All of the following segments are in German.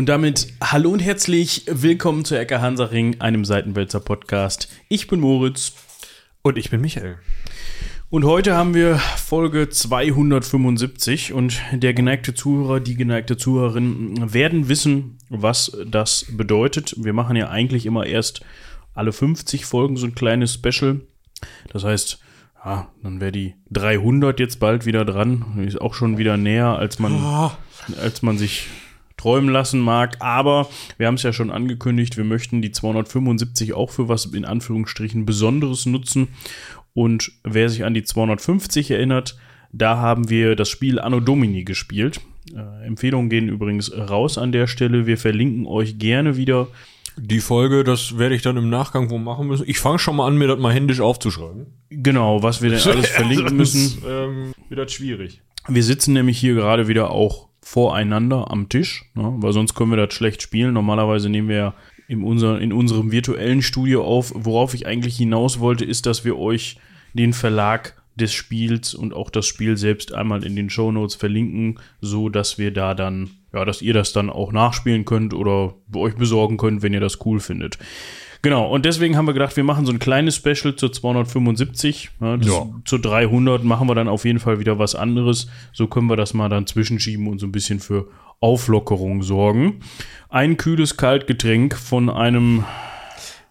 Und damit hallo und herzlich willkommen zu Ecker Hansaring, einem Seitenwälzer Podcast. Ich bin Moritz. Und ich bin Michael. Und heute haben wir Folge 275 und der geneigte Zuhörer, die geneigte Zuhörerin werden wissen, was das bedeutet. Wir machen ja eigentlich immer erst alle 50 Folgen so ein kleines Special. Das heißt, ja, dann wäre die 300 jetzt bald wieder dran. Ist auch schon wieder näher, als man, oh. als man sich träumen lassen mag. Aber wir haben es ja schon angekündigt, wir möchten die 275 auch für was in Anführungsstrichen Besonderes nutzen. Und wer sich an die 250 erinnert, da haben wir das Spiel Anno Domini gespielt. Äh, Empfehlungen gehen übrigens raus an der Stelle. Wir verlinken euch gerne wieder. Die Folge, das werde ich dann im Nachgang wo machen müssen. Ich fange schon mal an, mir das mal händisch aufzuschreiben. Genau, was wir denn alles verlinken müssen. Ähm, wird das schwierig. Wir sitzen nämlich hier gerade wieder auch voreinander am Tisch, ne? weil sonst können wir das schlecht spielen. Normalerweise nehmen wir ja in, unser, in unserem virtuellen Studio auf. Worauf ich eigentlich hinaus wollte, ist, dass wir euch den Verlag des Spiels und auch das Spiel selbst einmal in den Show Notes verlinken, so dass wir da dann, ja, dass ihr das dann auch nachspielen könnt oder euch besorgen könnt, wenn ihr das cool findet. Genau, und deswegen haben wir gedacht, wir machen so ein kleines Special zur 275. Ja, ja. Zu 300 machen wir dann auf jeden Fall wieder was anderes. So können wir das mal dann zwischenschieben und so ein bisschen für Auflockerung sorgen. Ein kühles Kaltgetränk von einem.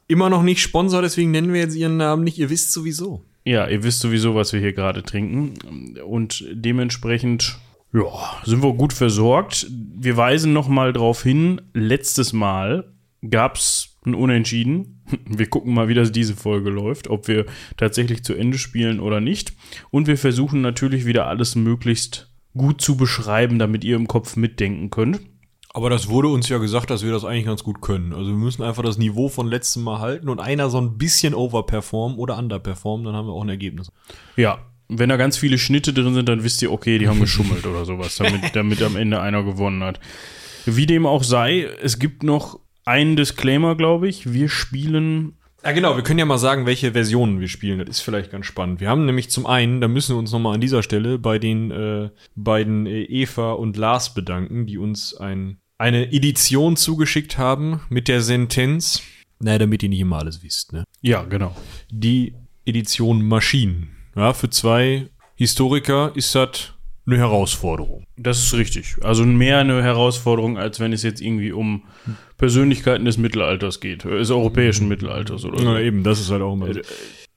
Immer noch nicht Sponsor, deswegen nennen wir jetzt ihren Namen nicht. Ihr wisst sowieso. Ja, ihr wisst sowieso, was wir hier gerade trinken. Und dementsprechend ja, sind wir gut versorgt. Wir weisen noch mal darauf hin, letztes Mal gab es ein Unentschieden. Wir gucken mal, wie das diese Folge läuft, ob wir tatsächlich zu Ende spielen oder nicht. Und wir versuchen natürlich wieder alles möglichst gut zu beschreiben, damit ihr im Kopf mitdenken könnt. Aber das wurde uns ja gesagt, dass wir das eigentlich ganz gut können. Also wir müssen einfach das Niveau von letztem Mal halten und einer so ein bisschen overperformen oder underperformen, dann haben wir auch ein Ergebnis. Ja, wenn da ganz viele Schnitte drin sind, dann wisst ihr, okay, die haben geschummelt oder sowas, damit, damit am Ende einer gewonnen hat. Wie dem auch sei, es gibt noch ein Disclaimer, glaube ich. Wir spielen. Ja, genau, wir können ja mal sagen, welche Versionen wir spielen. Das ist vielleicht ganz spannend. Wir haben nämlich zum einen, da müssen wir uns nochmal an dieser Stelle bei den äh, beiden äh, Eva und Lars bedanken, die uns ein, eine Edition zugeschickt haben mit der Sentenz. Naja, damit ihr nicht immer alles wisst, ne? Ja, genau. Die Edition Maschinen. Ja, für zwei Historiker ist das eine Herausforderung. Das ist richtig. Also mehr eine Herausforderung, als wenn es jetzt irgendwie um Persönlichkeiten des Mittelalters geht, äh, des europäischen Mittelalters oder so. Na eben, das ist halt auch immer. So. Äh,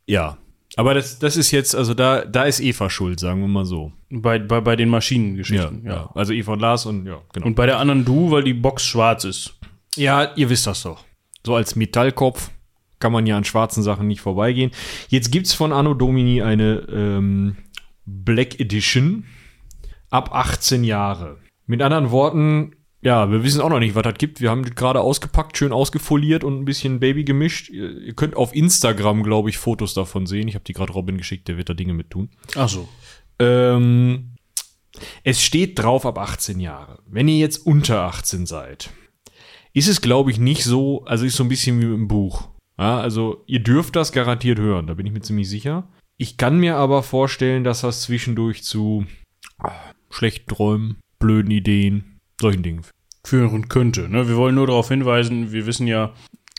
ja. Aber das, das ist jetzt, also da, da ist Eva schuld, sagen wir mal so. Bei, bei, bei den Maschinengeschichten, ja, ja. Also Eva und Lars und ja, genau. Und bei der anderen du, weil die Box schwarz ist. Ja, ihr wisst das doch. So als Metallkopf kann man ja an schwarzen Sachen nicht vorbeigehen. Jetzt gibt's von Anno Domini eine ähm, Black Edition ab 18 Jahre. Mit anderen Worten, ja, wir wissen auch noch nicht, was das gibt. Wir haben gerade ausgepackt, schön ausgefoliert und ein bisschen Baby gemischt. Ihr könnt auf Instagram, glaube ich, Fotos davon sehen. Ich habe die gerade Robin geschickt, der wird da Dinge mit tun. Ach so. Ähm, es steht drauf ab 18 Jahre. Wenn ihr jetzt unter 18 seid, ist es, glaube ich, nicht so, also ist so ein bisschen wie im Buch. Ja, also ihr dürft das garantiert hören, da bin ich mir ziemlich sicher. Ich kann mir aber vorstellen, dass das zwischendurch zu schlechten Träumen, blöden Ideen, solchen Dingen führen könnte. Ne? Wir wollen nur darauf hinweisen, wir wissen ja,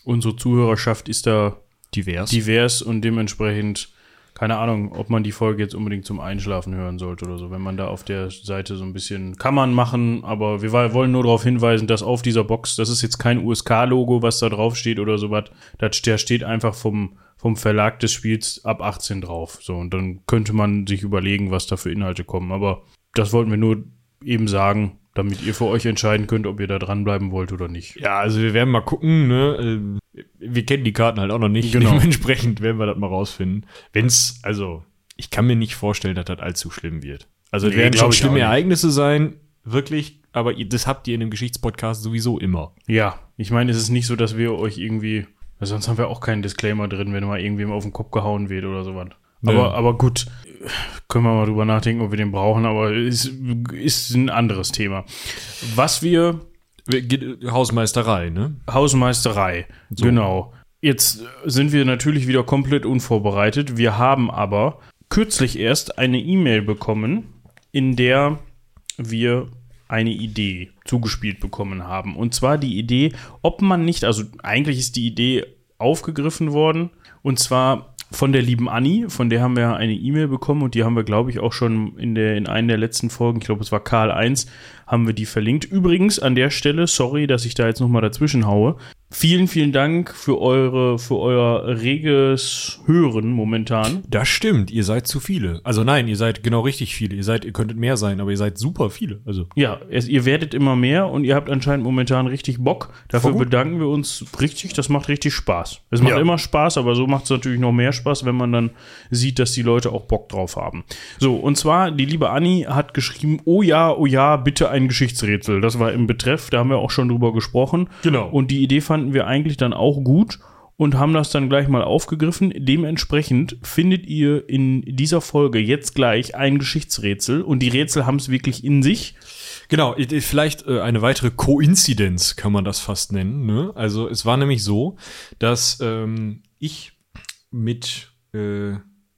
unsere Zuhörerschaft ist da divers, divers und dementsprechend keine Ahnung, ob man die Folge jetzt unbedingt zum Einschlafen hören sollte oder so. Wenn man da auf der Seite so ein bisschen, kann man machen, aber wir wollen nur darauf hinweisen, dass auf dieser Box, das ist jetzt kein USK-Logo, was da drauf steht oder sowas. Da steht einfach vom, vom Verlag des Spiels ab 18 drauf. So, und dann könnte man sich überlegen, was da für Inhalte kommen. Aber das wollten wir nur eben sagen, damit ihr für euch entscheiden könnt, ob ihr da dranbleiben wollt oder nicht. Ja, also wir werden mal gucken, ne? Äh, wir kennen die Karten halt auch noch nicht. Genau. Dementsprechend werden wir das mal rausfinden. Wenn's, also, ich kann mir nicht vorstellen, dass das allzu schlimm wird. Also, es nee, werden schon schlimme Ereignisse sein, wirklich, aber das habt ihr in dem Geschichtspodcast sowieso immer. Ja, ich meine, es ist nicht so, dass wir euch irgendwie, sonst haben wir auch keinen Disclaimer drin, wenn mal irgendwem auf den Kopf gehauen wird oder sowas. Aber, aber gut, können wir mal drüber nachdenken, ob wir den brauchen, aber ist, ist ein anderes Thema. Was wir. Hausmeisterei, ne? Hausmeisterei, so. genau. Jetzt sind wir natürlich wieder komplett unvorbereitet. Wir haben aber kürzlich erst eine E-Mail bekommen, in der wir eine Idee zugespielt bekommen haben. Und zwar die Idee, ob man nicht, also eigentlich ist die Idee aufgegriffen worden, und zwar von der lieben Anni, von der haben wir eine E-Mail bekommen und die haben wir, glaube ich, auch schon in, der, in einer der letzten Folgen, ich glaube, es war Karl 1, haben wir die verlinkt. Übrigens an der Stelle, sorry, dass ich da jetzt nochmal dazwischen haue. Vielen, vielen Dank für eure, für euer reges Hören momentan. Das stimmt, ihr seid zu viele. Also nein, ihr seid genau richtig viele. Ihr seid, ihr könntet mehr sein, aber ihr seid super viele. Also Ja, es, ihr werdet immer mehr und ihr habt anscheinend momentan richtig Bock. Dafür bedanken wir uns richtig. Das macht richtig Spaß. Es macht Ja. immer Spaß, aber so macht es natürlich noch mehr Spaß, wenn man dann sieht, dass die Leute auch Bock drauf haben. So, und zwar, die liebe Anni hat geschrieben, oh ja, oh ja, bitte ein Geschichtsrätsel. Das war im Betreff, da haben wir auch schon drüber gesprochen. Genau. Und die Idee fanden wir eigentlich dann auch gut und haben das dann gleich mal aufgegriffen. Dementsprechend findet ihr in dieser Folge jetzt gleich ein Geschichtsrätsel und die Rätsel haben es wirklich in sich. Genau, vielleicht äh, eine weitere Koinzidenz kann man das fast nennen. Ne? Also es war nämlich so, dass ähm, ich mit äh,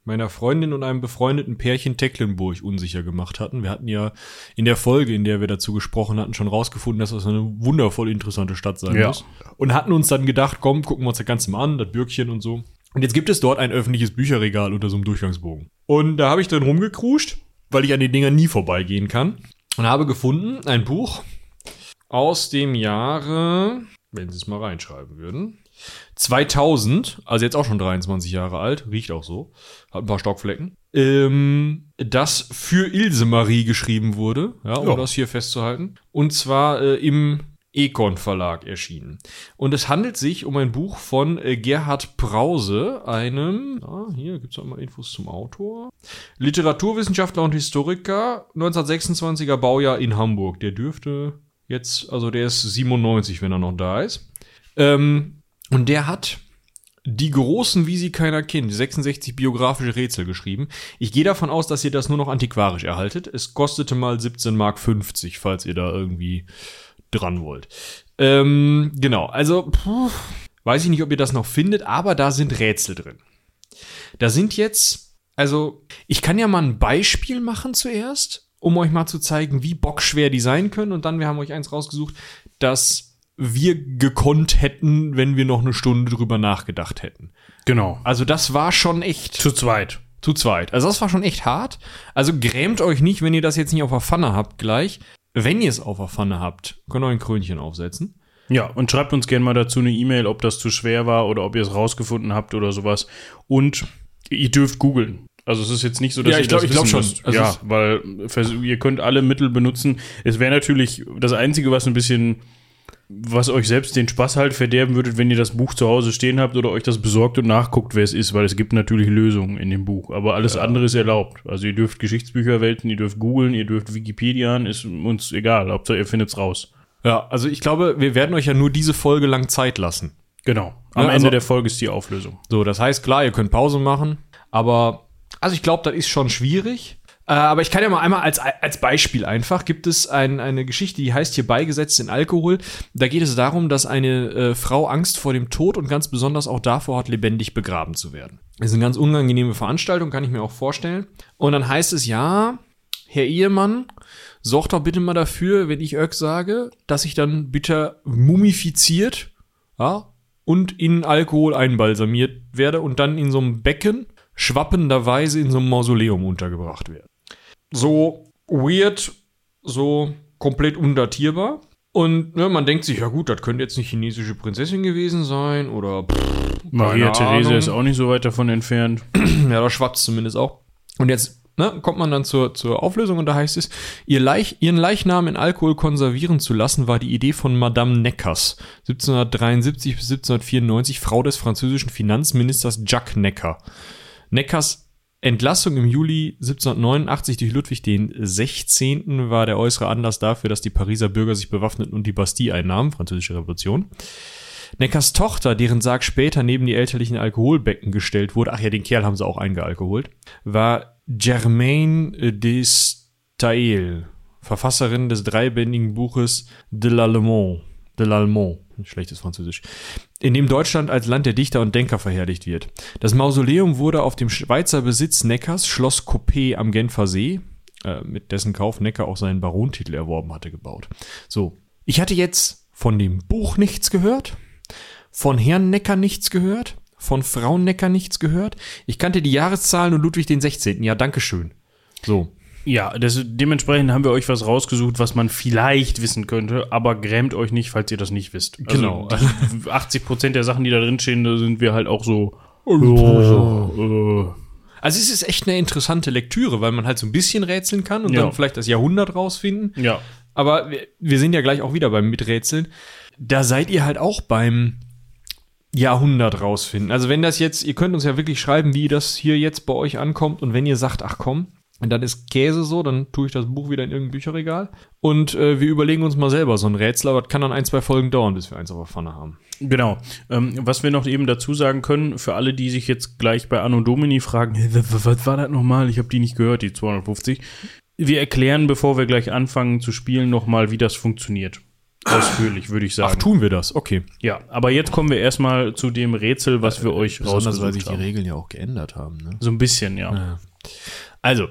meiner Freundin und einem befreundeten Pärchen Tecklenburg unsicher gemacht hatten. Wir hatten ja in der Folge, in der wir dazu gesprochen hatten, schon rausgefunden, dass das eine wundervoll interessante Stadt sein Ja. muss. Und hatten uns dann gedacht, komm, gucken wir uns das Ganze mal an, das Bürgchen und so. Und jetzt gibt es dort ein öffentliches Bücherregal unter so einem Durchgangsbogen. Und da habe ich drin rumgekruscht, weil ich an den Dingern nie vorbeigehen kann. Und habe gefunden ein Buch aus dem Jahre, wenn Sie es mal reinschreiben würden, 2000, also jetzt auch schon 23 Jahre alt, riecht auch so, hat ein paar Stockflecken, ähm, das für Ilse Marie geschrieben wurde, ja, um Ja. das hier festzuhalten. Und zwar äh, im Econ Verlag erschienen. Und es handelt sich um ein Buch von äh, Gerhard Prause, einem, ah, hier gibt's auch mal Infos zum Autor, Literaturwissenschaftler und Historiker, 1926er Baujahr in Hamburg. Der dürfte jetzt, also der ist 97, wenn er noch da ist. Ähm, und der hat die großen, wie sie keiner kennt, 66 biografische Rätsel geschrieben. Ich gehe davon aus, dass ihr das nur noch antiquarisch erhaltet. Es kostete mal 17,50 Mark, falls ihr da irgendwie dran wollt. Ähm, genau, also puh, weiß ich nicht, ob ihr das noch findet, aber da sind Rätsel drin. Da sind jetzt, also ich kann ja mal ein Beispiel machen zuerst, um euch mal zu zeigen, wie bockschwer die sein können. Und dann, wir haben euch eins rausgesucht, das wir gekonnt hätten, wenn wir noch eine Stunde drüber nachgedacht hätten. Genau. Also das war schon echt Zu zweit. zu zweit. Also das war schon echt hart. Also grämt euch nicht, wenn ihr das jetzt nicht auf der Pfanne habt gleich. Wenn ihr es auf der Pfanne habt, könnt ihr ein Krönchen aufsetzen. Ja, und schreibt uns gerne mal dazu eine E-Mail, ob das zu schwer war oder ob ihr es rausgefunden habt oder sowas. Und ihr dürft googeln. Also es ist jetzt nicht so, dass Ja, ihr ich glaub- das ich glaub schon. Also ja, weil vers- ihr könnt alle Mittel benutzen. Es wäre natürlich das Einzige, was ein bisschen, was euch selbst den Spaß halt verderben würdet, wenn ihr das Buch zu Hause stehen habt oder euch das besorgt und nachguckt, wer es ist, weil es gibt natürlich Lösungen in dem Buch. Aber alles andere ist erlaubt. Also ihr dürft Geschichtsbücher welten, ihr dürft googeln, ihr dürft Wikipedian, ist uns egal. Hauptsache ihr findet's raus. Ja, also ich glaube, wir werden euch ja nur diese Folge lang Zeit lassen. Genau. Am Ja, Ende also- der Folge ist die Auflösung. So, das heißt, klar, ihr könnt Pause machen, aber also ich glaube, das ist schon schwierig. Äh, aber ich kann ja mal einmal als, als Beispiel einfach, gibt es ein, eine Geschichte, die heißt hier beigesetzt in Alkohol. Da geht es darum, dass eine äh, Frau Angst vor dem Tod und ganz besonders auch davor hat, lebendig begraben zu werden. Das ist eine ganz unangenehme Veranstaltung, kann ich mir auch vorstellen. Und dann heißt es, ja, Herr Ehemann, sorgt doch bitte mal dafür, wenn ich Öck sage, dass ich dann bitte mumifiziert, ja, und in Alkohol einbalsamiert werde und dann in so einem Becken schwappenderweise in so einem Mausoleum untergebracht werde. So weird, so komplett undatierbar. Und ne, man denkt sich, ja gut, das könnte jetzt eine chinesische Prinzessin gewesen sein oder pff, Maria Ahnung. ist auch nicht so weit davon entfernt. Ja, da schwappt zumindest auch. Und jetzt ne, kommt man dann zur, zur Auflösung und da heißt es, ihr Leich, ihren Leichnam in Alkohol konservieren zu lassen, war die Idee von Madame Neckers, 1773 bis 1794, Frau des französischen Finanzministers Jacques Necker. Neckers Entlassung im Juli 1789 durch Ludwig den 16. war der äußere Anlass dafür, dass die Pariser Bürger sich bewaffneten und die Bastille einnahmen, französische Revolution. Neckers Tochter, deren Sarg später neben die elterlichen Alkoholbecken gestellt wurde, ach ja, den Kerl haben sie auch eingealkoholt, war Germaine Destail, Verfasserin des dreibändigen Buches De l'Allemand, De l'Allemand, schlechtes Französisch, in dem Deutschland als Land der Dichter und Denker verherrlicht wird. Das Mausoleum wurde auf dem Schweizer Besitz Neckers, Schloss Coppet am Genfer See, äh, mit dessen Kauf Necker auch seinen Barontitel erworben hatte, gebaut. So, ich hatte jetzt von dem Buch nichts gehört, von Herrn Necker nichts gehört, von Frau Necker nichts gehört. Ich kannte die Jahreszahlen und Ludwig den 16. Ja, Dankeschön. So. Ja, das, dementsprechend haben wir euch was rausgesucht, was man vielleicht wissen könnte, aber grämt euch nicht, falls ihr das nicht wisst. Genau. Also, die 80 Prozent der Sachen, die da drin stehen, da sind wir halt auch so. Oh, Also es ist echt eine interessante Lektüre, weil man halt so ein bisschen rätseln kann und Ja. dann vielleicht das Jahrhundert rausfinden. äh, ja. Aber wir, wir sind ja gleich auch wieder beim Miträtseln. Da seid ihr halt auch beim Jahrhundert rausfinden. Also wenn das jetzt, ihr könnt uns ja wirklich schreiben, wie das hier jetzt bei euch ankommt. Und wenn ihr sagt, ach komm, und dann ist Käse so, dann tue ich das Buch wieder in irgendein Bücherregal. Und äh, wir überlegen uns mal selber so ein Rätsel, aber das kann dann ein, zwei Folgen dauern, bis wir eins auf der Pfanne haben. Genau. Ähm, was wir noch eben dazu sagen können, für alle, die sich jetzt gleich bei Anno Domini fragen, "Hä, was, war das nochmal? Ich habe die nicht gehört, die 250. Wir erklären, bevor wir gleich anfangen zu spielen, nochmal, wie das funktioniert. Ausführlich, würde ich sagen. Ach, tun wir das? Okay. ja, aber jetzt kommen wir erstmal zu dem Rätsel, was wir euch rausgesucht haben. Regeln ja auch geändert haben. Ne? So ein bisschen, ja. Also,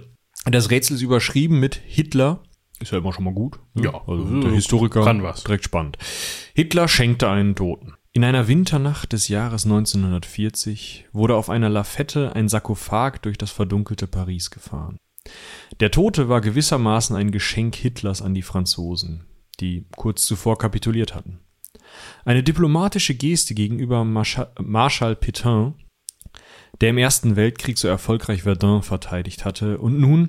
das Rätsel ist überschrieben mit Hitler. Ist ja immer schon mal gut. ne? Ja. also der Historiker Kann was. direkt spannend. Hitler schenkte einen Toten. In einer Winternacht des Jahres 1940 wurde auf einer Lafette ein Sarkophag durch das verdunkelte Paris gefahren. Der Tote war gewissermaßen ein Geschenk Hitlers an die Franzosen, die kurz zuvor kapituliert hatten. Eine diplomatische Geste gegenüber Marschall, Marschall Pétain, der im Ersten Weltkrieg so erfolgreich Verdun verteidigt hatte und nun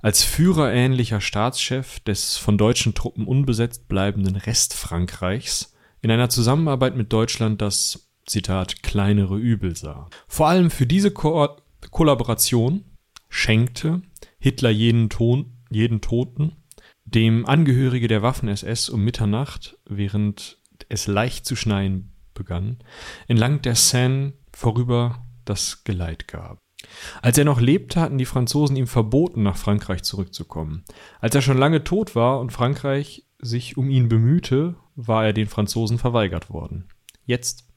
als führerähnlicher Staatschef des von deutschen Truppen unbesetzt bleibenden Restfrankreichs in einer Zusammenarbeit mit Deutschland das, Zitat, kleinere Übel sah. Vor allem für diese Ko Kollaboration schenkte Hitler jeden, Ton, jeden Toten dem Angehörige der Waffen-SS um Mitternacht, während es leicht zu schneien begann, entlang der Seine vorüber das Geleit gab. Als er noch lebte, hatten die Franzosen ihm verboten, nach Frankreich zurückzukommen. Als er schon lange tot war und Frankreich sich um ihn bemühte, war er den Franzosen verweigert worden. Jetzt,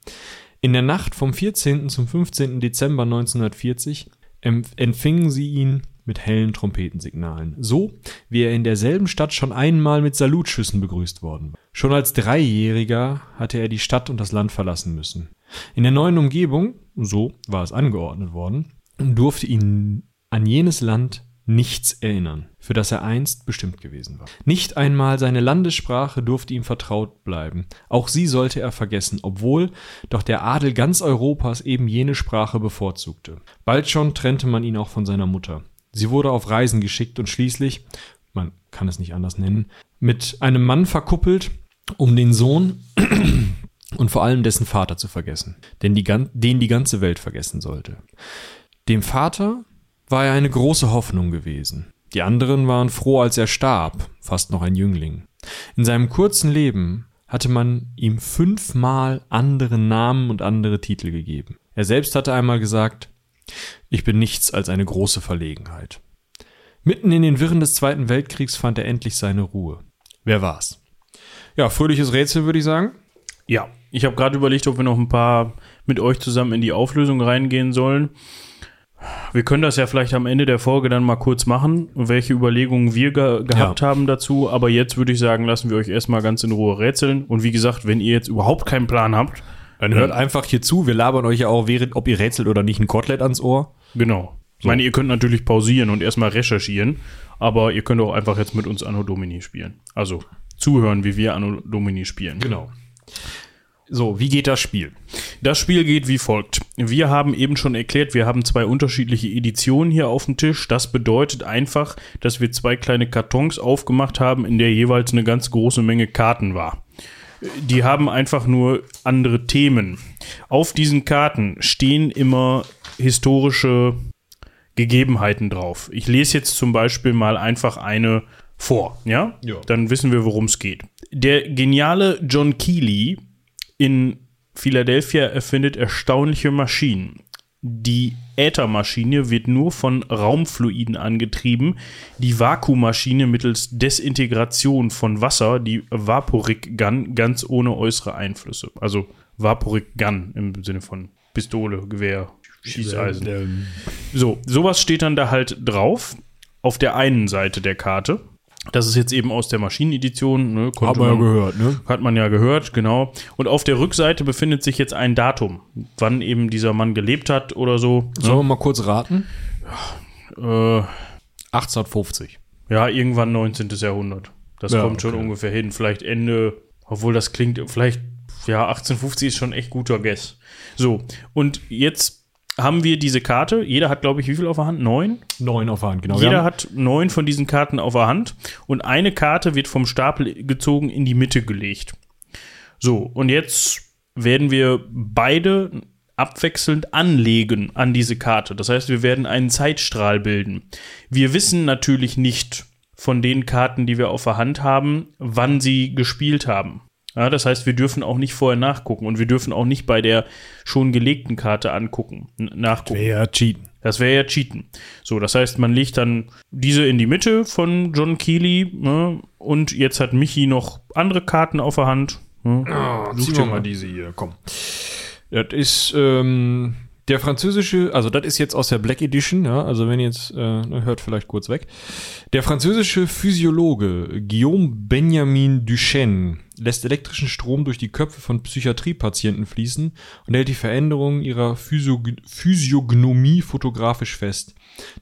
in der Nacht vom 14. zum 15. Dezember 1940, empf- empfingen sie ihn mit hellen Trompetensignalen, so wie er in derselben Stadt schon einmal mit Salutschüssen begrüßt worden war. Schon als Dreijähriger hatte er die Stadt und das Land verlassen müssen. In der neuen Umgebung, so war es angeordnet worden, durfte ihn an jenes Land nichts erinnern, für das er einst bestimmt gewesen war. Nicht einmal seine Landessprache durfte ihm vertraut bleiben. Auch sie sollte er vergessen, obwohl doch der Adel ganz Europas eben jene Sprache bevorzugte. Bald schon trennte man ihn auch von seiner Mutter. Sie wurde auf Reisen geschickt und schließlich, man kann es nicht anders nennen, mit einem Mann verkuppelt, um den Sohn und vor allem dessen Vater zu vergessen, denn die, den die ganze Welt vergessen sollte. Dem Vater war er eine große Hoffnung gewesen. Die anderen waren froh, als er starb, fast noch ein Jüngling. In seinem kurzen Leben hatte man ihm fünfmal andere Namen und andere Titel gegeben. Er selbst hatte einmal gesagt, ich bin nichts als eine große Verlegenheit. Mitten in den Wirren des Zweiten Weltkriegs fand er endlich seine Ruhe. Wer war's? Ja, fröhliches Rätsel, würde ich sagen. Ja, ich habe gerade überlegt, ob wir noch ein paar mit euch zusammen in die Auflösung reingehen sollen. Wir können das ja vielleicht am Ende der Folge dann mal kurz machen, welche Überlegungen wir ge gehabt haben dazu. Aber jetzt würde ich sagen, lassen wir euch erstmal ganz in Ruhe rätseln. Und wie gesagt, wenn ihr jetzt überhaupt keinen Plan habt, Dann hört einfach hier zu. Wir labern euch ja auch, während, ob ihr rätselt oder nicht, ein Kotelett ans Ohr. genau. Ich meine, ihr könnt natürlich pausieren und erstmal recherchieren, aber ihr könnt auch einfach jetzt mit uns Anno Domini spielen. Also zuhören, wie wir Anno Domini spielen. Genau. So, wie geht das Spiel? Das Spiel geht wie folgt. Wir haben eben schon erklärt, wir haben zwei unterschiedliche Editionen hier auf dem Tisch. Das bedeutet einfach, dass wir zwei kleine Kartons aufgemacht haben, in der jeweils eine ganz große Menge Karten war. Die haben einfach nur andere Themen. Auf diesen Karten stehen immer historische Gegebenheiten drauf. Ich lese jetzt zum Beispiel mal einfach eine vor, ja? Ja. Dann wissen wir, worum es geht. Der geniale John Keeley in Philadelphia erfindet erstaunliche Maschinen. Die Äthermaschine wird nur von Raumfluiden angetrieben, die Vakuummaschine mittels Desintegration von Wasser, die Vaporic Gun, ganz ohne äußere Einflüsse. Also Vaporic Gun im Sinne von Pistole, Gewehr, Schießeisen. So, sowas steht dann da halt drauf. auf der einen Seite der Karte. Das ist jetzt eben aus der Maschinenedition. Ne, Haben wir ja man- gehört, ne? Hat man ja gehört, genau. Und auf der Rückseite befindet sich jetzt ein Datum, wann eben dieser Mann gelebt hat oder so. Sollen wir mal kurz raten? Äh, 1850. ja, irgendwann 19. Jahrhundert. Das Ja, kommt schon okay. ungefähr hin. Vielleicht Ende, obwohl das klingt, vielleicht, ja, 1850 ist schon echt guter Guess. So, und jetzt haben wir diese Karte. Jeder hat, glaube ich, wie viel auf der Hand? Neun? Neun auf der Hand, genau. Jeder hat neun von diesen Karten auf der Hand und eine Karte wird vom Stapel gezogen in die Mitte gelegt. So, und jetzt werden wir beide abwechselnd anlegen an diese Karte. Das heißt, wir werden einen Zeitstrahl bilden. Wir wissen natürlich nicht von den Karten, die wir auf der Hand haben, wann sie gespielt haben. Ja, das heißt, wir dürfen auch nicht vorher nachgucken und wir dürfen auch nicht bei der schon gelegten Karte angucken, nachgucken. Wäre ja cheaten. Das wäre ja Cheaten. So, das heißt, man legt dann diese in die Mitte von John Keely ne? und jetzt hat Michi noch andere Karten auf der Hand. Ne? Such dir mal diese hier, komm. Das ist ähm, der französische, also das ist jetzt aus der Black Edition, ja, also wenn ihr jetzt, äh, ne, hört vielleicht kurz weg. Der französische Physiologe Guillaume Benjamin Duchesne lässt elektrischen Strom durch die Köpfe von Psychiatriepatienten fließen und hält die Veränderungen ihrer Physiog Physiognomie fotografisch fest.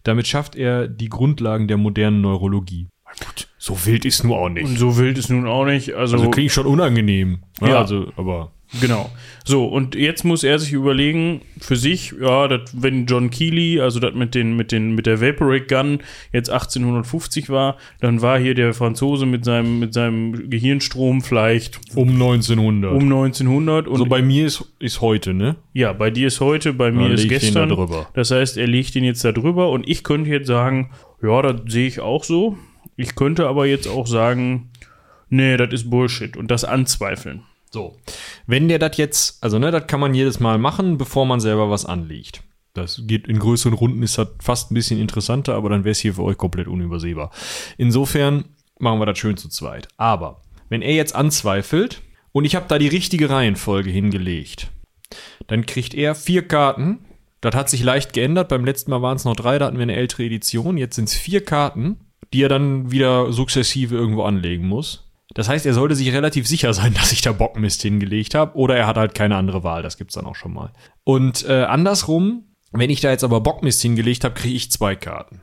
Damit schafft er die Grundlagen der modernen Neurologie. Gut, so wild ist nur auch nicht. Und so wild ist nun auch nicht. Also, Also klingt schon unangenehm. Ja, Ja. also, aber. Genau. So, und jetzt muss er sich überlegen, für sich, ja, dat, wenn John Keely, also das mit, den, mit, den, mit der Vaporic Gun jetzt 1850 war, dann war hier der Franzose mit seinem, mit seinem Gehirnstrom vielleicht Um 1900. um 1900 und so bei mir ist, ist heute, ne? Ja, bei dir ist heute, bei mir Dann ist gestern. da drüber. Das heißt, er legt den jetzt da drüber und ich könnte jetzt sagen, ja, das sehe ich auch so. Ich könnte aber jetzt auch sagen, nee, das ist Bullshit und das anzweifeln. So. Wenn der das jetzt, also ne, das kann man jedes Mal machen, bevor man selber was anlegt. Das geht in größeren Runden, ist das fast ein bisschen interessanter, aber dann wäre es hier für euch komplett unübersehbar. Insofern machen wir das schön zu zweit. Aber wenn er jetzt anzweifelt und ich habe da die richtige Reihenfolge hingelegt, dann kriegt er vier Karten. Das hat sich leicht geändert. Beim letzten Mal waren es noch drei, da hatten wir eine ältere Edition. Jetzt sind es vier Karten, die er dann wieder sukzessive irgendwo anlegen muss. Das heißt, er sollte sich relativ sicher sein, dass ich da Bockmist hingelegt habe. Oder er hat halt keine andere Wahl. Das gibt's dann auch schon mal. Und äh, andersrum, wenn ich da jetzt aber Bockmist hingelegt habe, kriege ich zwei Karten.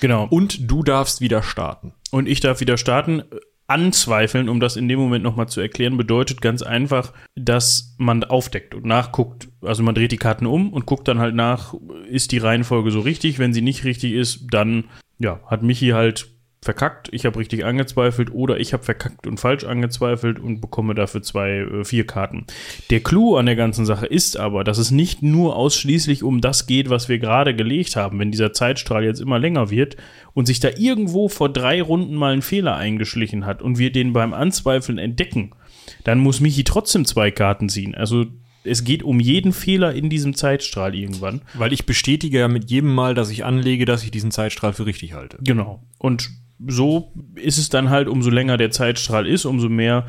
Genau. Und du darfst wieder starten. Und ich darf wieder starten. Anzweifeln, um das in dem Moment nochmal zu erklären, bedeutet ganz einfach, dass man aufdeckt und nachguckt. Also man dreht die Karten um und guckt dann halt nach, ist die Reihenfolge so richtig? Wenn sie nicht richtig ist, dann ja, hat Michi halt verkackt, ich habe richtig angezweifelt oder ich habe verkackt und falsch angezweifelt und bekomme dafür zwei, äh, vier Karten. Der Clou an der ganzen Sache ist aber, dass es nicht nur ausschließlich um das geht, was wir gerade gelegt haben. Wenn dieser Zeitstrahl jetzt immer länger wird und sich da irgendwo vor drei Runden mal ein Fehler eingeschlichen hat und wir den beim Anzweifeln entdecken, dann muss Michi trotzdem zwei Karten ziehen. Also es geht um jeden Fehler in diesem Zeitstrahl irgendwann. Weil ich bestätige ja mit jedem Mal, dass ich anlege, dass ich diesen Zeitstrahl für richtig halte. Genau. Und so ist es dann halt, umso länger der Zeitstrahl ist, umso mehr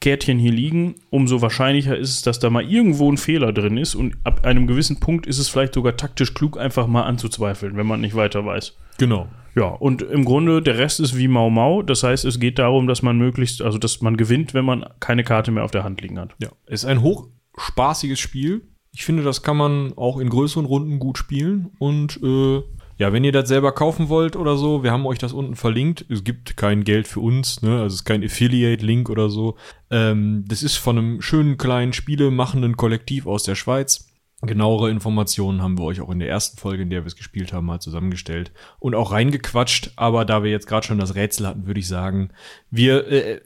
Kärtchen hier liegen, umso wahrscheinlicher ist es, dass da mal irgendwo ein Fehler drin ist. Und ab einem gewissen Punkt ist es vielleicht sogar taktisch klug, einfach mal anzuzweifeln, wenn man nicht weiter weiß. Genau. Ja, und im Grunde, der Rest ist wie Mau Mau. Das heißt, es geht darum, dass man möglichst, also dass man gewinnt, wenn man keine Karte mehr auf der Hand liegen hat. Ja. Ist ein hochspaßiges Spiel. Ich finde, das kann man auch in größeren Runden gut spielen. Und äh, ja, wenn ihr das selber kaufen wollt oder so, wir haben euch das unten verlinkt. Es gibt kein Geld für uns, ne? Also es ist kein Affiliate-Link oder so. Ähm, das ist von einem schönen kleinen spielemachenden Kollektiv aus der Schweiz. Genauere Informationen haben wir euch auch in der ersten Folge, in der wir es gespielt haben, mal zusammengestellt und auch reingequatscht. Aber da wir jetzt gerade schon das Rätsel hatten, würde ich sagen, wir äh,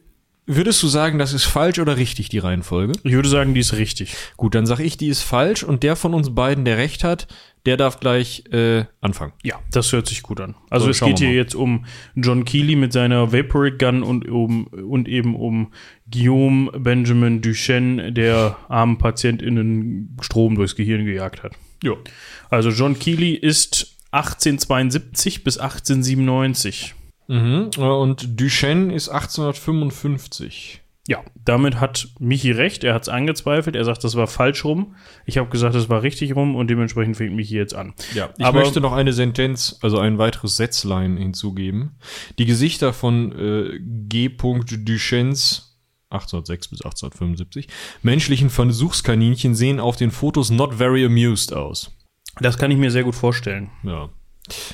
würdest du sagen, das ist falsch oder richtig die Reihenfolge? Ich würde sagen, die ist richtig. Gut, dann sage ich, die ist falsch und der von uns beiden, der recht hat, der darf gleich äh, anfangen. Ja, das hört sich gut an. Also So, es geht hier jetzt um John Keely mit seiner Vaporic Gun und, um, und eben um Guillaume Benjamin Duchesne, der armen PatientInnen Strom durchs Gehirn gejagt hat. Ja. Also John Keely ist 1872 bis 1897. Mhm. Und Duchesne ist 1855. Ja, damit hat Michi recht. Er hat es angezweifelt. Er sagt, das war falsch rum. Ich habe gesagt, das war richtig rum und dementsprechend fängt Michi jetzt an. Ja, ich Aber- möchte noch eine Sentenz, also ein weiteres Sätzlein hinzugeben. Die Gesichter von äh, G. Duchens 1806 bis 1875 menschlichen Versuchskaninchen sehen auf den Fotos not very amused aus. Das kann ich mir sehr gut vorstellen. Ja.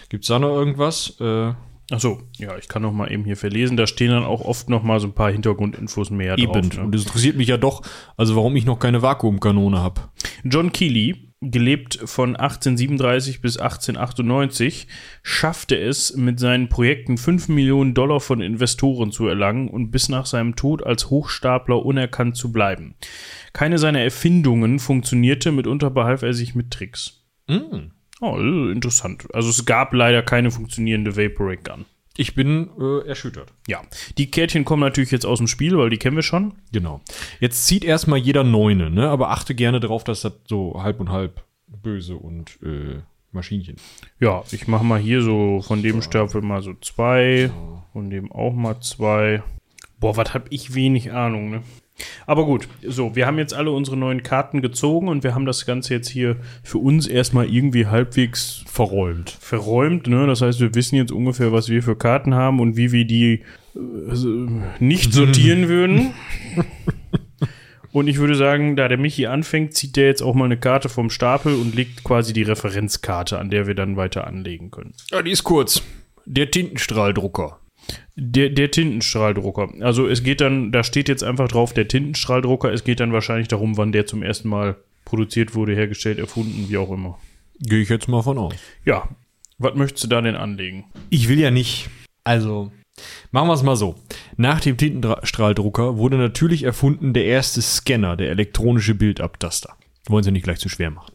Gibt's da noch irgendwas? Äh, Ach so, ja, ich kann noch mal eben hier verlesen. Da stehen dann auch oft noch mal so ein paar Hintergrundinfos mehr eben. drauf. Ne? Und das interessiert mich ja doch, also warum ich noch keine Vakuumkanone habe. John Keely, gelebt von 1837 bis 1898, schaffte es mit seinen Projekten 5 Millionen Dollar von Investoren zu erlangen und bis nach seinem Tod als Hochstapler unerkannt zu bleiben. Keine seiner Erfindungen funktionierte, mitunter behalf er sich mit Tricks. Mm. Oh, interessant. Also es gab leider keine funktionierende Vaporing Gun. Ich bin äh, erschüttert. Ja, die Kärtchen kommen natürlich jetzt aus dem Spiel, weil die kennen wir schon. Genau. Jetzt zieht erstmal jeder Neune, ne? Aber achte gerne darauf, dass das so halb und halb böse und äh, Maschinchen. Ja, ich mache mal hier so von dem Stapel mal so zwei, von dem auch mal zwei. Boah, was hab ich wenig Ahnung, ne? Aber gut, so, wir haben jetzt alle unsere neuen Karten gezogen und wir haben das Ganze jetzt hier für uns erstmal irgendwie halbwegs Verräumt. verräumt, ne? Das heißt, wir wissen jetzt ungefähr, was wir für Karten haben und wie wir die äh, nicht sortieren würden. Und ich würde sagen, da der Michi anfängt, zieht der jetzt auch mal eine Karte vom Stapel und legt quasi die Referenzkarte, an der wir dann weiter anlegen können. Ja, die ist kurz. Der Tintenstrahldrucker. Der, der Tintenstrahldrucker. Also es geht dann, da steht jetzt einfach drauf, der Tintenstrahldrucker. Es geht dann wahrscheinlich darum, wann der zum ersten Mal produziert wurde, hergestellt, erfunden, wie auch immer. Gehe ich jetzt mal von aus. Ja, was möchtest du da denn anlegen? Ich will ja nicht. Also, machen wir es mal so. Nach dem Tintenstrahldrucker wurde natürlich erfunden der erste Scanner, der elektronische Bildabtaster. Wollen Sie nicht gleich zu schwer machen.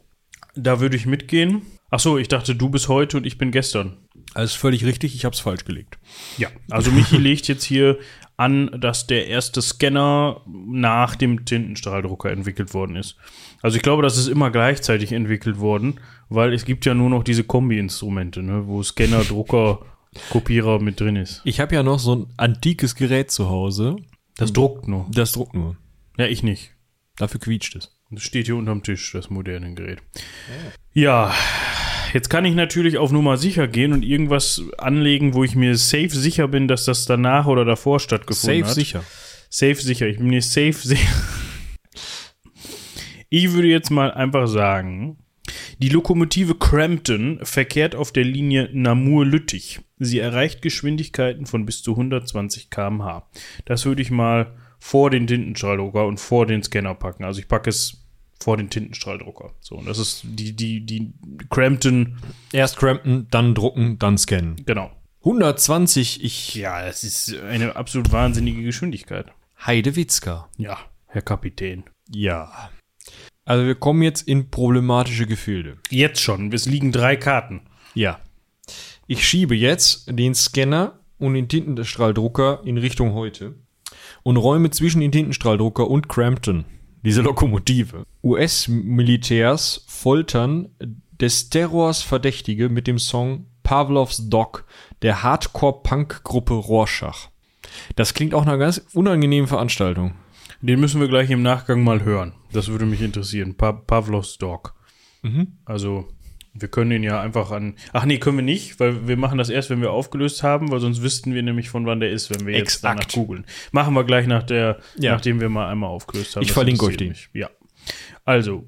Da würde ich mitgehen. Ach so, ich dachte, du bist heute und ich bin gestern. Alles völlig richtig, ich habe es falsch gelegt. Ja, also Michi legt jetzt hier an, dass der erste Scanner nach dem Tintenstrahldrucker entwickelt worden ist. Also ich glaube, das ist immer gleichzeitig entwickelt worden, weil es gibt ja nur noch diese Kombi-Instrumente, ne, wo Scanner, Drucker, Kopierer mit drin ist. Ich habe ja noch so ein antikes Gerät zu Hause. Das druckt nur. Das druckt nur. Ja, ich nicht. Dafür quietscht es. Das steht hier unterm Tisch, das moderne Gerät. Ja, jetzt kann ich natürlich auf Nummer sicher gehen und irgendwas anlegen, wo ich mir safe sicher bin, dass das danach oder davor stattgefunden Safe hat. sicher. Safe sicher. Ich bin mir safe sicher. Ich würde jetzt mal einfach sagen, die Lokomotive Crampton verkehrt auf der Linie Namur-Lüttich. Sie erreicht Geschwindigkeiten von bis zu 120 km/h. Das würde ich mal vor den Tintenstrahldrucker und vor den Scanner packen. Also ich packe es vor den Tintenstrahldrucker. So, und das ist die, die, die Crampton, Erst crampen, dann drucken, dann scannen. genau. 120, ich. Ja, das ist eine absolut wahnsinnige Geschwindigkeit. Heidewitzka. Ja, Herr Kapitän. Ja. Also wir kommen jetzt in problematische Gefilde. Jetzt schon. Es liegen drei Karten. Ja. Ich schiebe jetzt den Scanner und den Tintenstrahldrucker in Richtung heute und räume zwischen den Tintenstrahldrucker und Crampton, diese Lokomotive. US-Militärs foltern des Terrors Verdächtige mit dem Song Pavlovs Dog der Hardcore-Punk-Gruppe Rorschach. Das klingt auch nach einer ganz unangenehmen Veranstaltung. Den müssen wir gleich im Nachgang mal hören. Das würde mich interessieren. Pa Pavlovs Dog. Mhm. Also, wir können den ja einfach an. Ach nee, können wir nicht, weil wir machen das erst, wenn wir aufgelöst haben, weil sonst wüssten wir nämlich, von wann der ist, wenn wir jetzt Exakt. danach googeln. Machen wir gleich nach der, Ja. nachdem wir mal einmal aufgelöst haben. Ich verlinke euch mich. Ja. Also,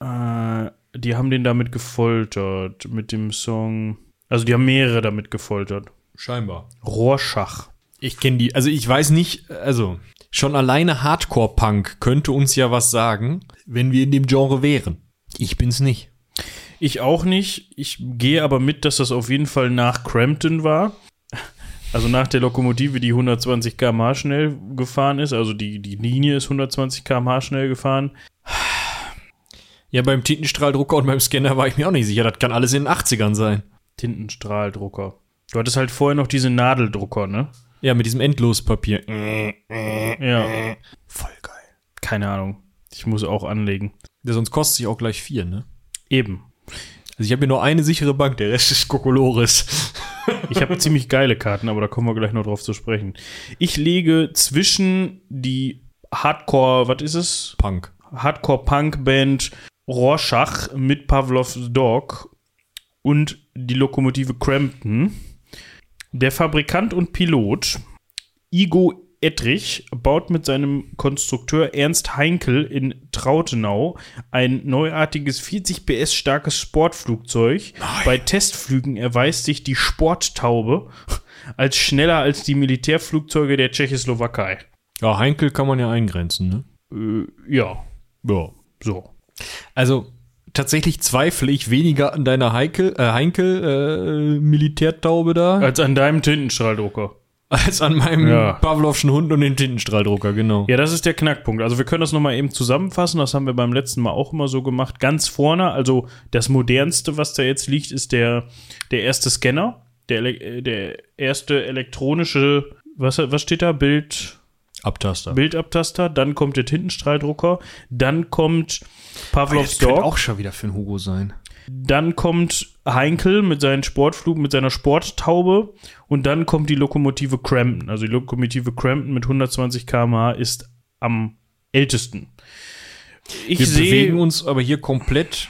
äh, die haben den damit gefoltert, mit dem Song. Also, die haben mehrere damit gefoltert. Scheinbar. Rorschach. Ich kenne die, also ich weiß nicht, also schon alleine Hardcore-Punk könnte uns ja was sagen, wenn wir in dem Genre wären. Ich bin's nicht. Ich auch nicht. Ich gehe aber mit, dass das auf jeden Fall nach Crampton war. Also nach der Lokomotive, die 120 km/h schnell gefahren ist. Also die, die Linie ist 120 km/h schnell gefahren. Ja, beim Tintenstrahldrucker und beim Scanner war ich mir auch nicht sicher. Das kann alles in den 80ern sein. Tintenstrahldrucker. Du hattest halt vorher noch diese Nadeldrucker, ne? Ja, mit diesem Endlospapier. Ja. Voll geil. Keine Ahnung. Ich muss auch anlegen. Der sonst kostet sich auch gleich vier, ne? Eben. Also ich habe hier nur eine sichere Bank, der Rest ist Kokolores. Ich habe ziemlich geile Karten, aber da kommen wir gleich noch drauf zu sprechen. Ich lege zwischen die Hardcore, was ist es? Punk. Hardcore-Punk-Band Rorschach mit Pavlovs Dog und die Lokomotive Crampton. Der Fabrikant und Pilot Igo Ettrich baut mit seinem Konstrukteur Ernst Heinkel in Trautenau ein neuartiges 40 PS starkes Sportflugzeug. Bei Testflügen erweist sich die Sporttaube als schneller als die Militärflugzeuge der Tschechoslowakei. Ja, Heinkel kann man ja eingrenzen, ne? Äh, ja, Ja. so. Also tatsächlich zweifle ich weniger an deiner Heinkel, äh, Heinkel äh, Militärtaube da, Als an deinem Tintenstrahldrucker. Als an meinem Ja. Pavlovschen Hund und den Tintenstrahldrucker, genau. Ja, das ist der Knackpunkt. Also wir können das nochmal eben zusammenfassen. Das haben wir beim letzten Mal auch immer so gemacht. Ganz vorne, also das modernste, was da jetzt liegt, ist der, der erste Scanner. Der, äh, der erste elektronische, was, was steht da? Bild, Abtaster. Bildabtaster. Dann kommt der Tintenstrahldrucker. Dann kommt Pavlovs das könnte Dog. auch schon wieder für einen Hugo sein. Dann kommt Heinkel mit seinen Sportflug, mit seiner Sporttaube. Und dann kommt die Lokomotive Crampton. Also die Lokomotive Crampton mit 120 km/h ist am ältesten. Ich Wir sehe bewegen uns aber hier komplett.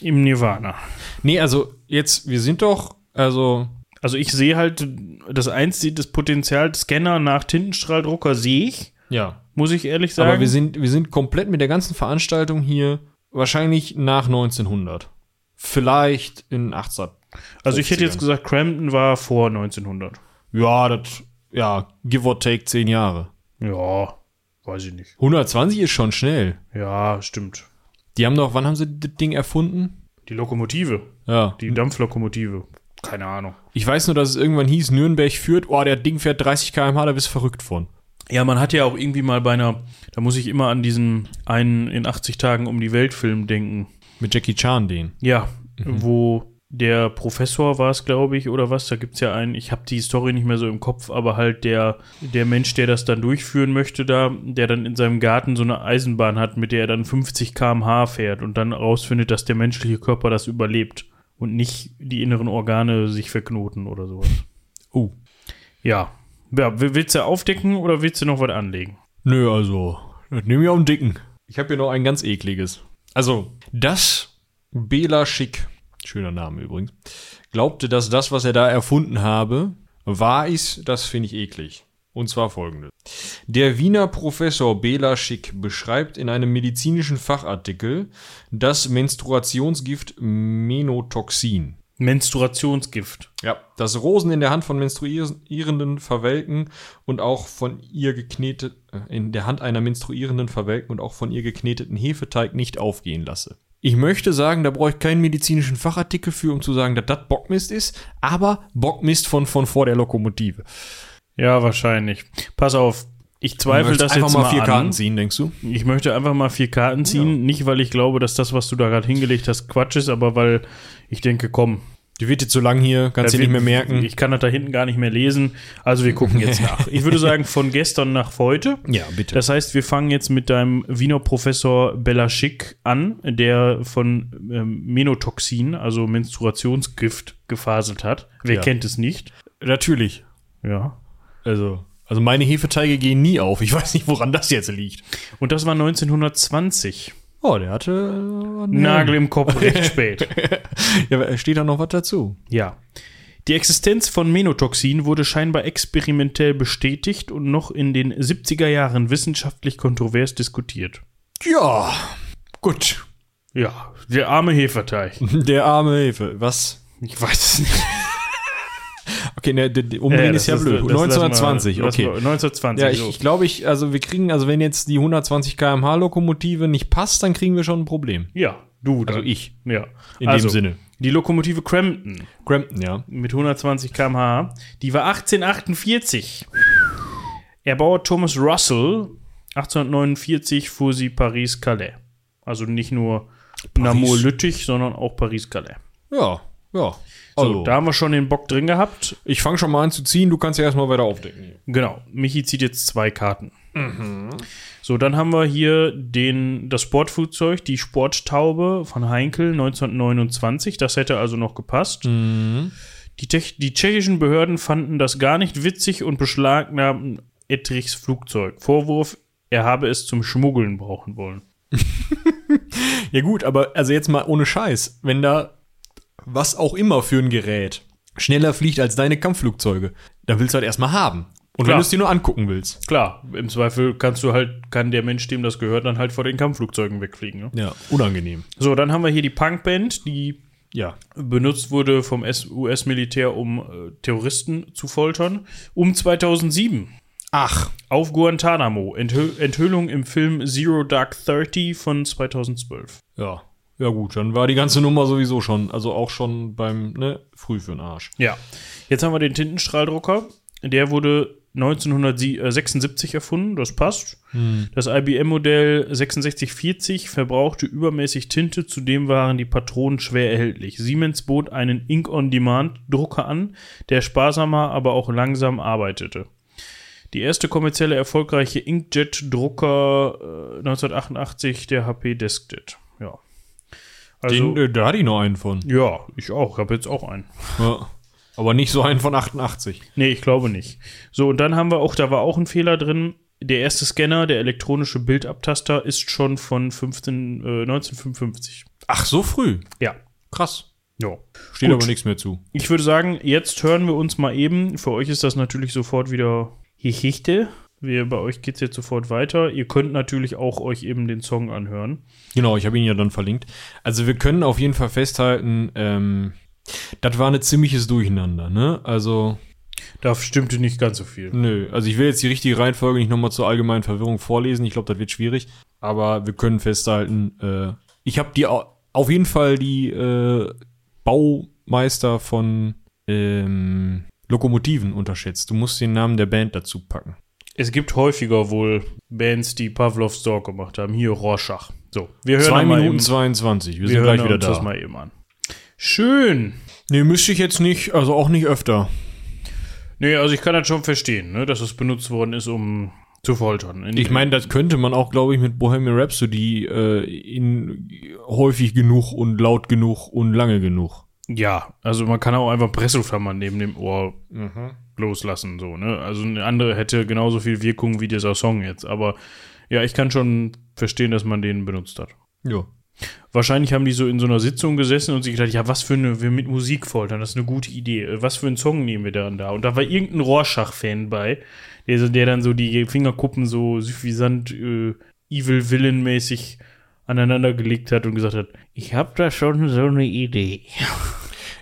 im Nirvana. Nee, also jetzt, wir sind doch, also Also ich sehe halt das einzige, das Potenzial Scanner nach Tintenstrahldrucker sehe ich, ja. muss ich ehrlich sagen. Aber wir sind, wir sind komplett mit der ganzen Veranstaltung hier wahrscheinlich nach 1900. Vielleicht in 18. also ich hätte jetzt 50ern. gesagt, Crampton war vor 1900. Ja, das, ja, give or take 10 Jahre. Ja, weiß ich nicht. 120 ist schon schnell. Ja, stimmt. Die haben doch, wann haben sie das Ding erfunden? Die Lokomotive, Ja. die Dampflokomotive. Keine Ahnung. Ich weiß nur, dass es irgendwann hieß, Nürnberg führt, oh, der Ding fährt 30 km/h, da bist du verrückt von. Ja, man hat ja auch irgendwie mal bei einer, da muss ich immer an diesen einen in 80 Tagen um die Welt Film denken. Mit Jackie Chan den. Ja, wo der Professor war es, glaube ich, oder was. Da gibt es ja einen, ich habe die Story nicht mehr so im Kopf, aber halt der, der Mensch, der das dann durchführen möchte, da, der dann in seinem Garten so eine Eisenbahn hat, mit der er dann 50 km/h fährt und dann rausfindet, dass der menschliche Körper das überlebt und nicht die inneren Organe sich verknoten oder sowas. Oh. Ja. ja. Willst du aufdecken oder willst du noch was anlegen? Nö, also, das nehme ich auf den Dicken. Ich habe hier noch ein ganz ekliges. Also, das Bela Schick, schöner Name übrigens, glaubte, dass das, was er da erfunden habe, wahr ist, das finde ich eklig. Und zwar folgendes. Der Wiener Professor Bela Schick beschreibt in einem medizinischen Fachartikel das Menstruationsgift Menotoxin. Menstruationsgift. Ja, das Rosen in der Hand von Menstruierenden verwelken und auch von ihr geknetet, äh, in der Hand einer Menstruierenden verwelken und auch von ihr gekneteten Hefeteig nicht aufgehen lasse. Ich möchte sagen, da brauche ich keinen medizinischen Fachartikel für, um zu sagen, dass das Bockmist ist, aber Bockmist von, von vor der Lokomotive. Ja, wahrscheinlich. Pass auf, ich zweifle das jetzt mal mal vier an. Karten ziehen, denkst du? Ich möchte einfach mal vier Karten ziehen. Nicht, weil ich glaube, dass das, was du da gerade hingelegt hast, Quatsch ist, aber weil ich denke, komm. Die wird jetzt zu lang hier, kannst du nicht mehr merken. Ich kann das da hinten gar nicht mehr lesen. Also wir gucken jetzt nach. Ich würde sagen, von gestern nach heute. ja, bitte. Das heißt, wir fangen jetzt mit deinem Wiener Professor Bellaschik an, der von ähm, Menotoxin, also Menstruationsgift, gefaselt hat. Wer Ja. kennt es nicht? Natürlich. Ja. Also, also meine Hefeteige gehen nie auf. Ich weiß nicht, woran das jetzt liegt. Und das war 1920. Oh, der hatte äh, Nagel im Kopf, recht spät. Ja, steht da noch was dazu? Ja. Die Existenz von Menotoxin wurde scheinbar experimentell bestätigt und noch in den 70er Jahren wissenschaftlich kontrovers diskutiert. Ja, gut. Ja, der arme Hefeteig. Der arme Hefe. Was? Ich weiß es nicht. Okay, ne, Umdrehen ist ja das- blöd. das lassen wir- 1920, lassen okay. wir- 1920. Ja, ich, ich glaube, ich, also wir kriegen, also wenn jetzt die 120 km/h Lokomotive nicht passt, dann kriegen wir schon ein Problem. ja, du. Also dann. ich, Ja. in also, dem Sinne. Die Lokomotive Crampton Crampton, ja. mit 120 km/h, die war 1848. Erbauer Thomas Russell, 1849 fuhr sie Paris-Calais. Also nicht nur Namur-Lüttich, sondern auch Paris-Calais. Ja, ja. So, Also, da haben wir schon den Bock drin gehabt. ich fange schon mal an zu ziehen, du kannst ja erstmal weiter aufdecken. Genau, Michi zieht jetzt zwei Karten. Mhm. So, dann haben wir hier den, das Sportflugzeug, die Sporttaube von Heinkel 1929. Das hätte also noch gepasst. Mhm. Die, Tech, die tschechischen Behörden fanden das gar nicht witzig und beschlagnahmten Ettrichs Flugzeug. Vorwurf er habe es zum Schmuggeln brauchen wollen. Ja gut, aber also jetzt mal ohne Scheiß, wenn da was auch immer für ein Gerät schneller fliegt als deine Kampfflugzeuge, dann willst du halt erstmal haben. Und Klar. wenn du es dir nur angucken willst. Klar, im Zweifel kannst du halt, kann der Mensch, dem das gehört, dann halt vor den Kampfflugzeugen wegfliegen. Ne? Ja, unangenehm. So, dann haben wir hier die Punkband, die Ja. benutzt wurde vom US-Militär, um äh, Terroristen zu foltern. Um 2007 Ach. auf Guantanamo. Enthü Enthüllung im Film Zero Dark Thirty von 2012. Ja. Ja gut, dann war die ganze Nummer sowieso schon, also auch schon beim, ne, früh für den Arsch. Ja. Jetzt haben wir den Tintenstrahldrucker. Der wurde 1976 erfunden, das passt. Das IBM-Modell 6640 verbrauchte übermäßig Tinte, zudem waren die Patronen schwer erhältlich. Siemens bot einen Ink-on-Demand-Drucker an, der sparsamer, aber auch langsam arbeitete. Die erste kommerzielle erfolgreiche Inkjet-Drucker äh, 1988, der HP Deskjet. Also, Den, äh, da hatte ich noch einen von. ja, ich auch. Ich habe jetzt auch einen. Ja. Aber nicht so einen von 88. Nee, ich glaube nicht. So, und dann haben wir auch, da war auch ein Fehler drin. Der erste Scanner, der elektronische Bildabtaster, ist schon von 15, äh, 1955. Ach, so früh. Ja. Krass. Ja. Steht Gut. aber nichts mehr zu. Ich würde sagen, jetzt hören wir uns mal eben. Für euch ist das natürlich sofort wieder Geschichte. Wir, bei euch geht es jetzt sofort weiter. Ihr könnt natürlich auch euch eben den Song anhören. Genau, ich habe ihn ja dann verlinkt. Also wir können auf jeden Fall festhalten, ähm, das war ein ziemliches Durcheinander, ne? Also, Da stimmte nicht ganz so viel. nö. Also ich will jetzt die richtige Reihenfolge nicht nochmal zur allgemeinen Verwirrung vorlesen. Ich glaube, das wird schwierig. Aber wir können festhalten, äh, ich habe die au- auf jeden Fall die äh, Baumeister von ähm, Lokomotiven unterschätzt. Du musst den Namen der Band dazu packen. Es gibt häufiger wohl Bands, die Pavlovs Dog gemacht haben. Hier Rorschach. So, wir hören Zwei Minuten eben, 22. Wir, wir sind gleich wieder uns das da. mal eben an. Schön. Nee, müsste ich jetzt nicht, also auch nicht öfter. Nee, also ich kann das schon verstehen, ne, dass es benutzt worden ist, um zu foltern. In- Ich meine, das könnte man auch, glaube ich, mit Bohemian Rhapsody äh, in häufig genug und laut genug und lange genug. Ja, also man kann auch einfach Presslufthammer neben dem Ohr loslassen, so, ne? Also eine andere hätte genauso viel Wirkung wie dieser Song jetzt, aber ja, ich kann schon verstehen, dass man den benutzt hat. Ja. Wahrscheinlich haben die so in so einer Sitzung gesessen und sich gedacht, ja, was für eine, wir mit Musik foltern, das ist eine gute Idee. Was für einen Song nehmen wir dann da? Und da war irgendein Rorschach-Fan bei, der, der dann so die Fingerkuppen so suffisant, äh, Evil Villain-mäßig aneinander gelegt hat und gesagt hat, ich hab da schon so eine Idee.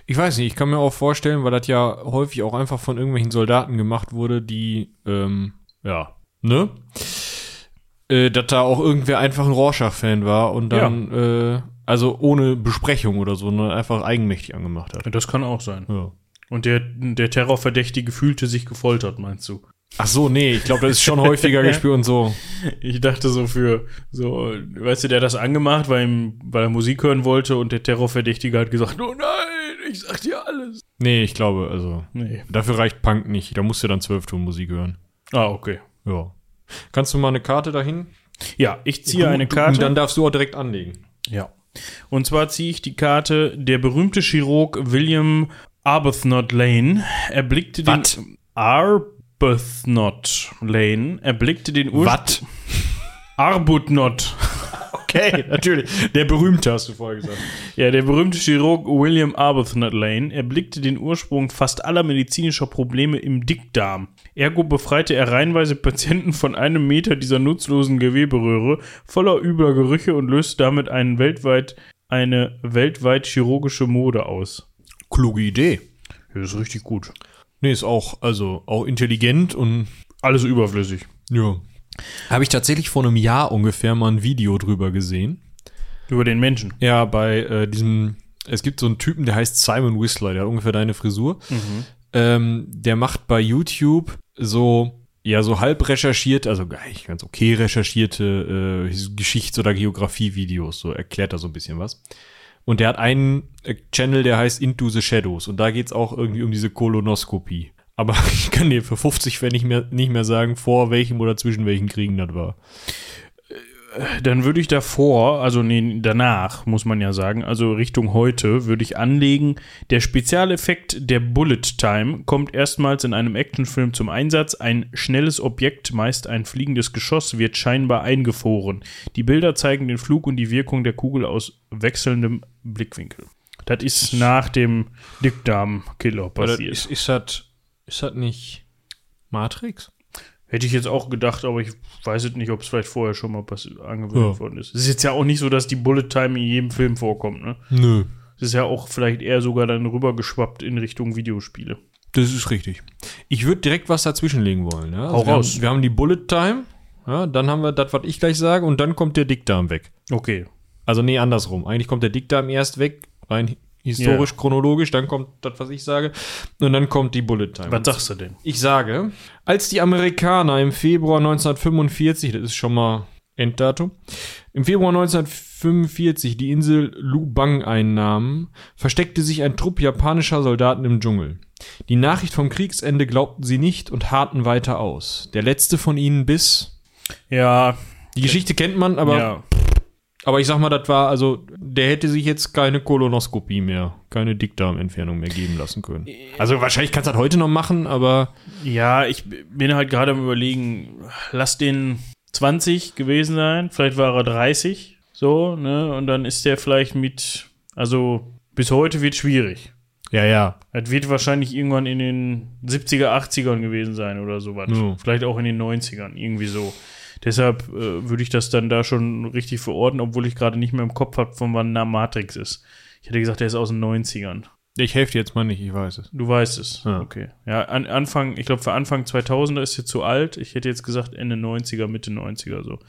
Ich weiß nicht, ich kann mir auch vorstellen, weil das ja häufig auch einfach von irgendwelchen Soldaten gemacht wurde, die, ähm, ja, ne? Äh, dass da auch irgendwer einfach ein Rorschach-Fan war und dann, äh, also ohne Besprechung oder so, sondern einfach eigenmächtig angemacht hat. Das kann auch sein. Ja. Und der, der Terrorverdächtige fühlte sich gefoltert, meinst du? Ach so, nee, ich glaube, das ist schon häufiger gespielt und so. Ich dachte so für, so, weißt du, der hat das angemacht, weil, ihm, weil er Musik hören wollte und der Terrorverdächtige hat gesagt, oh nein, ich sag dir alles. Nee, ich glaube, also, Nee. dafür reicht Punk nicht. Da musst du dann Zwölftonmusik hören. Ah, okay. Ja. Kannst du mal eine Karte dahin? Ja, ich ziehe eine Karte. Und dann darfst du auch direkt anlegen. ja. Und zwar ziehe ich die Karte, der berühmte Chirurg William Arbuthnot Lane erblickte den. Wat? Arbuthnot Lane erblickte den Ursprung. Was? Arbuthnot. Okay, natürlich. Der berühmte hast du vorher gesagt. Ja, der berühmte Chirurg William Arbuthnot Lane erblickte den Ursprung fast aller medizinischer Probleme im Dickdarm. Ergo befreite er reihenweise Patienten von einem Meter dieser nutzlosen Geweberöhre voller übler Gerüche und löste damit einen weltweit, eine weltweit chirurgische Mode aus. Kluge Idee. Ja, das ist richtig gut. Nee, ist auch, also, auch intelligent und Alles überflüssig. ja. Habe ich tatsächlich vor einem Jahr ungefähr mal ein Video drüber gesehen. Über den Menschen. Ja, bei äh, diesem, es gibt so einen Typen, der heißt Simon Whistler, der hat ungefähr deine Frisur. Ähm, der macht bei YouTube so, ja, so halb recherchiert, also eigentlich ganz okay recherchierte äh, Geschichts- oder Geografie-Videos, so erklärt er so ein bisschen was. Und der hat einen äh, Channel, der heißt Into the Shadows. Und da geht's auch irgendwie um diese Kolonoskopie. Aber ich kann dir für 50 Pfennig nicht mehr, nicht mehr sagen, vor welchem oder zwischen welchen Kriegen das war. dann würde ich davor, also nee, danach, muss man ja sagen, also Richtung heute, würde ich anlegen, der Spezialeffekt der Bullet Time kommt erstmals in einem Actionfilm zum Einsatz. Ein schnelles Objekt, meist ein fliegendes Geschoss, wird scheinbar eingefroren. Die Bilder zeigen den Flug und die Wirkung der Kugel aus wechselndem Blickwinkel. Das ist nach dem Dickdarm-Killer passiert. Ist, ist, das, ist das nicht Matrix? Hätte ich jetzt auch gedacht, aber ich weiß es nicht, ob es vielleicht vorher schon mal angewendet Ja. worden ist. Es ist jetzt ja auch nicht so, dass die Bullet Time in jedem Film vorkommt, ne? Nö. Es ist ja auch vielleicht eher sogar dann rübergeschwappt in Richtung Videospiele. Das ist richtig. Ich würde direkt was dazwischenlegen wollen. Ja? Hau wir, raus. Haben, wir haben die Bullet Time, ja, dann haben wir das, was ich gleich sage, und dann kommt der Dickdarm weg. Okay. Also nee, andersrum. Eigentlich kommt der Dickdarm erst weg, rein historisch, Ja. chronologisch, dann kommt das, was ich sage, und dann kommt die Bullet Time. Was sagst du denn? Ich sage, als die Amerikaner im Februar 1945, das ist schon mal Enddatum, im Februar 1945 die Insel Lubang einnahmen, versteckte sich ein Trupp japanischer Soldaten im Dschungel. Die Nachricht vom Kriegsende glaubten sie nicht und harrten weiter aus. Der letzte von ihnen bis. Ja, Die Geschichte kennt man, aber, ja. Aber ich sag mal, das war, also, der hätte sich jetzt keine Kolonoskopie mehr, keine Dickdarmentfernung mehr geben lassen können. Also wahrscheinlich kannst du das heute noch machen, aber Ja, ich bin halt gerade am überlegen, lass den 20 gewesen sein, vielleicht war er 30, so, ne? Und dann ist der vielleicht mit, also bis heute wird schwierig. ja, ja. Das wird wahrscheinlich irgendwann in den 70er, 80ern gewesen sein oder sowas. Ja. Vielleicht auch in den 90ern, irgendwie so. Deshalb äh, würde ich das dann da schon richtig verorten, obwohl ich gerade nicht mehr im Kopf habe, von wann nah Matrix ist. Ich hätte gesagt, der ist aus den 90ern. Ich helfe dir jetzt mal nicht, ich weiß es. Du weißt es. Ja. Okay. Ja, an, Anfang, ich glaube, für Anfang 2000er ist jetzt zu alt. Ich hätte jetzt gesagt Ende 90er, Mitte 90er so.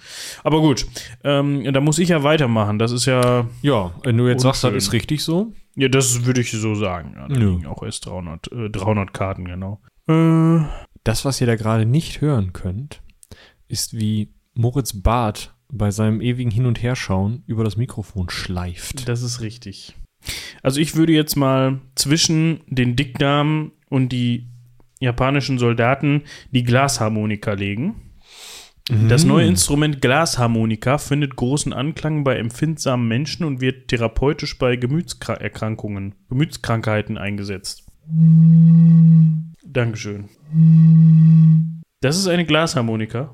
Aber gut, ähm, da muss ich ja weitermachen. Das ist ja, Ja, wenn du jetzt sagst, das Unschön. ist richtig so. ja, das würde ich so sagen. Da Ja. auch erst 300, äh, 300 Karten, genau. Äh, Das, was ihr da gerade nicht hören könnt, ist wie Moritz Barth bei seinem ewigen Hin- und Herschauen über das Mikrofon schleift. das ist richtig. Also ich würde jetzt mal zwischen den Dickdarm und die japanischen Soldaten die Glasharmonika legen. Das neue Instrument Glasharmonika findet großen Anklang bei empfindsamen Menschen und wird therapeutisch bei Gemütserkrankungen, Gemütskrankheiten eingesetzt. Dankeschön. Das ist eine Glasharmonika.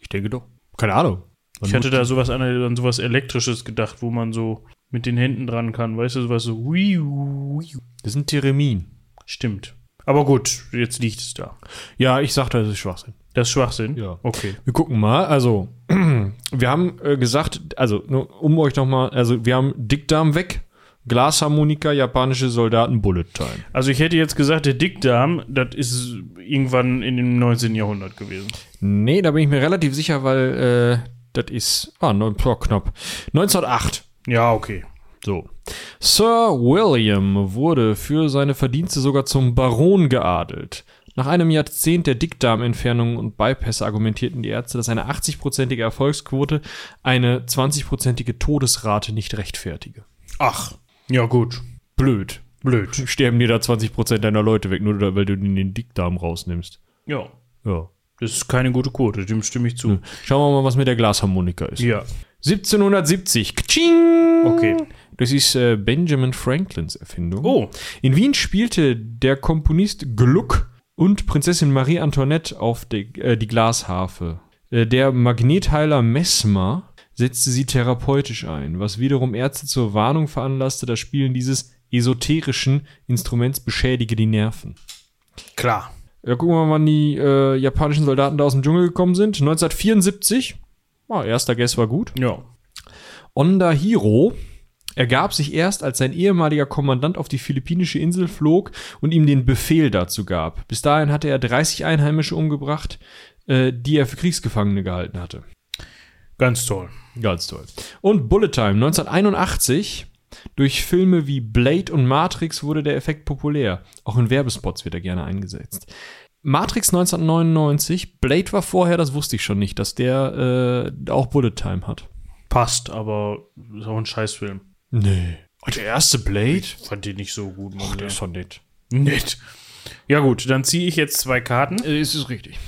Ich denke doch. Keine Ahnung. Ich hatte da sowas an, an sowas Elektrisches gedacht, wo man so mit den Händen dran kann. Weißt du, sowas so. Das sind Theremin. Stimmt. Aber gut, jetzt liegt es da. Ja, ich sagte, das ist Schwachsinn. Das ist Schwachsinn. Ja. Okay. Wir gucken mal. Also, wir haben äh, gesagt, also, nur um euch nochmal, also, wir haben Dickdarm weg, Glasharmonika, japanische Soldaten, Bullet Time. Also ich hätte jetzt gesagt, der Dickdarm, das ist irgendwann in dem 19. Jahrhundert gewesen. Nee, da bin ich mir relativ sicher, weil äh, das ist, ah, neun, oh, knapp. 1908. Ja, okay. So. Sir William wurde für seine Verdienste sogar zum Baron geadelt. Nach einem Jahrzehnt der Dickdarmentfernungen und Bypässe argumentierten die Ärzte, dass eine 80-prozentige Erfolgsquote eine 20-prozentige Todesrate nicht rechtfertige. Ach, ja gut. Blöd. Blöd. Sterben dir da 20% deiner Leute weg, nur weil du den Dickdarm rausnimmst. Ja, Ja. Das ist keine gute Quote, dem stimme ich zu. Schauen wir mal, was mit der Glasharmonika ist. Ja, 1770. Kaching! okay. Das ist äh, Benjamin Franklins Erfindung. Oh, In Wien spielte der Komponist Gluck und Prinzessin Marie Antoinette auf die, äh, die Glasharfe. Äh, der Magnetheiler Mesmer setzte sie therapeutisch ein, was wiederum Ärzte zur Warnung veranlasste, das Spielen dieses esoterischen Instruments beschädige die Nerven. klar. Ja, gucken wir mal, wann die äh, japanischen Soldaten da aus dem Dschungel gekommen sind. 1974. Ah, erster Guess war gut. Ja. Onda Hiro ergab sich erst, als sein ehemaliger Kommandant auf die philippinische Insel flog und ihm den Befehl dazu gab. Bis dahin hatte er 30 Einheimische umgebracht, äh, die er für Kriegsgefangene gehalten hatte. Ganz toll. Ganz toll. Und Bullet Time 1981. Durch Filme wie Blade und Matrix wurde der Effekt populär. Auch in Werbespots wird er gerne eingesetzt. Matrix 1999, Blade war vorher, das wusste ich schon nicht, dass der äh, auch Bullet Time hat. Passt, aber ist auch ein Scheißfilm. Nee. Und der erste Blade? Fand den nicht so gut. Ach, der ist doch nett. nett. Ja gut, dann ziehe ich jetzt zwei Karten. Äh, ist es richtig.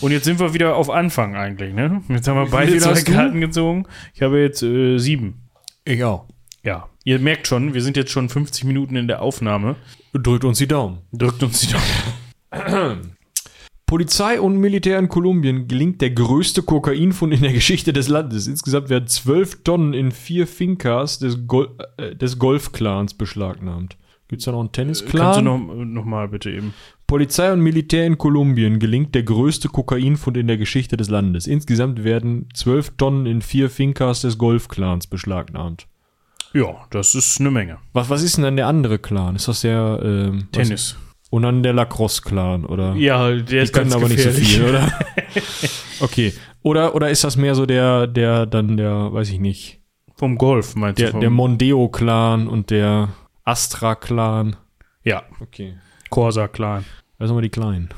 Und jetzt sind wir wieder auf Anfang eigentlich, ne? Jetzt haben wir beide zwei? Karten gezogen. Ich habe jetzt äh, sieben. Ich auch. Ja. Ihr merkt schon, wir sind jetzt schon 50 Minuten in der Aufnahme. Drückt uns die Daumen. Drückt uns die Daumen. Polizei und Militär in Kolumbien gelingt der größte Kokainfund in der Geschichte des Landes. Insgesamt werden zwölf Tonnen in vier Fincas des, Gol äh, des Golfclans beschlagnahmt. Gibt es da noch einen Kannst du Tennisclan? noch, noch mal bitte eben. Polizei und Militär in Kolumbien gelingt der größte Kokainfund in der Geschichte des Landes. Insgesamt werden zwölf Tonnen in vier Fincas des Golfclans beschlagnahmt. Ja, das ist eine Menge. Was, was ist denn dann der andere Clan? Ist das der ähm, Tennis. Und dann der Lacrosse-Clan, oder? Ja, der Die ist können ganz aber nicht so gefährlich. viel, oder? okay. Oder, oder ist das mehr so der, der, dann der, weiß ich nicht, Vom Golf meinst der, du? Vom, der Mondeo-Clan und der Astra-Clan? ja, Okay. Corsa-Clan. Das sind mal die Kleinen.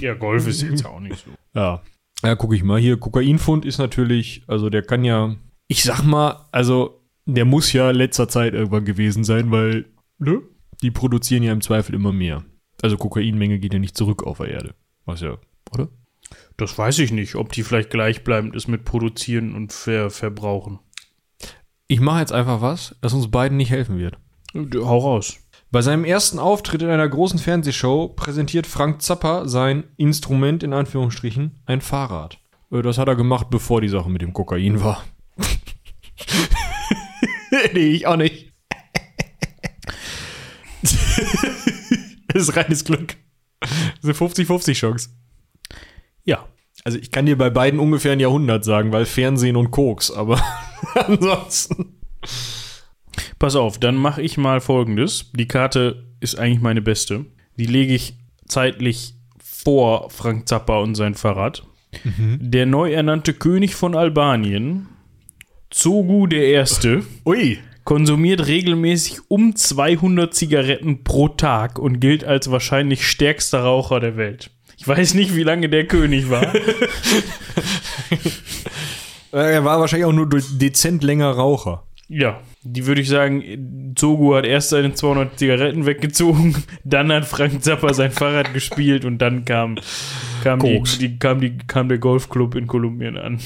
Ja, Golf ist jetzt auch nicht so. Ja. Ja, guck ich mal. Hier, Kokainfund ist natürlich, also der kann ja, ich sag mal, also der muss ja letzter Zeit irgendwann gewesen sein, weil, ne? Die produzieren ja im Zweifel immer mehr. Also Kokainmenge geht ja nicht zurück auf der Erde. Was ja, oder? Das weiß ich nicht, ob die vielleicht gleichbleibend ist mit Produzieren und ver Verbrauchen. Ich mache jetzt einfach was, das uns beiden nicht helfen wird. Hau raus. Bei seinem ersten Auftritt in einer großen Fernsehshow präsentiert Frank Zappa sein Instrument in Anführungsstrichen, ein Fahrrad. Äh, Das hat er gemacht, bevor die Sache mit dem Kokain war. nee, ich auch nicht. das ist reines Glück. Das ist eine 50-50 Chance. Ja. Also ich kann dir bei beiden ungefähr ein Jahrhundert sagen, weil Fernsehen und Koks, aber ansonsten. Pass auf, dann mache ich mal folgendes. Die Karte ist eigentlich meine beste. Die lege ich zeitlich vor Frank Zappa und sein Fahrrad. Der neu ernannte König von Albanien, Zogu der Erste, Ui. konsumiert regelmäßig um 200 Zigaretten pro Tag und gilt als wahrscheinlich stärkster Raucher der Welt. Ich weiß nicht, wie lange der König war. Er war wahrscheinlich auch nur dezent länger Raucher. Ja, die würde ich sagen, Zogu hat erst seine 200 Zigaretten weggezogen, dann hat Frank Zappa sein Fahrrad gespielt und dann kam, kam, die, die, kam, die, kam der Golfclub in Kolumbien an.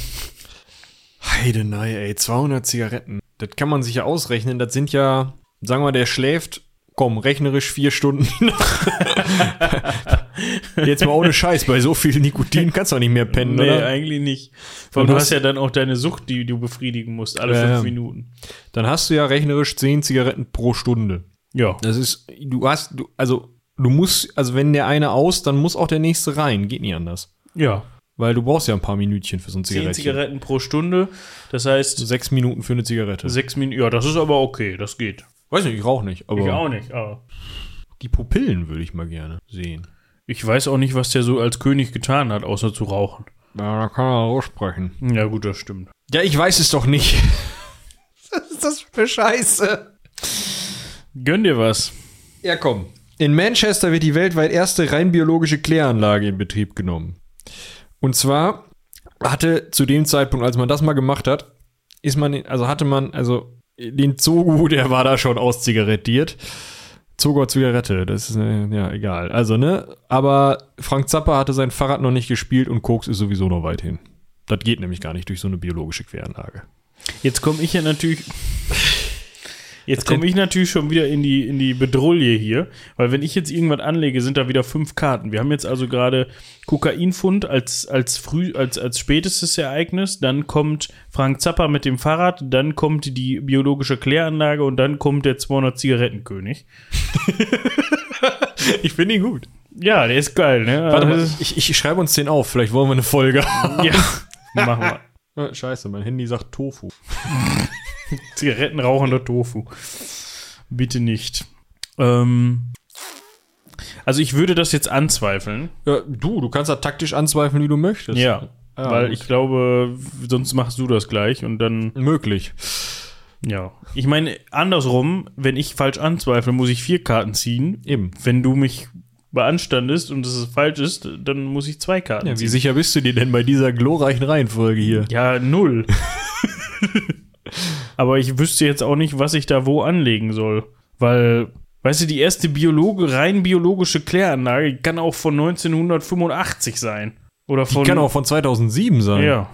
Heidenei, ey, 200 Zigaretten. Das kann man sich ja ausrechnen. Das sind ja, sagen wir, der schläft, komm, rechnerisch vier Stunden. Jetzt mal ohne Scheiß, bei so viel Nikotin kannst du auch nicht mehr pennen, Nee, oder? eigentlich nicht. Weil Dann du hast- ja dann auch deine Sucht, die du befriedigen musst, alle Ja, fünf. Minuten. Dann hast du ja rechnerisch 10 Zigaretten pro Stunde. Ja. Das ist, du hast, du, also, du musst, also wenn der eine aus, dann muss auch der nächste rein. Geht nie anders. Ja. Weil du brauchst ja ein paar Minütchen für so ein Zehn Zigarettchen. Zigaretten pro Stunde. Das heißt, Sechs Minuten für eine Zigarette. sechs Minuten. Ja, das ist aber okay. Das geht. Weiß nicht, ich rauche nicht, aber Ich auch nicht. Aber die Pupillen würde ich mal gerne sehen. ich weiß auch nicht, was der so als König getan hat, außer zu rauchen. Ja, da kann er aussprechen. Ja, gut, das stimmt. Ja, ich weiß es doch nicht. Was ist das für Scheiße? Gönn dir was. Ja, komm. In Manchester wird die weltweit erste rein biologische Kläranlage in Betrieb genommen. Und zwar hatte zu dem Zeitpunkt, als man das mal gemacht hat, ist man, also hatte man, also den Zogu, der war da schon auszigarettiert. Zogo Zigarette, das ist, äh, ja, egal. Also, ne, aber Frank Zappa hatte sein Fahrrad noch nicht gespielt und Koks ist sowieso noch weit hin. Das geht nämlich gar nicht durch so eine biologische Queranlage. Jetzt komme ich ja natürlich. Jetzt komme ich natürlich schon wieder in die, in die Bedrulle hier, weil wenn ich jetzt irgendwas anlege, sind da wieder fünf Karten. Wir haben jetzt also gerade Kokainfund als, als früh, als, als spätestes Ereignis, dann kommt Frank Zappa mit dem Fahrrad, dann kommt die biologische Kläranlage und dann kommt der 200 Zigarettenkönig. Ich finde ihn gut. Ja, der ist geil, ne? Warte mal, Also, ich, ich schreibe uns den auf. Vielleicht wollen wir eine Folge haben. Ja, machen wir. Scheiße, mein Handy sagt Tofu. Zigarettenrauchender Tofu. Bitte nicht. Ähm, also ich würde das jetzt anzweifeln. Ja, du, du kannst da taktisch anzweifeln, wie du möchtest. Ja, Ja, weil gut. ich glaube, sonst machst du das gleich und dann, Möglich. ja. Ich meine, andersrum, wenn ich falsch anzweifle, muss ich vier Karten ziehen. Eben. Wenn du mich beanstandest und es falsch ist, dann muss ich zwei Karten Ja, wie ziehen. sicher bist du dir denn bei dieser glorreichen Reihenfolge hier? Ja, null. Aber ich wüsste jetzt auch nicht, was ich da wo anlegen soll. Weil, weißt du, die erste Biologe, rein biologische Kläranlage kann auch von 1985 sein. Oder Die von. kann auch von 2007 sein. Ja.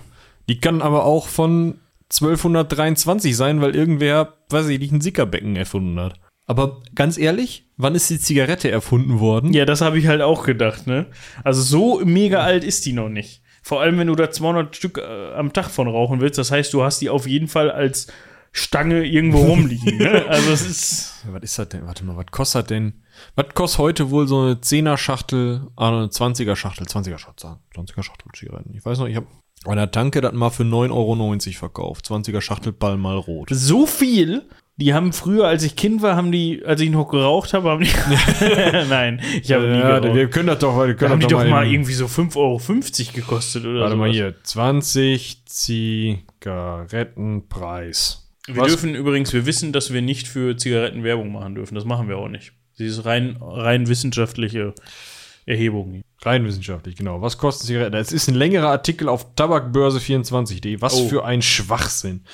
Die kann aber auch von 1223 sein, weil irgendwer, weiß ich nicht, ein Sickerbecken erfunden hat. Aber ganz ehrlich, wann ist die Zigarette erfunden worden? Ja, das habe ich halt auch gedacht, ne? Also so mega alt ist die noch nicht. Vor allem, wenn du da 200 Stück äh, am Tag von rauchen willst. Das heißt, du hast die auf jeden Fall als Stange irgendwo rumliegen, ne? Also es ist. Was ist das denn? Warte mal, was kostet denn? Was kostet heute wohl so eine 10er Schachtel, ah, eine 20er Schachtel, 20er Schachtel, 20er Schachtel Zigaretten. Ich weiß noch, ich habe an der Tanke das mal für 9,90 Euro verkauft. 20er Schachtel Ball mal rot. So viel. Die haben früher, als ich Kind war, haben die, als ich noch geraucht habe, haben die. Nein, ich habe nie Ja, geraucht. wir können das doch, wir Da können haben die das doch mal irgendwie so 5,50 Euro gekostet oder Warte so. mal hier, 20 Zigarettenpreis. Wir Was? dürfen übrigens, wir wissen, dass wir nicht für Zigaretten Werbung machen dürfen. Das machen wir auch nicht. Sie ist rein, rein wissenschaftliche Erhebung. Rein wissenschaftlich, genau. Was kostet Zigaretten? Es ist ein längerer Artikel auf tabakbörse24.de. Was Oh. für ein Schwachsinn.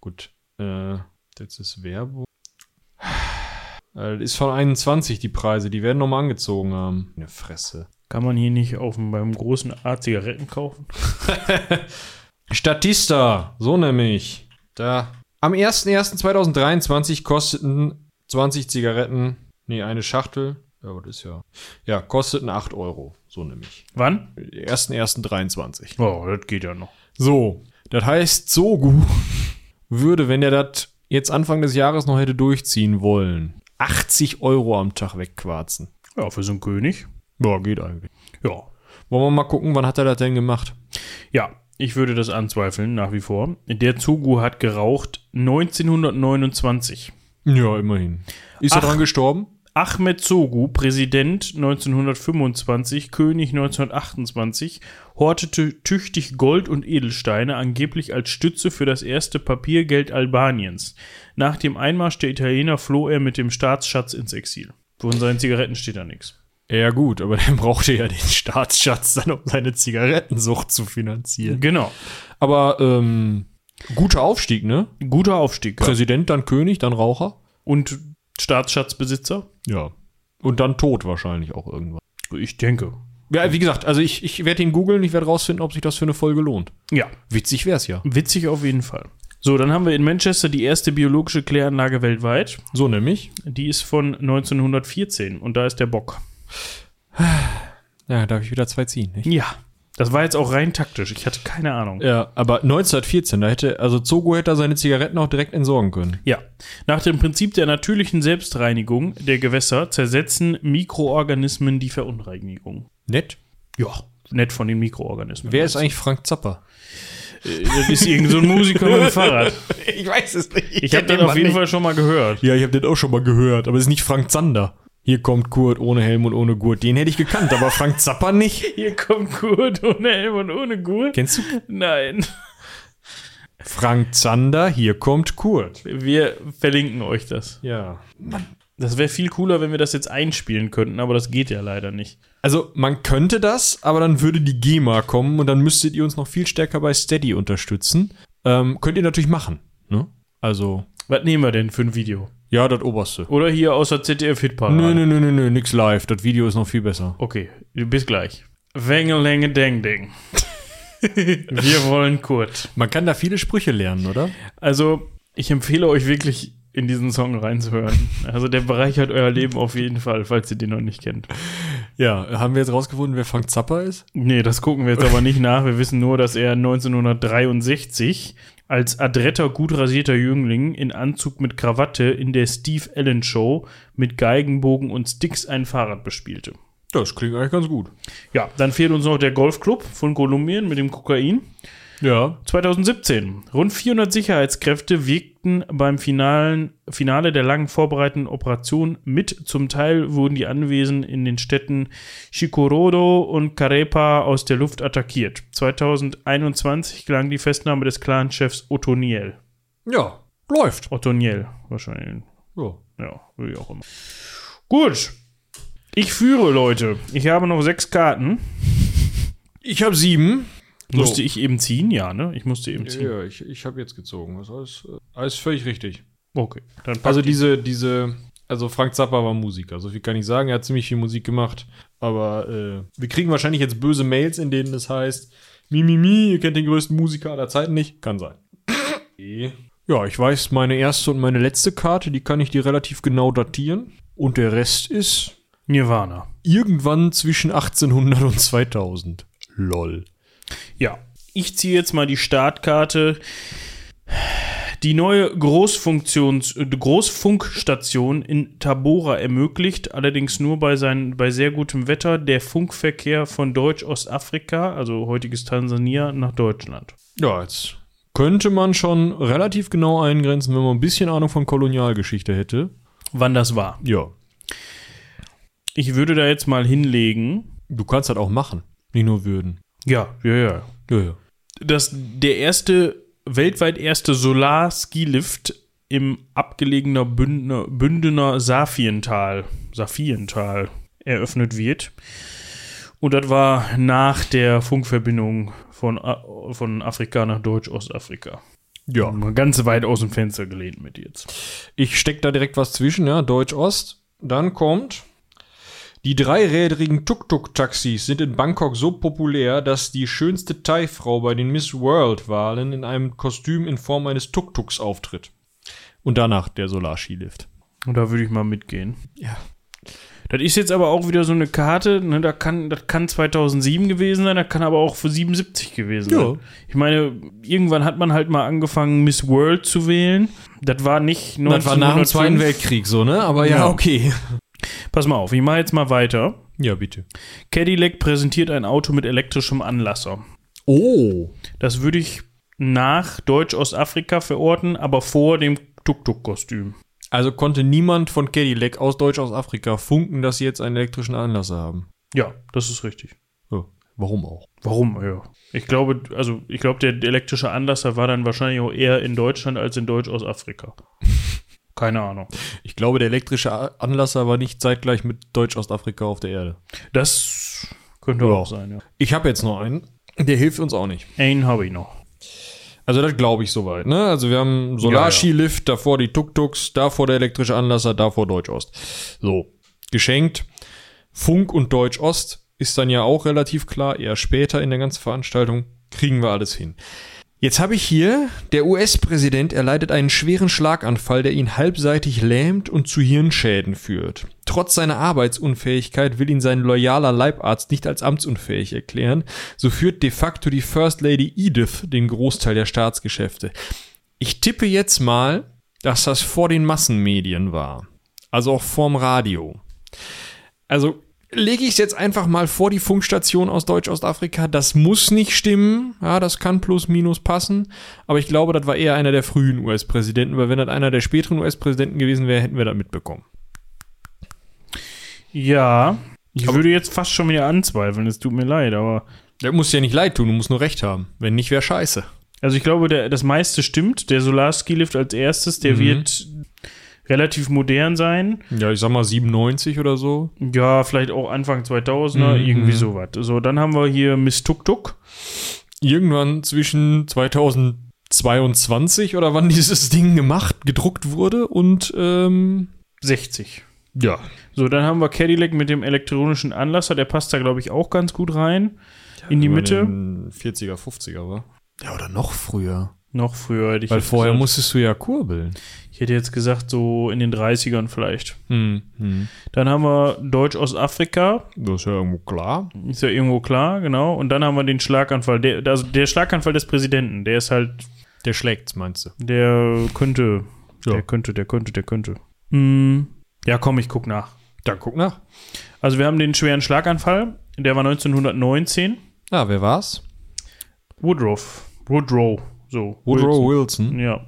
Gut, äh, jetzt ist Werbung. Äh, Das ist von 21 die Preise, die werden nochmal angezogen haben. Eine Fresse. Kann man hier nicht auf dem, beim großen A Zigaretten kaufen? Statista, so nämlich. Da. Am 01.01.2023 kosteten 20 Zigaretten, nee, eine Schachtel, ja, was ist ja, ja, kosteten 8 Euro, so nämlich. Wann? 01.01.23. Oh, das geht ja noch. So, das heißt, Sogu würde, wenn er das jetzt Anfang des Jahres noch hätte durchziehen wollen, 80 Euro am Tag wegquarzen. Ja, für so einen König. Ja, geht eigentlich. Ja. Wollen wir mal gucken, wann hat er das denn gemacht? Ja, ich würde das anzweifeln, nach wie vor. Der Zugu hat geraucht 1929. Ja, immerhin. Ist er Ach. dran gestorben? Ahmed Zogu, Präsident 1925, König 1928, hortete tüchtig Gold und Edelsteine, angeblich als Stütze für das erste Papiergeld Albaniens. Nach dem Einmarsch der Italiener floh er mit dem Staatsschatz ins Exil. Von seinen Zigaretten steht da nichts. Ja, gut, aber der brauchte ja den Staatsschatz dann, um seine Zigarettensucht zu finanzieren. Genau. Aber, ähm, guter Aufstieg, ne? Guter Aufstieg. Ja. Präsident, dann König, dann Raucher. Und Staatsschatzbesitzer? Ja. Und dann tot wahrscheinlich auch irgendwann. Ich denke. Ja, wie gesagt, also ich, ich werde ihn googeln, ich werde rausfinden, ob sich das für eine Folge lohnt. Ja, Witzig wär's ja. witzig auf jeden Fall. So, dann haben wir in Manchester die erste biologische Kläranlage weltweit. So nämlich. Die ist von 1914 und da ist der Bock. Ja, darf ich wieder zwei ziehen, nicht? Ja, das war jetzt auch rein taktisch. Ich hatte keine Ahnung. Ja, aber 1914, da hätte, also Zogo hätte er seine Zigaretten auch direkt entsorgen können. Ja, nach dem Prinzip der natürlichen Selbstreinigung der Gewässer zersetzen Mikroorganismen die Verunreinigung. Nett. Ja, nett von den Mikroorganismen. Wer ist eigentlich Frank Zappa? Äh, Das ist irgend so ein Musiker mit dem Fahrrad. Ich weiß es nicht. Ich habe den auf jeden Fall schon mal gehört. Ja, ich habe den auch schon mal gehört, aber es ist nicht Frank Zander. Hier kommt Kurt ohne Helm und ohne Gurt. Den hätte ich gekannt, aber Frank Zappa nicht. Hier kommt Gurt ohne Helm und ohne Gurt. Kennst du? Nein. Frank Zander, hier kommt Kurt. Wir verlinken euch das. Ja. Das wäre viel cooler, wenn wir das jetzt einspielen könnten, aber das geht ja leider nicht. Also, man könnte das, aber dann würde die GEMA kommen und dann müsstet ihr uns noch viel stärker bei Steady unterstützen. Ähm, könnt ihr natürlich machen, ne? Also, Was nehmen wir denn für ein Video? ja, das Oberste. Oder hier aus der ZDF-Hitparade? Nö, nö, nö, nö, nö, nix live. Das Video ist noch viel besser. Okay, bis gleich. Wengelänge Deng Deng. Wir wollen Kurt. Man kann da viele Sprüche lernen, oder? Also, ich empfehle euch wirklich, in diesen Song reinzuhören. Also, der bereichert euer Leben auf jeden Fall, falls ihr den noch nicht kennt. Ja, haben wir jetzt rausgefunden, wer Frank Zappa ist? Nee, das gucken wir jetzt aber nicht nach. Wir wissen nur, dass er 1963 als adretter, gut rasierter Jüngling in Anzug mit Krawatte in der Steve Allen Show mit Geigenbogen und Sticks ein Fahrrad bespielte. Das klingt eigentlich ganz gut. Ja, dann fehlt uns noch der Golfclub von Kolumbien mit dem Kokain. Ja. 2017. Rund 400 Sicherheitskräfte wirkten beim finalen, Finale der langen vorbereitenden Operation mit. Zum Teil wurden die Anwesen in den Städten Chicorodo und Carepa aus der Luft attackiert. 2021 gelang die Festnahme des Clanchefs Otoniel. Ja, läuft. Otoniel, wahrscheinlich. Ja. Ja, wie auch immer. Gut. Ich führe, Leute. Ich habe noch sechs Karten. Ich habe sieben. Musste ich eben ziehen? Ja, ne? Ich musste eben ziehen. Ja, ich, ich habe jetzt gezogen. Das ist alles, äh, alles völlig richtig. Okay. Also diese, diese Also Frank Zappa war Musiker, so viel kann ich sagen. Er hat ziemlich viel Musik gemacht. Aber äh, wir kriegen wahrscheinlich jetzt böse Mails, in denen es heißt, Mimimi, mi, mi, ihr kennt den größten Musiker aller Zeiten nicht. Kann sein. ja, ich weiß meine erste und meine letzte Karte, die kann ich dir relativ genau datieren. Und der Rest ist Nirvana. irgendwann zwischen 1800 und 2000. Lol. Ja, ich ziehe jetzt mal die Startkarte. Die neue Großfunktions Großfunkstation in Tabora ermöglicht, allerdings nur bei, sein, bei sehr gutem Wetter, der Funkverkehr von Deutsch-Ostafrika, also heutiges Tansania, nach Deutschland. Ja, jetzt könnte man schon relativ genau eingrenzen, wenn man ein bisschen Ahnung von Kolonialgeschichte hätte. Wann das war. Ja. Ich würde da jetzt mal hinlegen. Du kannst das auch machen. Nicht nur würden. Ja, ja, ja. Ja, ja. dass der erste, weltweit erste Solar-Skilift im abgelegener Bündner, Bündener Safiental, Safiental eröffnet wird. Und das war nach der Funkverbindung von, von Afrika nach Deutsch-Ostafrika. Ja. Mal ganz weit aus dem Fenster gelehnt mit jetzt. Ich steck da direkt was zwischen, ja, Deutsch-Ost. Dann kommt. Die dreirädrigen Tuk-Tuk-Taxis sind in Bangkok so populär, dass die schönste Thai-Frau bei den Miss World-Wahlen in einem Kostüm in Form eines Tuk-Tuks auftritt. Und danach der Solarskilift. Und da würde ich mal mitgehen. Ja. Das ist jetzt aber auch wieder so eine Karte, ne, da kann, das kann 2007 gewesen sein, das kann aber auch für 77 gewesen Ja. sein. Ich meine, irgendwann hat man halt mal angefangen, Miss World zu wählen. Das war nicht Das war nach dem 1905. Zweiten Weltkrieg so, ne? Aber ja, Ja. okay. Pass mal auf, ich mache jetzt mal weiter. Ja, bitte. Cadillac präsentiert ein Auto mit elektrischem Anlasser. Oh. Das würde ich nach Deutsch-Ostafrika verorten, aber vor dem Tuk-Tuk-Kostüm. Also konnte niemand von Cadillac aus Deutsch aus Afrika funken, dass sie jetzt einen elektrischen Anlasser haben. Ja, das ist richtig. Ja, warum auch? Warum? Ja. Ich glaube, also ich glaube, der elektrische Anlasser war dann wahrscheinlich auch eher in Deutschland als in Deutsch-Ostafrika. Keine Ahnung. Ich glaube, der elektrische Anlasser war nicht zeitgleich mit Deutsch-Ostafrika auf der Erde. Das könnte Ja. auch sein, ja. Ich habe jetzt noch einen. Der hilft uns auch nicht. Einen habe ich noch. Also das glaube ich soweit. Ne? Also wir haben Solarskilift, davor die Tuk-Tuks, davor der elektrische Anlasser, davor Deutsch-Ost. So, geschenkt. Funk und Deutsch-Ost ist dann ja auch relativ klar. Eher später in der ganzen Veranstaltung kriegen wir alles hin. Jetzt habe ich hier, der US-Präsident erleidet einen schweren Schlaganfall, der ihn halbseitig lähmt und zu Hirnschäden führt. Trotz seiner Arbeitsunfähigkeit will ihn sein loyaler Leibarzt nicht als amtsunfähig erklären, so führt de facto die First Lady Edith den Großteil der Staatsgeschäfte. Ich tippe jetzt mal, dass das vor den Massenmedien war. Also auch vorm Radio. Also lege ich es jetzt einfach mal vor die Funkstation aus Deutsch-Ostafrika. Das muss nicht stimmen. Ja, das kann plus minus passen. Aber ich glaube, das war eher einer der frühen US-Präsidenten, weil wenn das einer der späteren US-Präsidenten gewesen wäre, hätten wir das mitbekommen. Ja. Ich Aber- würde jetzt fast schon wieder anzweifeln, es tut mir leid, aber. Der muss ja nicht leid tun, du musst nur recht haben. Wenn nicht, wäre scheiße. Also ich glaube, der, das meiste stimmt. Der Solar-Skilift als erstes, der Mhm. wird relativ modern sein. Ja, ich sag mal 97 oder so. Ja, vielleicht auch Anfang 2000er, Mhm. irgendwie sowas. So, dann haben wir hier Miss Tuk Tuk. Irgendwann zwischen 2022 oder wann dieses Ding gemacht, gedruckt wurde und ähm, 60. ja. So, dann haben wir Cadillac mit dem elektronischen Anlasser. Der passt da, glaube ich, auch ganz gut rein. In die Mitte. 40er, 50er, war. Ja, oder noch früher. Noch früher hätte ich Weil vorher gesagt. musstest du ja kurbeln. Ich hätte jetzt gesagt, so in den 30ern vielleicht. Hm, hm. Dann haben wir Deutsch-Ostafrika. Das ist ja irgendwo klar. Ist ja irgendwo klar, genau. Und dann haben wir den Schlaganfall. Der, also der Schlaganfall des Präsidenten. Der ist halt, Der schlägt's, meinst du? der könnte, Ja. der könnte, der könnte, der könnte. Hm. Ja, komm, ich guck nach. Dann guck nach. Also wir haben den schweren Schlaganfall. Der war 1919. Ah, wer war's? Woodrow. Woodrow. So. Woodrow Wilson. Wilson. Ja.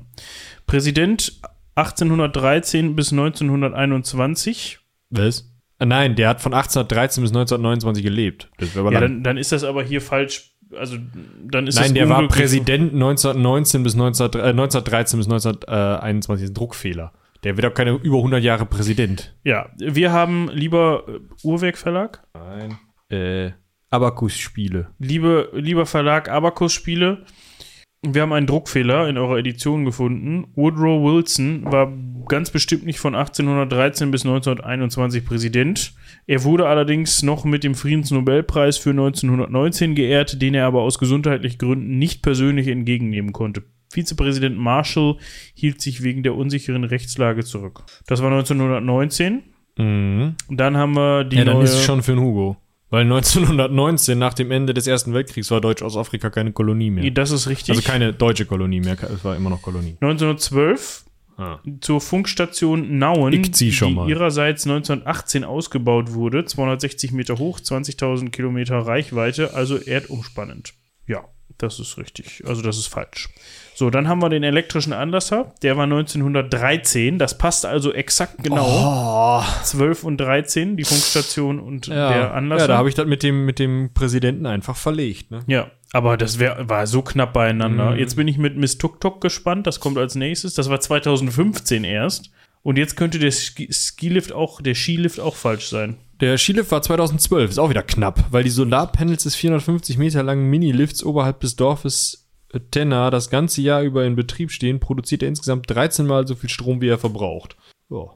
Präsident 1813 bis 1921. Was? Ah, Nein, der hat von 1813 bis 1929 gelebt. Das wäre aber Ja, dann, dann ist das aber hier falsch. Also, dann ist Nein, der war Präsident 1919 bis 19, äh, 1913 bis 1921. Das ist ein Druckfehler. Der wird auch keine über 100 Jahre Präsident. Ja, wir haben lieber äh, Uhrwerk Verlag, Nein. Äh, Abakus-Spiele. liebe, lieber Verlag Abacus Spiele. Wir haben einen Druckfehler in eurer Edition gefunden. Woodrow Wilson war ganz bestimmt nicht von 1813 bis 1921 Präsident. Er wurde allerdings noch mit dem Friedensnobelpreis für 1919 geehrt, den er aber aus gesundheitlichen Gründen nicht persönlich entgegennehmen konnte. Vizepräsident Marshall hielt sich wegen der unsicheren Rechtslage zurück. Das war 1919. Mhm. Dann haben wir die Ja, dann neue, ist es schon für den Hugo. Weil 1919, nach dem Ende des Ersten Weltkriegs, war Deutsch-Ostafrika keine Kolonie mehr. Das ist richtig. Also keine deutsche Kolonie mehr, es war immer noch Kolonie. 1912 Ah. zur Funkstation Nauen, die mal. ihrerseits 1918 ausgebaut wurde, 260 Meter hoch, 20.000 Kilometer Reichweite, also erdumspannend. Ja, das ist richtig. Also das ist falsch. So, dann haben wir den elektrischen Anlasser, der war 1913, das passt also exakt genau. 12 und 13, die Funkstation und der Oh. Ja, Anlasser. ja da habe ich das mit dem, mit dem Präsidenten einfach verlegt. Ne? Ja, aber das wär, war so knapp beieinander. Mhm. Jetzt bin ich mit Miss Tuk Tuk gespannt. Das kommt als nächstes. Das war 2015 erst. Und jetzt könnte der Ski Skilift auch, der Skilift auch falsch sein. Der Skilift war 2012, ist auch wieder knapp, weil die Solarpanels des 450 Meter langen Mini-Lifts oberhalb des Dorfes Tenna das ganze Jahr über in Betrieb stehen, produziert er insgesamt 13 Mal so viel Strom, wie er verbraucht. Ja.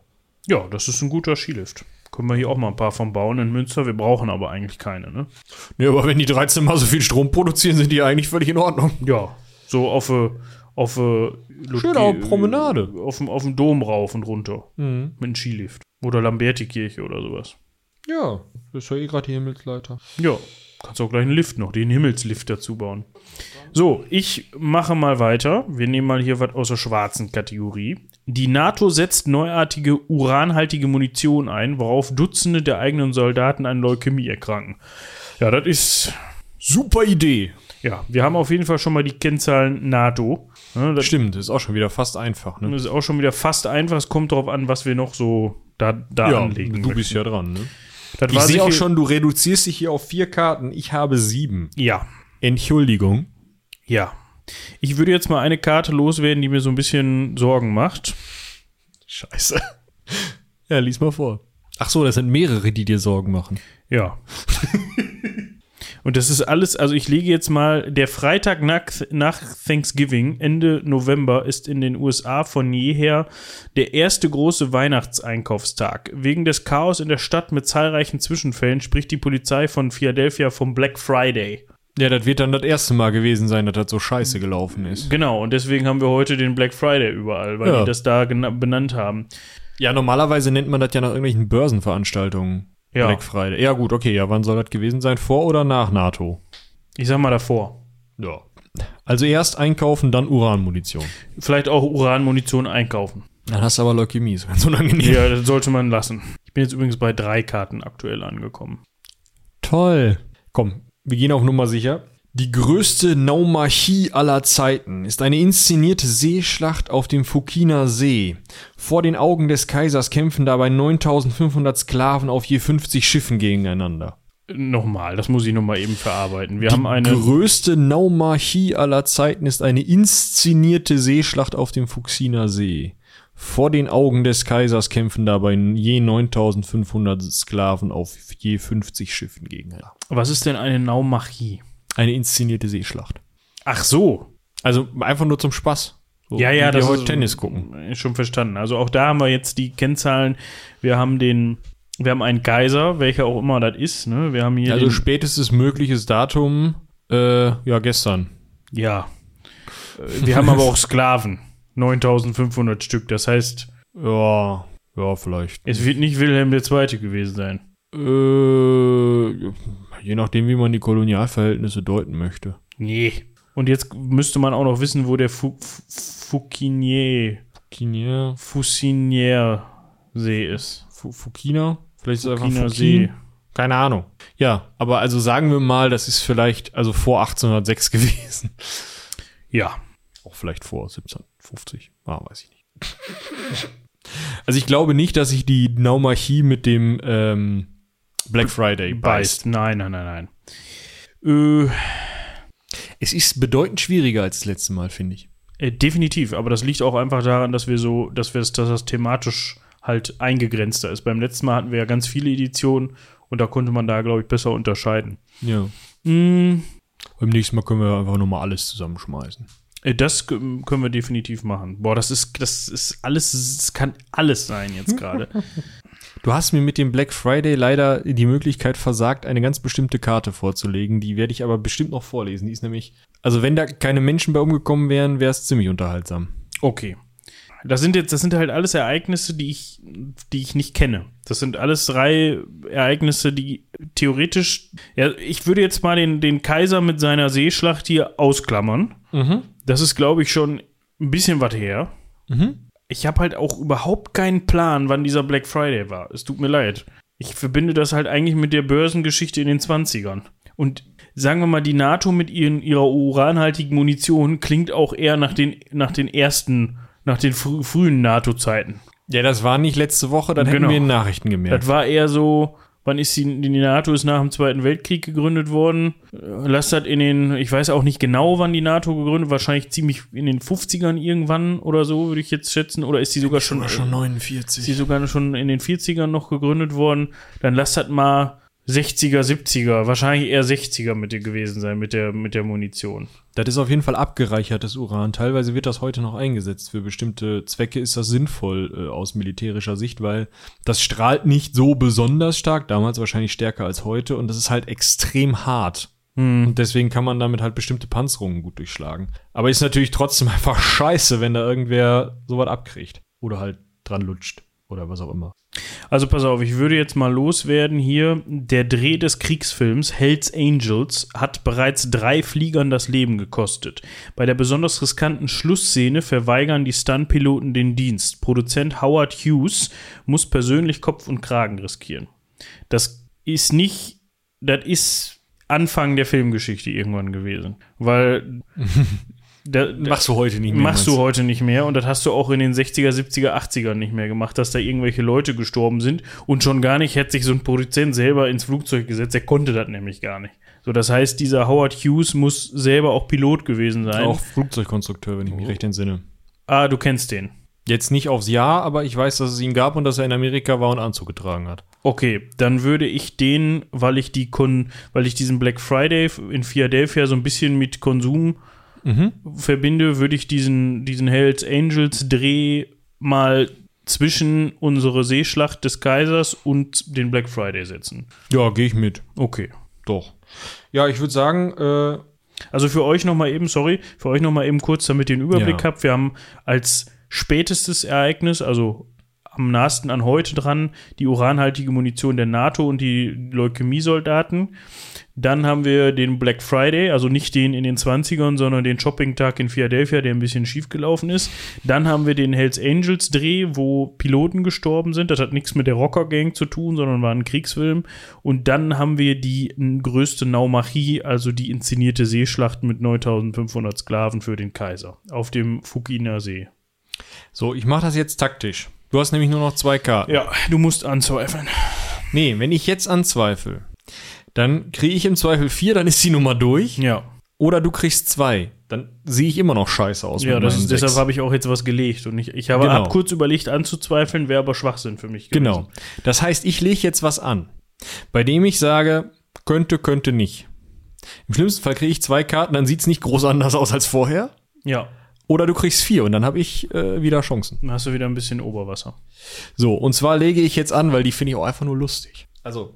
Ja, das ist ein guter Skilift. Können wir hier auch mal ein paar von bauen in Münster. Wir brauchen aber eigentlich keine, ne? Nee, aber wenn die 13 Mal so viel Strom produzieren, sind die eigentlich völlig in Ordnung. Ja, so auf äh, auf äh, Schöne Promenade. Auf dem, auf dem Dom rauf und runter. Mhm. Mit einem Skilift. Oder Lamberti-Kirche oder sowas. Ja, das ist ja eh gerade die Himmelsleiter. Ja, kannst auch gleich einen Lift noch, den Himmelslift dazu bauen. So, ich mache mal weiter. Wir nehmen mal hier was aus der schwarzen Kategorie. Die NATO setzt neuartige uranhaltige Munition ein, worauf Dutzende der eigenen Soldaten an Leukämie erkranken. Ja, das ist. Super Idee. Ja, wir haben auf jeden Fall schon mal die Kennzahlen NATO. Das Stimmt, ist auch schon wieder fast einfach. Ne? ist auch schon wieder fast einfach. Es kommt darauf an, was wir noch so da, da anlegen. du bist ja dran. Ne? Das Ich sehe auch schon, du reduzierst dich hier auf vier Karten. Ich habe sieben. Ja, Entschuldigung. ja. Ich würde jetzt mal eine Karte loswerden, die mir so ein bisschen Sorgen macht. Scheiße. Ja, lies mal vor. Ach so, das sind mehrere, die dir Sorgen machen. Ja. Und das ist alles, also ich lege jetzt mal, der Freitag nach, nach Thanksgiving, Ende November, ist in den USA von jeher der erste große Weihnachtseinkaufstag. Wegen des Chaos in der Stadt mit zahlreichen Zwischenfällen spricht die Polizei von Philadelphia vom Black Friday. Ja, das wird dann das erste Mal gewesen sein, dass das so scheiße gelaufen ist. Genau, und deswegen haben wir heute den Black Friday überall, weil Ja. die das da benannt haben. Ja, normalerweise nennt man das ja nach irgendwelchen Börsenveranstaltungen. Ja. Black Friday. Ja, gut, okay. Ja, wann soll das gewesen sein? Vor oder nach NATO? Ich sag mal davor. Ja. Also erst einkaufen, dann Uranmunition. Vielleicht auch Uranmunition einkaufen. Dann hast du aber Leukämie, ist ganz unangenehm. Ja, das sollte man lassen. Ich bin jetzt übrigens bei drei Karten aktuell angekommen. Toll. Komm, wir gehen auf Nummer sicher. Die größte Naumachie aller Zeiten ist eine inszenierte Seeschlacht auf dem Fukiner See. Vor den Augen des Kaisers kämpfen dabei 9500 Sklaven auf je 50 Schiffen gegeneinander. Nochmal, das muss ich nochmal eben verarbeiten. Wir Die haben eine. größte Naumachie aller Zeiten ist eine inszenierte Seeschlacht auf dem Fuxiner See. Vor den Augen des Kaisers kämpfen dabei je 9500 Sklaven auf je 50 Schiffen gegeneinander. Was ist denn eine Naumachie? Eine inszenierte Seeschlacht. Ach so. Also einfach nur zum Spaß. So, Ja, ja, wie wir das heute ist- Tennis gucken. Schon verstanden. Also auch da haben wir jetzt die Kennzahlen. Wir haben den. Wir haben einen Kaiser, welcher auch immer das ist. Ne? Wir haben hier. Also spätestes mögliches Datum, äh, ja, gestern. ja. Äh, Wir haben aber auch Sklaven. 9500 Stück. Das heißt, Ja, ja, vielleicht. es wird nicht Wilhelm II. gewesen sein. Äh, je nachdem, wie man die Kolonialverhältnisse deuten möchte. Nee. Und jetzt müsste man auch noch wissen, wo der Fu Fu- Fukinier, Fukinier, Fusinier See ist. Fu- Fukina? Vielleicht ist es einfach Fukin? See. Keine Ahnung. Ja, aber also sagen wir mal, das ist vielleicht also vor 1806 gewesen. Ja. Auch vielleicht vor 1750. Ah, weiß ich nicht. also ich glaube nicht, dass sich die Naumachie mit dem ähm, Black Friday beißt. Beißt. Nein, nein, nein, nein. Äh, Es ist bedeutend schwieriger als das letzte Mal, finde ich. äh, definitiv, aber das liegt auch einfach daran, dass wir so, dass wir dass das thematisch halt eingegrenzter ist. Beim letzten Mal hatten wir ja ganz viele Editionen und da konnte man da, glaube ich, besser unterscheiden. Ja. Mm, Beim nächsten Mal können wir einfach nochmal alles zusammenschmeißen. Äh, Das können wir definitiv machen. Boah, das ist, das ist alles, es kann alles sein jetzt gerade. Du hast mir mit dem Black Friday leider die Möglichkeit versagt, eine ganz bestimmte Karte vorzulegen. Die werde ich aber bestimmt noch vorlesen. Die ist nämlich, also wenn da keine Menschen bei umgekommen wären, wäre es ziemlich unterhaltsam. Okay. Das sind jetzt, das sind halt alles Ereignisse, die ich, die ich nicht kenne. Das sind alles drei Ereignisse, die theoretisch, ja, ich würde jetzt mal den, den Kaiser mit seiner Seeschlacht hier ausklammern. Das ist, glaube ich, schon ein bisschen was her. Ich habe halt auch überhaupt keinen Plan, wann dieser Black Friday war. Es tut mir leid. Ich verbinde das halt eigentlich mit der Börsengeschichte in den 20ern. Und sagen wir mal, die NATO mit ihren, ihrer uranhaltigen Munition klingt auch eher nach den, nach den ersten, nach den frü frühen NATO-Zeiten. Ja, das war nicht letzte Woche, dann hätten Genau. wir in Nachrichten gemerkt. Das war eher so, wann ist die, die NATO ist nach dem Zweiten Weltkrieg gegründet worden. Äh, Lass das in den, ich weiß auch nicht genau, wann die NATO gegründet, wahrscheinlich ziemlich in den 50ern irgendwann oder so, würde ich jetzt schätzen. Oder ist die sogar schon, schon ist 49. die sogar schon in den 40ern noch gegründet worden? Dann lass das mal 60er, 70er, wahrscheinlich eher 60er mit dir gewesen sein, mit der, mit der Munition. Das ist auf jeden Fall abgereichertes Uran. Teilweise wird das heute noch eingesetzt. Für bestimmte Zwecke ist das sinnvoll äh, aus militärischer Sicht, weil das strahlt nicht so besonders stark, damals wahrscheinlich stärker als heute und das ist halt extrem hart. Und deswegen kann man damit halt bestimmte Panzerungen gut durchschlagen. Aber ist natürlich trotzdem einfach scheiße, wenn da irgendwer sowas abkriegt. Oder halt dran lutscht. Oder was auch immer. Also pass auf, ich würde jetzt mal loswerden hier. Der Dreh des Kriegsfilms Hells Angels hat bereits drei Fliegern das Leben gekostet. Bei der besonders riskanten Schlussszene verweigern die Stuntpiloten den Dienst. Produzent Howard Hughes muss persönlich Kopf und Kragen riskieren. Das ist nicht, das ist Anfang der Filmgeschichte irgendwann gewesen. Weil da, Machst du heute nicht mehr. Machst du heute nicht mehr und das hast du auch in den 60er, 70er, 80er nicht mehr gemacht, dass da irgendwelche Leute gestorben sind und schon gar nicht hätte sich so ein Produzent selber ins Flugzeug gesetzt, der konnte das nämlich gar nicht. So, das heißt, dieser Howard Hughes muss selber auch Pilot gewesen sein. Auch Flugzeugkonstrukteur, wenn ich mich recht entsinne. Ah, du kennst den. Jetzt nicht aufs Jahr, aber ich weiß, dass es ihn gab und dass er in Amerika war und Anzug getragen hat. Okay, dann würde ich den, weil ich die Kon weil ich diesen Black Friday in Philadelphia so ein bisschen mit Konsum verbinde, würde ich diesen, diesen Hells Angels Dreh mal zwischen unsere Seeschlacht des Kaisers und den Black Friday setzen. Ja, gehe ich mit. Okay. Doch. Ja, ich würde sagen, äh, Also für euch nochmal eben, sorry, für euch nochmal eben kurz, damit ihr den Überblick Ja. habt. Wir haben als spätestes Ereignis, also am nahesten an heute dran, die uranhaltige Munition der NATO und die Leukämiesoldaten. Dann haben wir den Black Friday, also nicht den in den 20ern, sondern den Shopping-Tag in Philadelphia, der ein bisschen schief gelaufen ist. Dann haben wir den Hells Angels Dreh, wo Piloten gestorben sind. Das hat nichts mit der Rocker Gang zu tun, sondern war ein Kriegsfilm. Und dann haben wir die größte Naumachie, also die inszenierte Seeschlacht mit 9500 Sklaven für den Kaiser auf dem Fukina See. so, ich mache das jetzt taktisch. Du hast nämlich nur noch zwei Karten. Ja, du musst anzweifeln. Nee, wenn ich jetzt anzweifle, dann kriege ich im Zweifel vier, dann ist die Nummer durch. Ja, Oder du kriegst zwei. Dann sehe ich immer noch scheiße aus. ja ist, deshalb habe ich auch jetzt was gelegt. Und ich, ich habe Genau. hab kurz überlegt, anzuzweifeln, wäre aber Schwachsinn für mich. gewesen. Genau. Das heißt, ich lege jetzt was an, bei dem ich sage, könnte, könnte nicht. Im schlimmsten Fall kriege ich zwei Karten, dann sieht es nicht groß anders aus als vorher. Ja, Oder du kriegst vier und dann habe ich äh, wieder Chancen. dann hast du wieder ein bisschen Oberwasser. So, und zwar lege ich jetzt an, weil die finde ich auch einfach nur lustig. Also,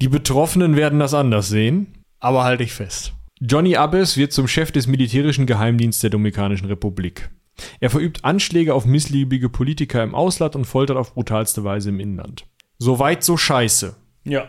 die Betroffenen werden das anders sehen, aber halte ich fest. Johnny Abbes wird zum Chef des militärischen Geheimdienstes der Dominikanischen Republik. Er verübt Anschläge auf missliebige Politiker im Ausland und foltert auf brutalste Weise im Inland. Soweit so scheiße. Ja.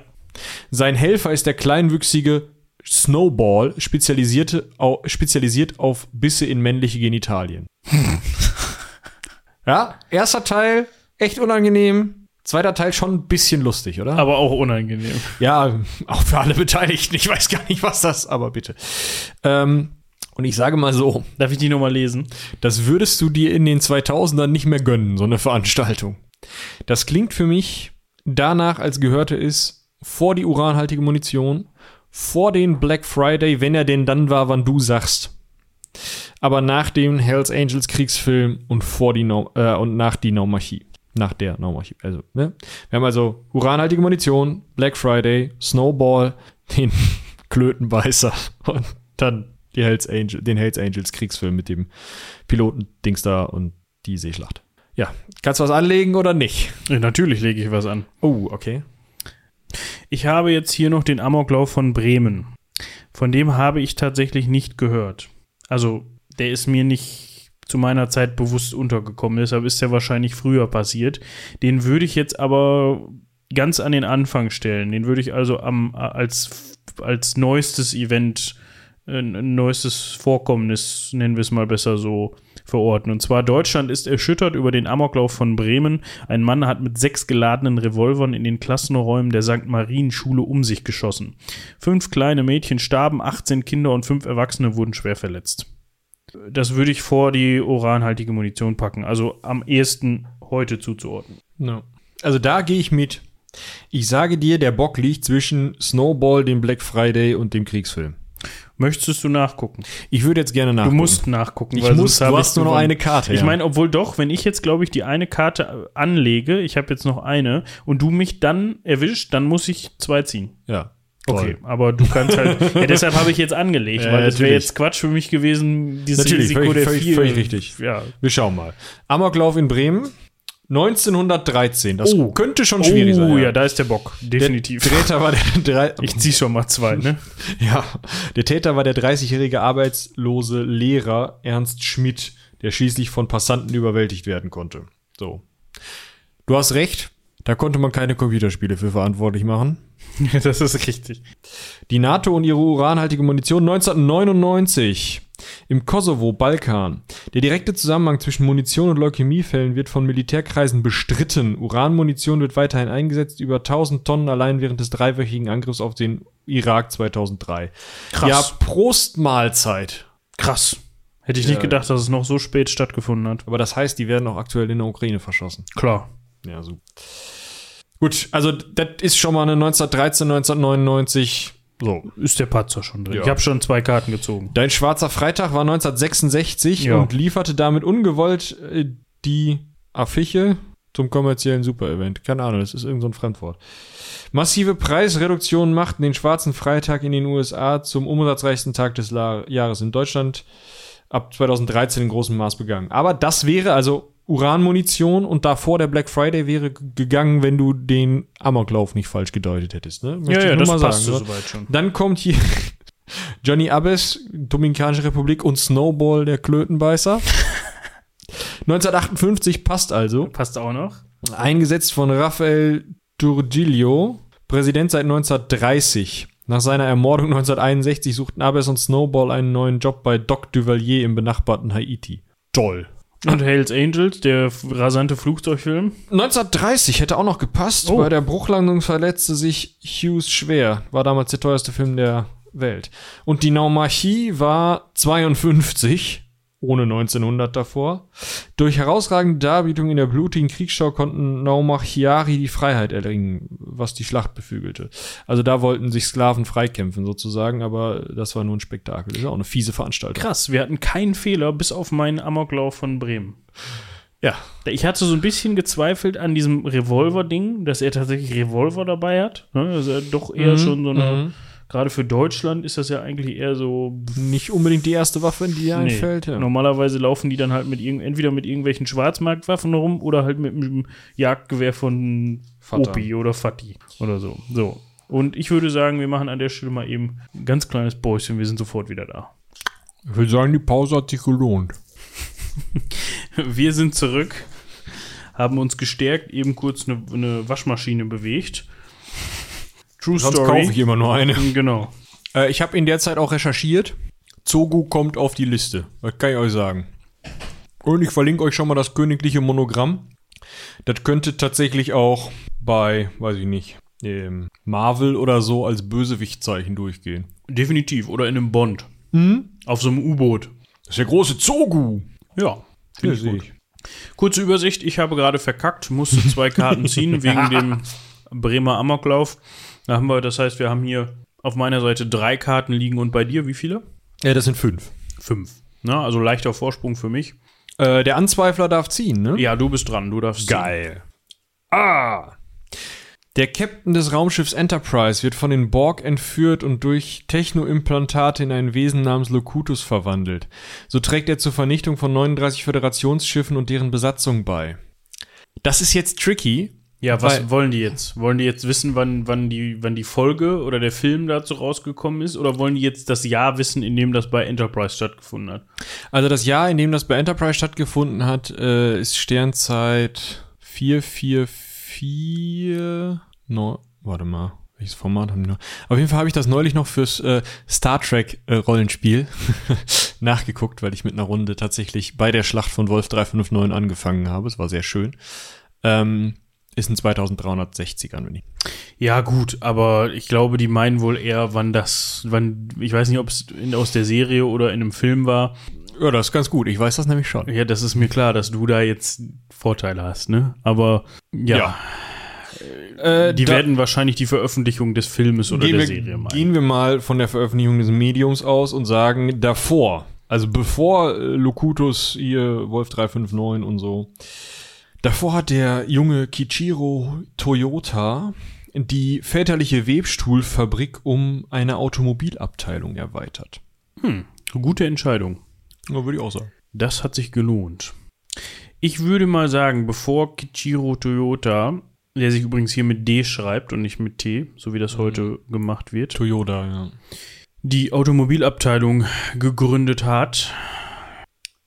Sein Helfer ist der kleinwüchsige Snowball, spezialisierte, au, spezialisiert auf Bisse in männliche Genitalien. ja, erster Teil echt unangenehm. Zweiter Teil schon ein bisschen lustig, oder? Aber auch unangenehm. Ja, auch für alle Beteiligten. Ich weiß gar nicht, was das, aber bitte. Ähm, und ich sage mal so, Darf ich die nochmal lesen? das würdest du dir in den 2000ern nicht mehr gönnen, so eine Veranstaltung. Das klingt für mich danach, als gehörte es vor die uranhaltige Munition, vor den Black Friday, wenn er denn dann war, wann du sagst. Aber nach dem Hells Angels Kriegsfilm und vor die Nau äh, und nach die Naumachie. Nach der Naumachie. Also, ne? Wir haben also uranhaltige Munition, Black Friday, Snowball, den Klötenbeißer und dann die Hells Angel, den Hells Angels Kriegsfilm mit dem Piloten-Dings da und die Seeschlacht. Ja, kannst du was anlegen oder nicht? Ja, natürlich lege ich was an. Oh, okay. Ich habe jetzt hier noch den Amoklauf von Bremen. Von dem habe ich tatsächlich nicht gehört. Also, der ist mir nicht zu meiner Zeit bewusst untergekommen. Deshalb ist der wahrscheinlich früher passiert. Den würde ich jetzt aber ganz an den Anfang stellen. Den würde ich also am, als, als neuestes Event, äh, neuestes Vorkommnis, nennen wir es mal besser so, verorten. Und zwar Deutschland ist erschüttert über den Amoklauf von Bremen. Ein Mann hat mit sechs geladenen Revolvern in den Klassenräumen der St. Marienschule um sich geschossen. Fünf kleine Mädchen starben, 18 Kinder und fünf Erwachsene wurden schwer verletzt. Das würde ich vor die uranhaltige Munition packen. Also am ehesten heute zuzuordnen. No. Also da gehe ich mit. Ich sage dir, der Bock liegt zwischen Snowball, dem Black Friday und dem Kriegsfilm. Möchtest du nachgucken? Ich würde jetzt gerne Du nachgucken. musst nachgucken. Ich weil muss, sonst habe du ich hast nur noch eine Karte. Ich ja. meine, obwohl doch, wenn ich jetzt, glaube ich, die eine Karte anlege, ich habe jetzt noch eine, und du mich dann erwischt, dann muss ich zwei ziehen. ja. Okay, aber du kannst halt. ja, deshalb habe ich jetzt angelegt, Ja, weil es wäre natürlich. jetzt Quatsch für mich gewesen, dieses Natürlich, Risiko völlig- der völlig- vier. völlig richtig. Ja. Wir schauen mal. Amoklauf in Bremen 1913. Das Oh. könnte schon schwierig sein. Oh, ja, da ist der Bock. Der Definitiv. Täter war der ich zieh schon mal zwei, ne? ja, der Täter war der 30-jährige arbeitslose Lehrer Ernst Schmidt, der schließlich von Passanten überwältigt werden konnte. So. Du hast recht, da konnte man keine Computerspiele für verantwortlich machen. das ist richtig. Die NATO und ihre uranhaltige Munition 1999 im Kosovo, Balkan. Der direkte Zusammenhang zwischen Munition und Leukämiefällen wird von Militärkreisen bestritten. Uranmunition wird weiterhin eingesetzt, über 1000 Tonnen allein während des dreiwöchigen Angriffs auf den Irak 2003. Krass. Ja, Prostmahlzeit. Krass. Hätte ich Ja. nicht gedacht, dass es noch so spät stattgefunden hat. Aber das heißt, die werden auch aktuell in der Ukraine verschossen. Klar. Ja, so. Gut, also das ist schon mal eine 1913, 1999. So. Ist der Patzer schon drin. Ja. Ich habe schon zwei Karten gezogen. Dein schwarzer Freitag war 1966 Ja. und lieferte damit ungewollt äh, die Affiche zum kommerziellen Super-Event. Keine Ahnung, das ist irgendein so ein Fremdwort. Massive Preisreduktionen machten den schwarzen Freitag in den USA zum umsatzreichsten Tag des La Jahres in Deutschland ab 2013 in großem Maß begangen. Aber das wäre also Uranmunition und davor der Black Friday wäre gegangen, wenn du den Amoklauf nicht falsch gedeutet hättest. Ne? Möchte Ja, ja, das mal passt sagen, ne? soweit schon. Dann kommt hier Johnny Abbes, Dominikanische Republik und Snowball, der Klötenbeißer. 1958 passt also. Passt auch noch. Eingesetzt von Rafael Turgillo, Präsident seit 1930. Nach seiner Ermordung 1961 suchten Abbes und Snowball einen neuen Job bei Doc Duvalier im benachbarten Haiti. Toll. Und Hells Angels, der rasante Flugzeugfilm. 1930 hätte auch noch gepasst. Oh. Bei der Bruchlandung verletzte sich Hughes schwer. War damals der teuerste Film der Welt. Und die Naumachie war 52, ohne 1900 davor. Durch herausragende Darbietung in der blutigen Kriegsschau konnten Naumachiari die Freiheit erringen, was die Schlacht beflügelte. Also da wollten sich Sklaven freikämpfen sozusagen, aber das war nur ein Spektakel. Das ist auch eine fiese Veranstaltung. Krass, wir hatten keinen Fehler, bis auf meinen Amoklauf von Bremen. Ja. Ich hatte so ein bisschen gezweifelt an diesem Revolver-Ding, dass er tatsächlich Revolver dabei hat. Ne? Also er doch eher Mhm, schon so eine, mhm. Gerade für Deutschland ist das ja eigentlich eher so. Nicht unbedingt die erste Waffe, die dir nee. einfällt. Ja. Normalerweise laufen die dann halt mit irgend, entweder mit irgendwelchen Schwarzmarktwaffen rum oder halt mit einem Jagdgewehr von Vater. Opi oder Fati oder so. So. Und ich würde sagen, wir machen an der Stelle mal eben ein ganz kleines Päuschen. Wir sind sofort wieder da. Ich würde sagen, die Pause hat sich gelohnt. Wir sind zurück, haben uns gestärkt, eben kurz eine, eine Waschmaschine bewegt. True Sonst Story. kaufe ich immer nur eine. Genau. Äh, ich habe in der Zeit auch recherchiert. Zogu kommt auf die Liste. Was kann ich euch sagen? Und ich verlinke euch schon mal das königliche Monogramm. Das könnte tatsächlich auch bei, weiß ich nicht, ähm, Marvel oder so als Bösewichtszeichen durchgehen. Definitiv. Oder in einem Bond. Hm? Auf so einem U-Boot. Das ist der große Zogu. Ja. Finde ich gut. Kurze Übersicht, ich habe gerade verkackt, musste zwei Karten ziehen wegen dem Bremer Amoklauf. Da haben wir, das heißt, wir haben hier auf meiner Seite drei Karten liegen und bei dir wie viele? Ja, das sind fünf. Fünf. Na, also leichter Vorsprung für mich. Äh, der Anzweifler darf ziehen, ne? Ja, du bist dran, du darfst ziehen. Geil. Ah. Der Captain des Raumschiffs Enterprise wird von den Borg entführt und durch Technoimplantate in ein Wesen namens Locutus verwandelt. So trägt er zur Vernichtung von 39 Föderationsschiffen und deren Besatzung bei. Das ist jetzt tricky. Ja, was Weil- wollen die jetzt? Wollen die jetzt wissen, wann, wann, die, wann die Folge oder der Film dazu rausgekommen ist? Oder wollen die jetzt das Jahr wissen, in dem das bei Enterprise stattgefunden hat? Also das Jahr, in dem das bei Enterprise stattgefunden hat, äh, ist Sternzeit 444. No, warte mal. Welches Format haben die noch? Auf jeden Fall habe ich das neulich noch fürs äh, Star Trek äh, Rollenspiel nachgeguckt, weil ich mit einer Runde tatsächlich bei der Schlacht von Wolf 359 angefangen habe. Es war sehr schön. Ähm, ist in 2360ern, wenn ich. Ja, gut, aber ich glaube, die meinen wohl eher, wann das, wann, ich weiß nicht, ob es aus der Serie oder in einem Film war. Ja, das ist ganz gut. Ich weiß das nämlich schon. Ja, das ist mir klar, dass du da jetzt Vorteile hast, ne? Aber ja, Ja. Äh, die da- werden wahrscheinlich die Veröffentlichung des Filmes oder der wir, Serie meinen. Gehen wir mal von der Veröffentlichung des Mediums aus und sagen, davor, also bevor äh, Locutus hier Wolf 359 und so, davor hat der junge Kichiro Toyota die väterliche Webstuhlfabrik um eine Automobilabteilung erweitert. Hm, gute Entscheidung. Ja, würde ich auch sagen. Das hat sich gelohnt. Ich würde mal sagen, bevor Kichiro Toyota, der sich übrigens hier mit D schreibt und nicht mit T, so wie das heute gemacht wird, Toyota, ja. die Automobilabteilung gegründet hat,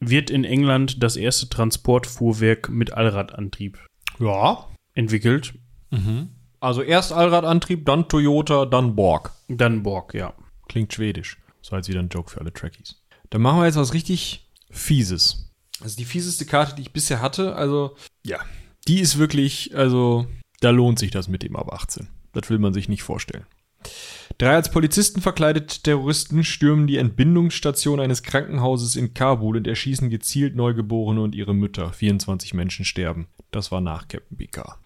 wird in England das erste Transportfuhrwerk mit Allradantrieb Ja. entwickelt. Mhm. Also erst Allradantrieb, dann Toyota, dann Borg. Dann Borg, ja. Klingt schwedisch. Das war jetzt wieder ein Joke für alle Trekkies. Dann machen wir jetzt was richtig Fieses. Ist die fieseste Karte, die ich bisher hatte. Also, ja. Die ist wirklich, also, da lohnt sich das mit dem ab 18. Das will man sich nicht vorstellen. Drei als Polizisten verkleidete Terroristen stürmen die Entbindungsstation eines Krankenhauses in Kabul und erschießen gezielt Neugeborene und ihre Mütter. 24 Menschen sterben. Das war nach Captain Picard.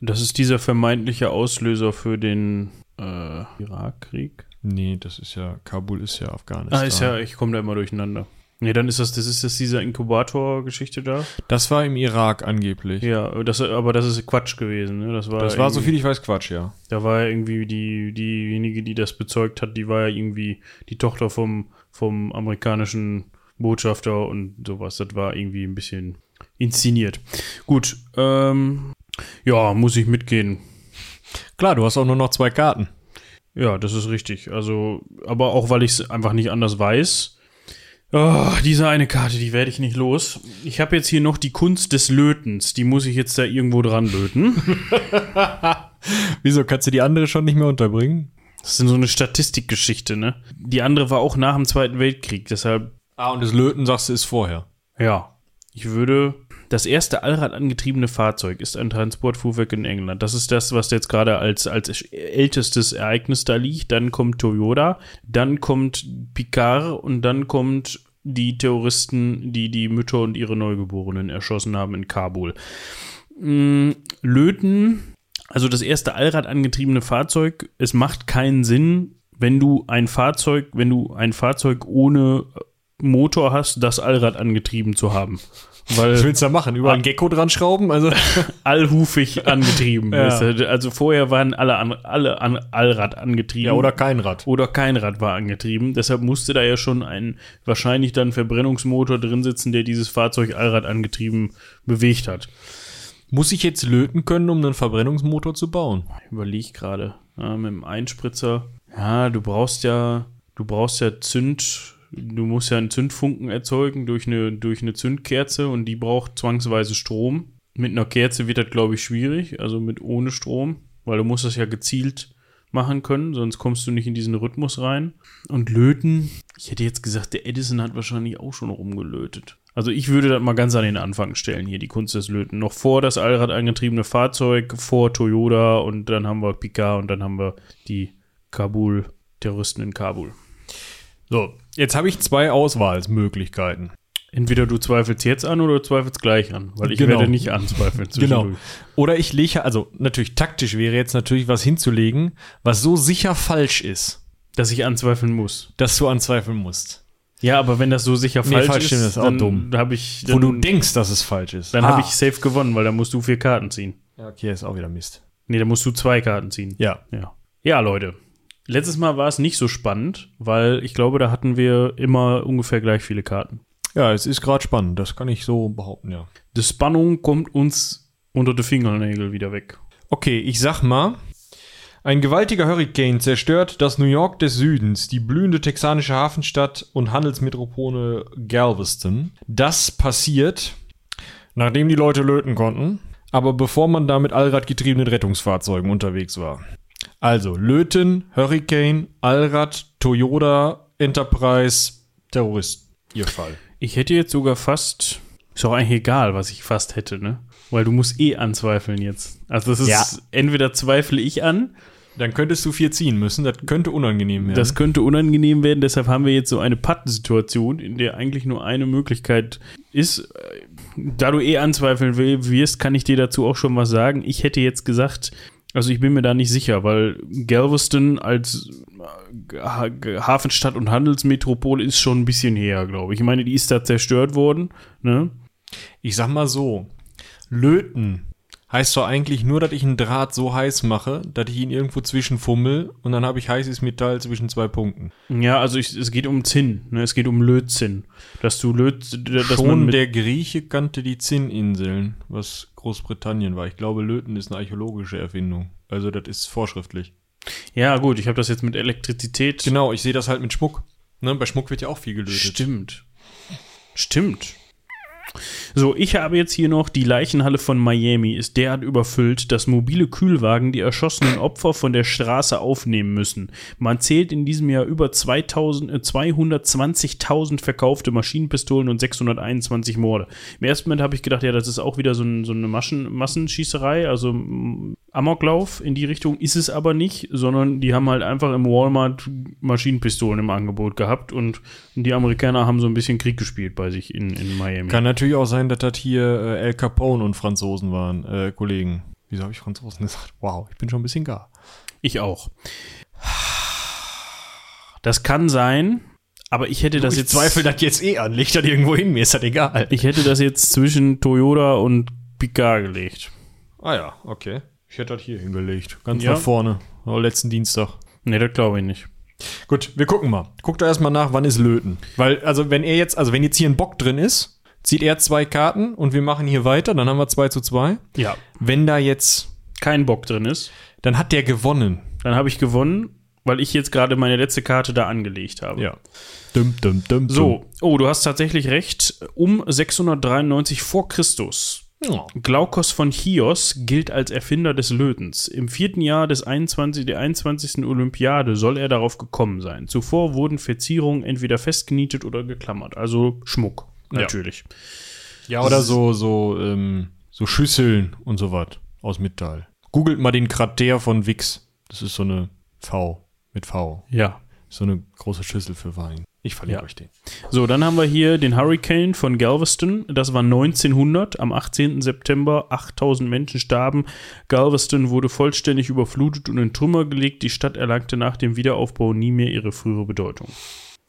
Das ist dieser vermeintliche Auslöser für den äh, Irakkrieg. Nee, das ist ja, Kabul ist ja Afghanistan. Ah, ist ja, ich komme da immer durcheinander. Nee, dann ist das, das ist das diese Inkubator-Geschichte da. Das war im Irak angeblich. Ja, das, aber das ist Quatsch gewesen, ne? Das war, Das war, so viel ich weiß, Quatsch, ja. Da war ja irgendwie die, diejenige, die das bezeugt hat, die war ja irgendwie die Tochter vom, vom amerikanischen Botschafter und sowas. Das war irgendwie ein bisschen inszeniert. Gut, ähm, ja, muss ich mitgehen. Klar, du hast auch nur noch zwei Karten. Ja, das ist richtig. Also, aber auch weil ich es einfach nicht anders weiß. Oh, diese eine Karte, die werde ich nicht los. Ich habe jetzt hier noch die Kunst des Lötens. Die muss ich jetzt da irgendwo dran löten. Wieso kannst du die andere schon nicht mehr unterbringen? Das ist so eine Statistikgeschichte, ne? Die andere war auch nach dem Zweiten Weltkrieg, deshalb, Ah, und das Löten, sagst du, ist vorher. ja. Ich würde. Das erste allradangetriebene Fahrzeug ist ein Transportfuhrwerk in England. Das ist das, was jetzt gerade als, als ältestes Ereignis da liegt. Dann kommt Toyota, dann kommt Picard und dann kommt die Terroristen, die die Mütter und ihre Neugeborenen erschossen haben in Kabul. Mm, Löten, also das erste allradangetriebene Fahrzeug, es macht keinen Sinn, wenn du ein Fahrzeug, wenn du ein Fahrzeug ohne Motor hast, das Allrad angetrieben zu haben. Was Weil willst du da machen? Über ein Gecko dran schrauben? Also, allhufig angetrieben. Ja. Also vorher waren alle, an, alle an Allrad angetrieben. ja, oder kein Rad. oder kein Rad war angetrieben. Deshalb musste da ja schon ein wahrscheinlich dann Verbrennungsmotor drin sitzen, der dieses Fahrzeug Allrad angetrieben bewegt hat. Muss ich jetzt löten können, um einen Verbrennungsmotor zu bauen? Ich überlege gerade. Ja, mit dem Einspritzer. Ja, du brauchst ja, du brauchst ja Zünd, du musst ja einen Zündfunken erzeugen durch eine, durch eine Zündkerze und die braucht zwangsweise Strom. Mit einer Kerze wird das, glaube ich, schwierig, also mit ohne Strom, weil du musst das ja gezielt machen können, sonst kommst du nicht in diesen Rhythmus rein. Und löten, ich hätte jetzt gesagt, der Edison hat wahrscheinlich auch schon rumgelötet. Also ich würde das mal ganz an den Anfang stellen, hier die Kunst des Löten. Noch vor das Allrad angetriebene Fahrzeug, vor Toyota und dann haben wir Picard und dann haben wir die Kabul-Terroristen in Kabul. So, jetzt habe ich zwei Auswahlmöglichkeiten. Entweder du zweifelst jetzt an oder du zweifelst gleich an, weil ich Genau. werde nicht anzweifeln. Genau. Oder ich lege, also natürlich taktisch wäre jetzt natürlich was hinzulegen, was so sicher falsch ist, Dass ich anzweifeln muss. dass du anzweifeln musst. Ja, aber wenn das so sicher Nee, falsch, falsch ist, stimmt, das ist auch dann dumm. habe ich, Wo dann, du denkst, dass es falsch ist. dann Ah. habe ich safe gewonnen, weil dann musst du vier Karten ziehen. Ja, okay, ist auch wieder Mist. Nee, da musst du zwei Karten ziehen. Ja. Ja. Ja, Leute. Letztes Mal war es nicht so spannend, weil ich glaube, da hatten wir immer ungefähr gleich viele Karten. Ja, es ist gerade spannend, das kann ich so behaupten, ja. Die Spannung kommt uns unter die Fingernägel wieder weg. Okay, ich sag mal, ein gewaltiger Hurricane zerstört das New York des Südens, die blühende texanische Hafenstadt und Handelsmetropole Galveston. Das passiert, nachdem die Leute löten konnten, aber bevor man da mit allradgetriebenen Rettungsfahrzeugen unterwegs war. Also Löten, Hurricane, Allrad, Toyota, Enterprise, Terrorist. Ihr Fall. Ich hätte jetzt sogar fast. Ist auch eigentlich egal, was ich fast hätte, ne? Weil du musst eh anzweifeln jetzt. Also das ist Ja. entweder zweifle ich an, Dann könntest du vier ziehen müssen, das könnte unangenehm werden. das könnte unangenehm werden, deshalb haben wir jetzt so eine Pattensituation, in der eigentlich nur eine Möglichkeit ist. Da du eh anzweifeln wirst, kann ich dir dazu auch schon was sagen. Ich hätte jetzt gesagt, also ich bin mir da nicht sicher, weil Galveston als äh, Ha- Hafenstadt und Handelsmetropole ist schon ein bisschen her, glaube ich. Ich meine, die ist da zerstört worden, ne? Ich sag mal so, löten heißt doch eigentlich nur, dass ich einen Draht so heiß mache, dass ich ihn irgendwo zwischenfummel und dann habe ich heißes Metall zwischen zwei Punkten. Ja, also ich, es geht um Zinn, ne? es geht um Lötzinn. Dass du Löt, dass Schon der Grieche kannte die Zinninseln, was Großbritannien war. Ich glaube, löten ist eine archäologische Erfindung. Also das ist vorschriftlich. Ja, gut, ich habe das jetzt mit Elektrizität. Genau, ich sehe das halt mit Schmuck. Ne? Bei Schmuck wird ja auch viel gelötet. Stimmt. Stimmt. So, ich habe jetzt hier noch die Leichenhalle von Miami ist derart überfüllt, dass mobile Kühlwagen die erschossenen Opfer von der Straße aufnehmen müssen. Man zählt in diesem Jahr über 2000, äh, 220.000 verkaufte Maschinenpistolen und 621 Morde. Im ersten Moment habe ich gedacht, ja, das ist auch wieder so, ein, so eine Maschen, Massenschießerei, also mm, Amoklauf in die Richtung ist es aber nicht, sondern die haben halt einfach im Walmart Maschinenpistolen im Angebot gehabt und die Amerikaner haben so ein bisschen Krieg gespielt bei sich in, in Miami. Kann natürlich auch sein, dass das hier äh, El Capone und Franzosen waren, äh, Kollegen. Wieso habe ich Franzosen gesagt? Wow, ich bin schon ein bisschen gar. Ich auch. Das kann sein, aber ich hätte das ich jetzt zweifle das jetzt eh an. Leg das irgendwo hin, mir ist das egal. ich hätte das jetzt zwischen Toyota und Picard gelegt. Ah ja, okay. Ich hätte das hier hingelegt. Ganz Ja. nach vorne. Oh, letzten Dienstag. Nee, das glaube ich nicht. Gut, wir gucken mal. Guckt doch erstmal nach, wann ist Löten. Weil, also wenn er jetzt, also wenn jetzt hier ein Bock drin ist, zieht er zwei Karten und wir machen hier weiter, dann haben wir 2 zu 2. Ja. Wenn da jetzt, Kein Bock drin ist, dann hat der gewonnen. dann habe ich gewonnen, weil ich jetzt gerade meine letzte Karte da angelegt habe. Ja. Dum, dum, dum, So, oh, du hast tatsächlich recht. Um 693 vor Christus. Ja. Glaukos von Chios gilt als Erfinder des Lötens. Im vierten Jahr des 21, der 21. Olympiade soll er darauf gekommen sein. Zuvor wurden Verzierungen entweder festgenietet oder geklammert, also Schmuck. Natürlich. Ja, oder so, so, ähm, so Schüsseln und so was aus Metall. Googelt mal den Krater von Wix. Das ist so eine V mit V. Ja. So eine große Schüssel für Wein. Ich verlinke Ja. euch den. So, dann haben wir hier den Hurricane von Galveston. Das war 1900. Am 18. September 8000 Menschen starben. Galveston wurde vollständig überflutet und in Trümmer gelegt. Die Stadt erlangte nach dem Wiederaufbau nie mehr ihre frühere Bedeutung.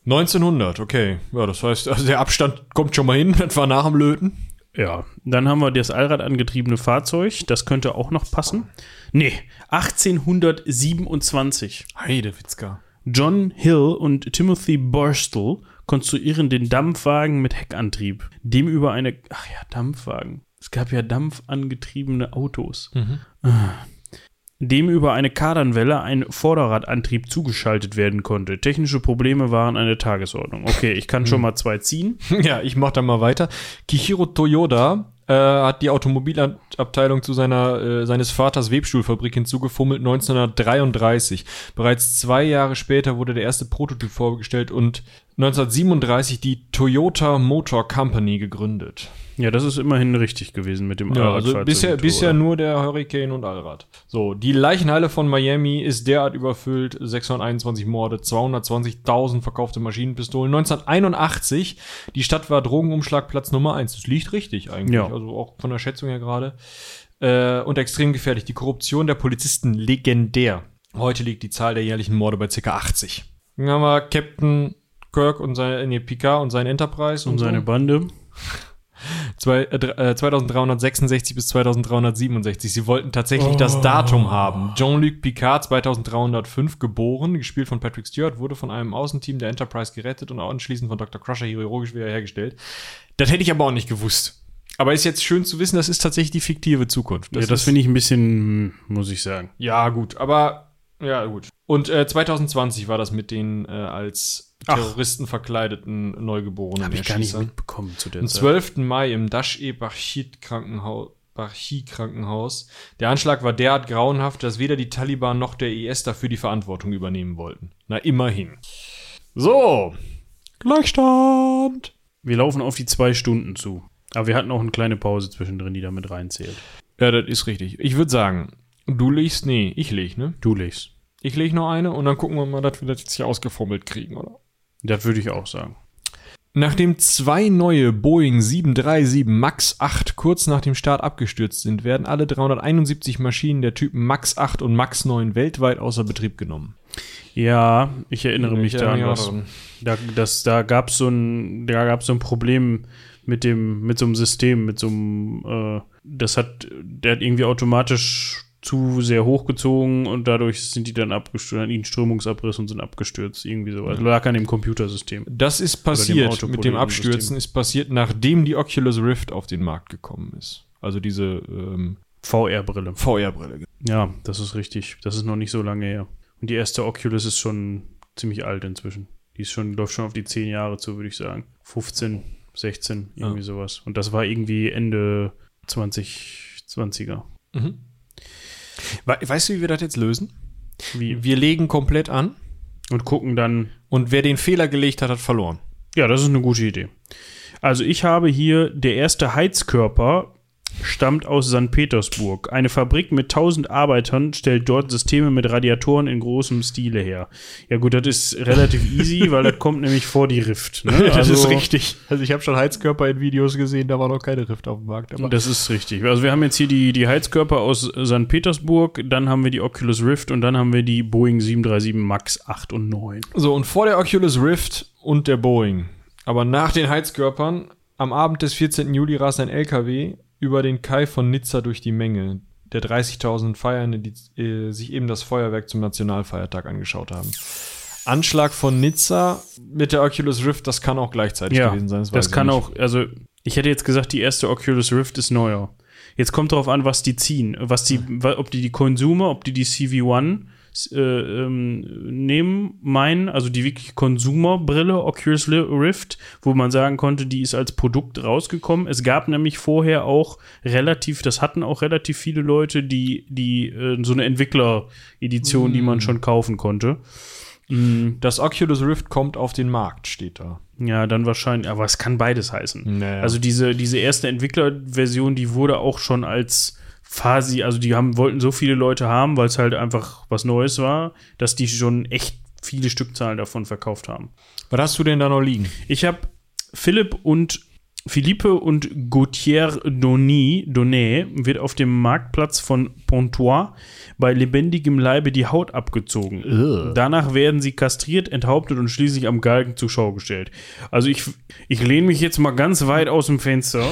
1900, okay. Ja, das heißt, also der Abstand kommt schon mal hin. War nach dem Löten. Ja, dann haben wir das Allrad angetriebene Fahrzeug. Das könnte auch noch passen. Nee, 1827. Heidewitzka. John Hill und Timothy Burstle konstruieren den Dampfwagen mit Heckantrieb. Dem über eine. Ach ja, Dampfwagen. Es gab ja dampfangetriebene Autos. Ah. Dem über eine Kardanwelle ein Vorderradantrieb zugeschaltet werden konnte. Technische Probleme waren eine Tagesordnung. Okay, ich kann schon mal zwei ziehen. Ja, ich mach da mal weiter. Kihiro Toyoda äh, hat die Automobilabteilung zu seiner, äh, seines Vaters Webstuhlfabrik hinzugefummelt 1933. Bereits zwei Jahre später wurde der erste Prototyp vorgestellt und 1937 die Toyota Motor Company gegründet. Ja, das ist immerhin richtig gewesen mit dem Ja, also bisher, mit bisher Motor. nur der Hurricane und Allrad. So, die Leichenhalle von Miami ist derart überfüllt. 621 Morde, 220.000 verkaufte Maschinenpistolen. 1981, die Stadt war Drogenumschlagplatz Nummer 1. Das liegt richtig eigentlich. Ja. Also auch von der Schätzung her gerade. Äh, und extrem gefährlich. Die Korruption der Polizisten legendär. Heute liegt die Zahl der jährlichen Morde bei ca. 80. Dann haben wir Captain Kirk und seine, nee, Picard und sein Enterprise und seine so. Bande. Zwei, äh, dr- äh, 2366 bis 2367. Sie wollten tatsächlich das Datum haben. Jean-Luc Picard, 2305 geboren, gespielt von Patrick Stewart, wurde von einem Außenteam der Enterprise gerettet und anschließend von Dr. Crusher chirurgisch wiederhergestellt. Das hätte ich aber auch nicht gewusst. Aber ist jetzt schön zu wissen, das ist tatsächlich die fiktive Zukunft. ja, das finde ich ein bisschen, muss ich sagen. ja, gut, aber ja, gut. Und äh, 2020 war das mit den äh, als Ach. Terroristen verkleideten Neugeborenen. Habe ich gar nicht mitbekommen zu der Am Zeit. 12. Mai im Dash-e-Bachit-Krankenhaus. Krankenhaus. Der Anschlag war derart grauenhaft, dass weder die Taliban noch der IS dafür die Verantwortung übernehmen wollten. Na, immerhin. So. Gleichstand. Wir laufen auf die zwei Stunden zu. Aber wir hatten auch eine kleine Pause zwischendrin, die da mit reinzählt. Ja, das ist richtig. Ich würde sagen, du legst, nee, ich leg, ne? Du legst. Ich leg noch eine und dann gucken wir mal, dass wir das jetzt hier ausgeformelt kriegen, oder? Das würde ich auch sagen. Nachdem zwei neue Boeing 737 MAX 8 kurz nach dem Start abgestürzt sind, werden alle 371 Maschinen der Typen MAX 8 und MAX 9 weltweit außer Betrieb genommen. Ja, ich erinnere mich Ich da an erinnere was. daran. Da, das, da gab es so ein, da gab's so ein Problem mit dem, mit so einem System, mit so einem, äh, das hat, der hat irgendwie automatisch zu sehr hochgezogen und dadurch sind die dann abgestürzt, hatten einen Strömungsabriss und sind abgestürzt, irgendwie sowas. Lag an dem Computersystem. Das ist passiert Autopilot- mit dem Abstürzen, System. ist passiert, nachdem die Oculus Rift auf den Markt gekommen ist. Also diese ähm, VR-Brille. VR-Brille. Ja, das ist richtig. Das ist noch nicht so lange her. Und die erste Oculus ist schon ziemlich alt inzwischen. Die ist schon, läuft schon auf die 10 Jahre zu, würde ich sagen. 15, 16, irgendwie Ja. sowas. Und das war irgendwie Ende 2020er. Mhm. We weißt du, wie wir das jetzt lösen? Wie, Wir legen komplett an und gucken dann. und wer den Fehler gelegt hat, hat verloren. Ja, das ist eine gute Idee. Also ich habe hier der erste Heizkörper stammt aus St. Petersburg. Eine Fabrik mit 1000 Arbeitern stellt dort Systeme mit Radiatoren in großem Stile her. Ja gut, das ist relativ easy, weil das kommt nämlich vor die Rift. Ne? Also- richtig. Also ich habe schon Heizkörper in Videos gesehen, da war noch keine Rift auf dem Markt. Aber Das ist richtig. Also wir haben jetzt hier die, die Heizkörper aus St. Petersburg, dann haben wir die Oculus Rift und dann haben wir die Boeing 737 MAX 8 und 9. So, und vor der Oculus Rift und der Boeing, aber nach den Heizkörpern, am Abend des 14. Juli rast ein LKW über den Kai von Nizza durch die Menge der 30.000 Feiernden, die äh, sich eben das Feuerwerk zum Nationalfeiertag angeschaut haben. Anschlag von Nizza mit der Oculus Rift, das kann auch gleichzeitig Ja, gewesen sein. das ich kann auch, also ich hätte jetzt gesagt, die erste Oculus Rift ist neuer. Jetzt kommt darauf an, was die ziehen, was die, ob die die Consumer, ob die die CV1 äh, ähm, nehmen, meinen, also die wirklich Consumer-Brille Oculus Rift, wo man sagen konnte, die ist als Produkt rausgekommen. Es gab nämlich vorher auch relativ, das hatten auch relativ viele Leute, die, die äh, so eine Entwickler-Edition, die man schon kaufen konnte. Das Oculus Rift kommt auf den Markt, steht da. Ja, dann wahrscheinlich, aber es kann beides heißen. Naja. Also diese, diese erste Entwicklerversion, die wurde auch schon als Phasi, also die haben, wollten so viele Leute haben, weil es halt einfach was Neues war, dass die schon echt viele Stückzahlen davon verkauft haben. Was hast du denn da noch liegen? Ich habe Philipp und Philippe und Gauthier Donny, Donnet wird auf dem Marktplatz von Pontois bei lebendigem Leibe die Haut abgezogen. Ugh. Danach werden sie kastriert, enthauptet und schließlich am Galgen zur Schau gestellt. Also ich, ich lehne mich jetzt mal ganz weit aus dem Fenster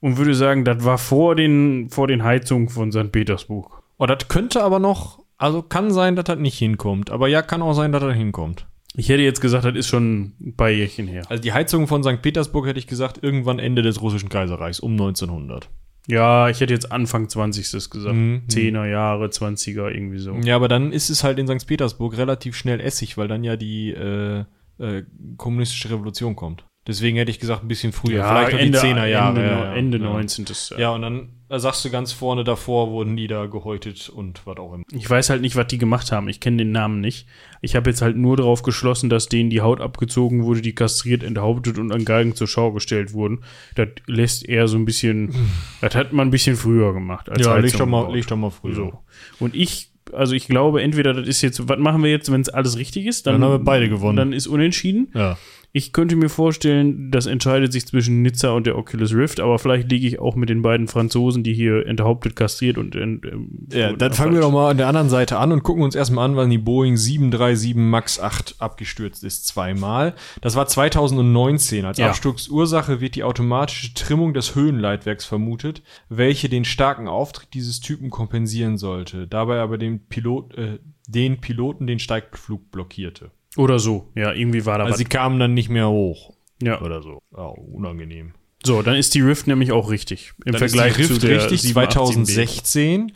und würde sagen, das war vor den, vor den Heizungen von St. Petersburg. Oh, das könnte aber noch, also kann sein, dass das nicht hinkommt. Aber ja, kann auch sein, dass das hinkommt. Ich hätte jetzt gesagt, das ist schon ein paar Jährchen her. Also die Heizung von St. Petersburg hätte ich gesagt, irgendwann Ende des russischen Kaiserreichs, um 1900. Ja, ich hätte jetzt Anfang 20. gesagt. Mhm. 10er Jahre, 20er, irgendwie so. Ja, aber dann ist es halt in St. Petersburg relativ schnell Essig, weil dann ja die äh, äh, kommunistische Revolution kommt. Deswegen hätte ich gesagt, ein bisschen früher. Vielleicht noch die 10er Jahre. Ende, ja, ja. Ende ja. 19. Ja. Ja, und dann sagst du ganz vorne davor, wurden die da gehäutet und was auch immer. Ich weiß halt nicht, was die gemacht haben. Ich kenne den Namen nicht. Ich habe jetzt halt nur darauf geschlossen, dass denen die Haut abgezogen wurde, die kastriert, enthauptet und an Galgen zur Schau gestellt wurden. Das lässt eher so ein bisschen, das hat man ein bisschen früher gemacht. Als Ja, leg doch, mal, leg doch mal früher. So. Und ich, also ich glaube, entweder das ist jetzt, was machen wir jetzt, wenn es alles richtig ist? Dann haben wir beide gewonnen. Dann ist unentschieden. Ja. Ich könnte mir vorstellen, das entscheidet sich zwischen Nizza und der Oculus Rift, aber vielleicht liege ich auch mit den beiden Franzosen, die hier enthauptet, kastriert und. ent- ähm, Ja, und- dann fangen wir doch mal an der anderen Seite an und gucken uns erstmal an, wann die Boeing 737 MAX 8 abgestürzt ist, zweimal. Das war 2019. Als Ja. Absturzursache wird die automatische Trimmung des Höhenleitwerks vermutet, welche den starken Auftrieb dieses Typen kompensieren sollte, dabei aber den, Pilot, äh, den Piloten den Steigflug blockierte. Oder so. Ja, irgendwie war da Also was. sie kamen dann nicht mehr hoch Ja. oder so. Ja, unangenehm. So, dann ist die Rift nämlich auch richtig. Im Dann Vergleich ist die Rift zu der richtig 787B. 2016.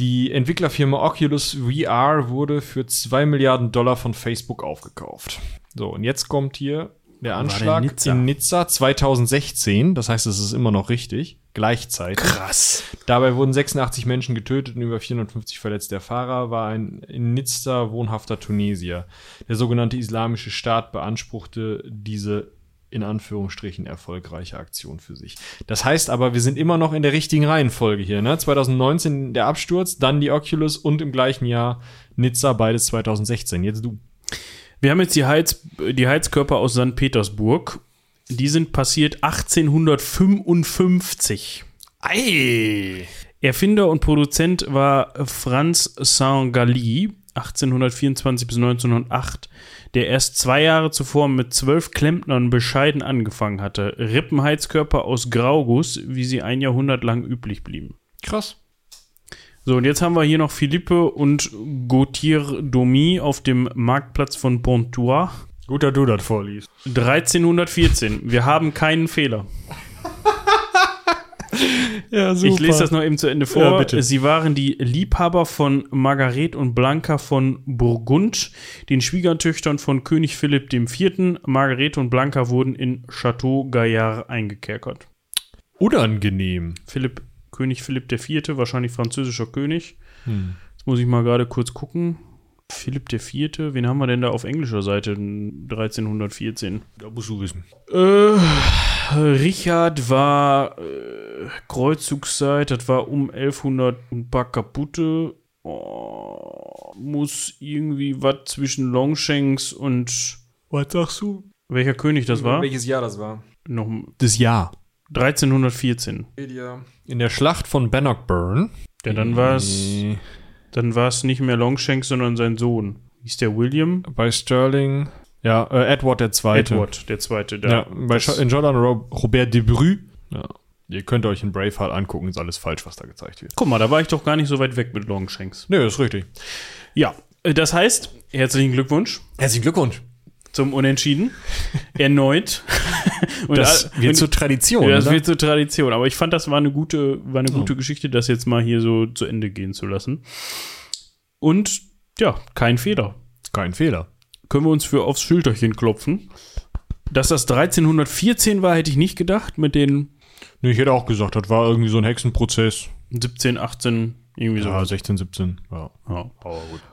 Die Entwicklerfirma Oculus VR wurde für 2 Milliarden Dollar von Facebook aufgekauft. So, und jetzt kommt hier der Anschlag Nizza? in Nizza 2016. Das heißt, es ist immer noch richtig. Gleichzeitig. Krass. Dabei wurden 86 Menschen getötet und über 450 verletzt. Der Fahrer war ein in Nizza wohnhafter Tunesier. Der sogenannte Islamische Staat beanspruchte diese in Anführungsstrichen erfolgreiche Aktion für sich. Das heißt aber, wir sind immer noch in der richtigen Reihenfolge hier. Ne? 2019 der Absturz, dann die Oculus und im gleichen Jahr Nizza, beides 2016. Jetzt du. Wir haben jetzt die, Heiz, die Heizkörper aus St. Petersburg. Die sind passiert 1855. Ei! Erfinder und Produzent war Franz Saint-Galli, 1824 bis 1908, der erst zwei Jahre zuvor mit zwölf Klempnern bescheiden angefangen hatte. Rippenheizkörper aus Grauguss, wie sie ein Jahrhundert lang üblich blieben. Krass. So, und jetzt haben wir hier noch Philippe und Gauthier Domy auf dem Marktplatz von Pontois. Gut, dass du das vorliest. 1314. Wir haben keinen Fehler. Ja, super. Ich lese das noch eben zu Ende vor. Ja, bitte. Sie waren die Liebhaber von Margaret und Blanca von Burgund, den Schwiegertöchtern von König Philipp IV. Margaret und Blanca wurden in Château Gaillard eingekerkert. Unangenehm. Philipp, König Philipp IV., wahrscheinlich französischer König. Hm. Jetzt muss ich mal gerade kurz gucken. Philipp IV., wen haben wir denn da auf englischer Seite? 1314. Da musst du wissen. Äh, Richard war äh, Kreuzzugszeit, das war um 1100 ein paar kaputte. Oh, muss irgendwie was zwischen Longshanks und Was sagst du? welcher König das war? Welches Jahr das war? Noch Das Jahr. 1314. In der Schlacht von Bannockburn. Ja, dann war es Nee. dann war es nicht mehr Longshanks, sondern sein Sohn. Hieß der William? Bei Sterling. Ja, äh, Edward der Zweite. Edward, der zweite. Der, Ja, bei das- in Jordan Ro Robert de Bru. Ja. Ihr könnt euch in Braveheart angucken, ist alles falsch, was da gezeigt wird. Guck mal, da war ich doch gar nicht so weit weg mit Longshanks. Nö, ist richtig. Ja, äh, das heißt, herzlichen Glückwunsch Herzlichen Glückwunsch. Zum Unentschieden. Erneut. Und Das wird und- zur Tradition, Ja, das oder? wird zur Tradition. Aber ich fand, das war eine gute, war eine gute Geschichte, das jetzt mal hier so zu Ende gehen zu lassen. Und ja, kein Fehler. Kein Fehler. Können wir uns für aufs Schulterchen klopfen. Dass das 1314 war, hätte ich nicht gedacht. Mit den Nee, ich hätte auch gesagt, das war irgendwie so ein Hexenprozess. 17, 18, irgendwie so. Ja, 16, 17. Ja. Ja.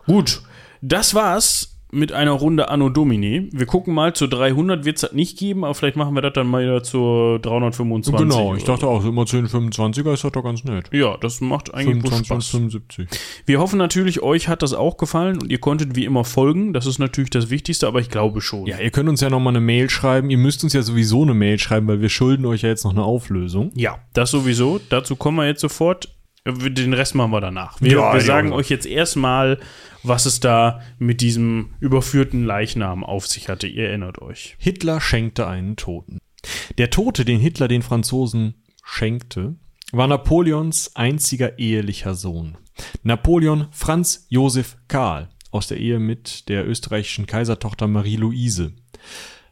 Gut, das war's mit einer Runde Anno Domini. Wir gucken mal, zur 300 wird es das nicht geben, aber vielleicht machen wir das dann mal wieder zur 325. Genau, ich dachte auch, immer 10, 25er ist das doch ganz nett. Ja, das macht eigentlich bloß 25 Spaß. 75. Wir hoffen natürlich, euch hat das auch gefallen und ihr konntet wie immer folgen. Das ist natürlich das Wichtigste, aber ich glaube schon. Ja, ihr könnt uns ja nochmal eine Mail schreiben. Ihr müsst uns ja sowieso eine Mail schreiben, weil wir schulden euch ja jetzt noch eine Auflösung. Ja, das sowieso. Dazu kommen wir jetzt sofort. Den Rest machen wir danach. Wir, Ja, wir sagen ja. euch jetzt erstmal, was es da mit diesem überführten Leichnam auf sich hatte. Ihr erinnert euch. Hitler schenkte einen Toten. Der Tote, den Hitler den Franzosen schenkte, war Napoleons einziger ehelicher Sohn. Napoleon Franz Josef Karl aus der Ehe mit der österreichischen Kaisertochter Marie-Louise.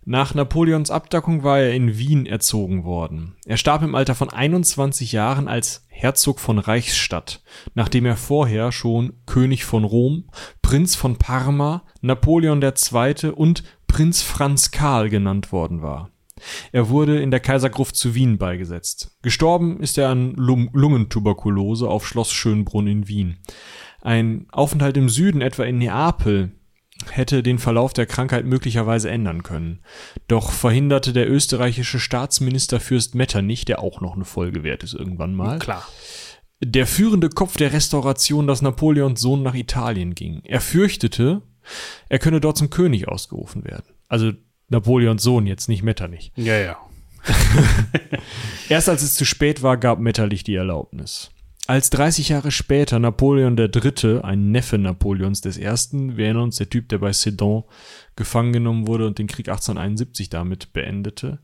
Nach Napoleons Abdackung war er in Wien erzogen worden. Er starb im Alter von 21 Jahren als Herzog von Reichsstadt, nachdem er vorher schon König von Rom, Prinz von Parma, Napoleon II. und Prinz Franz Karl genannt worden war. Er wurde in der Kaisergruft zu Wien beigesetzt. Gestorben ist er an Lung Lungentuberkulose auf Schloss Schönbrunn in Wien. Ein Aufenthalt im Süden, etwa in Neapel, hätte den Verlauf der Krankheit möglicherweise ändern können. Doch verhinderte der österreichische Staatsminister Fürst Metternich, der auch noch eine Folge wert ist irgendwann mal, Klar. der führende Kopf der Restauration, dass Napoleons Sohn nach Italien ging. Er fürchtete, er könne dort zum König ausgerufen werden. Also Napoleons Sohn jetzt, nicht Metternich. Ja, ja. Erst als es zu spät war, gab Metternich die Erlaubnis. Als 30 Jahre später Napoleon III., ein Neffe Napoleons I., wir erinnern uns, der Typ, der bei Sedan gefangen genommen wurde und den Krieg 1871 damit beendete,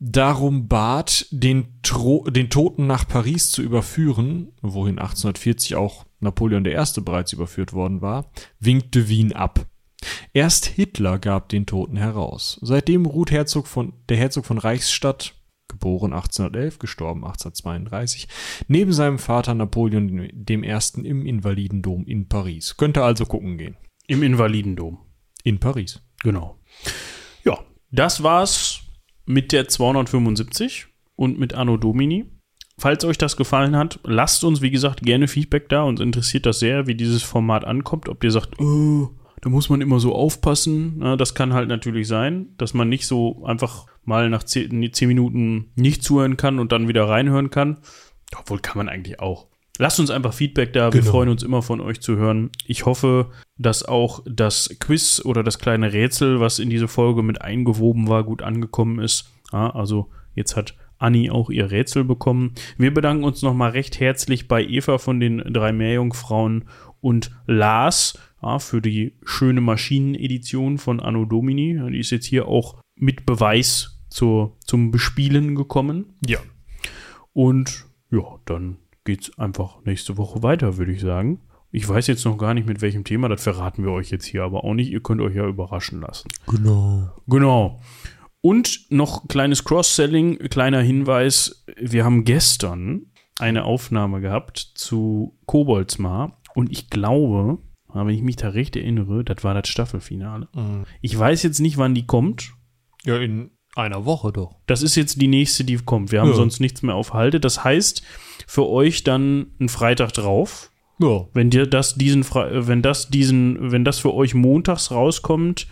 darum bat, den, Tro den Toten nach Paris zu überführen, wohin 1840 auch Napoleon I. bereits überführt worden war, winkte Wien ab. Erst Hitler gab den Toten heraus. Seitdem ruht Herzog von, der Herzog von Reichsstadt, geboren 1811, gestorben 1832, neben seinem Vater Napoleon dem Ersten im Invalidendom in Paris. Könnte also gucken gehen. Im Invalidendom. In Paris. Genau. Ja, das war's mit der 275 und mit Anno Domini. Falls euch das gefallen hat, lasst uns, wie gesagt, gerne Feedback da. Uns interessiert das sehr, wie dieses Format ankommt. Ob ihr sagt, oh, da muss man immer so aufpassen. Na, das kann halt natürlich sein, dass man nicht so einfach mal nach 10, 10 Minuten nicht zuhören kann und dann wieder reinhören kann. Obwohl kann man eigentlich auch. Lasst uns einfach Feedback da. Wir Genau. freuen uns immer von euch zu hören. Ich hoffe, dass auch das Quiz oder das kleine Rätsel, was in diese Folge mit eingewoben war, gut angekommen ist. Ja, also jetzt hat Anni auch ihr Rätsel bekommen. Wir bedanken uns nochmal recht herzlich bei Eva von den drei Meerjungfrauen und Lars ja, für die schöne Maschinenedition von Anno Domini. Die ist jetzt hier auch mit Beweis zur, zum Bespielen gekommen. Ja. Und ja, dann geht's einfach nächste Woche weiter, würde ich sagen. Ich weiß jetzt noch gar nicht, mit welchem Thema, das verraten wir euch jetzt hier aber auch nicht. Ihr könnt euch ja überraschen lassen. Genau. Genau. Und noch kleines Cross-Selling, kleiner Hinweis. Wir haben gestern eine Aufnahme gehabt zu Koboldsmar und ich glaube, wenn ich mich da recht erinnere, das war das Staffelfinale. Ich weiß jetzt nicht, wann die kommt. Ja, in einer Woche doch. Das ist jetzt die nächste, die kommt. Wir haben Ja. sonst nichts mehr auf Halde. Das heißt, für euch dann ein Freitag drauf. Ja. Wenn dir das diesen, Fre- wenn das diesen, wenn das für euch montags rauskommt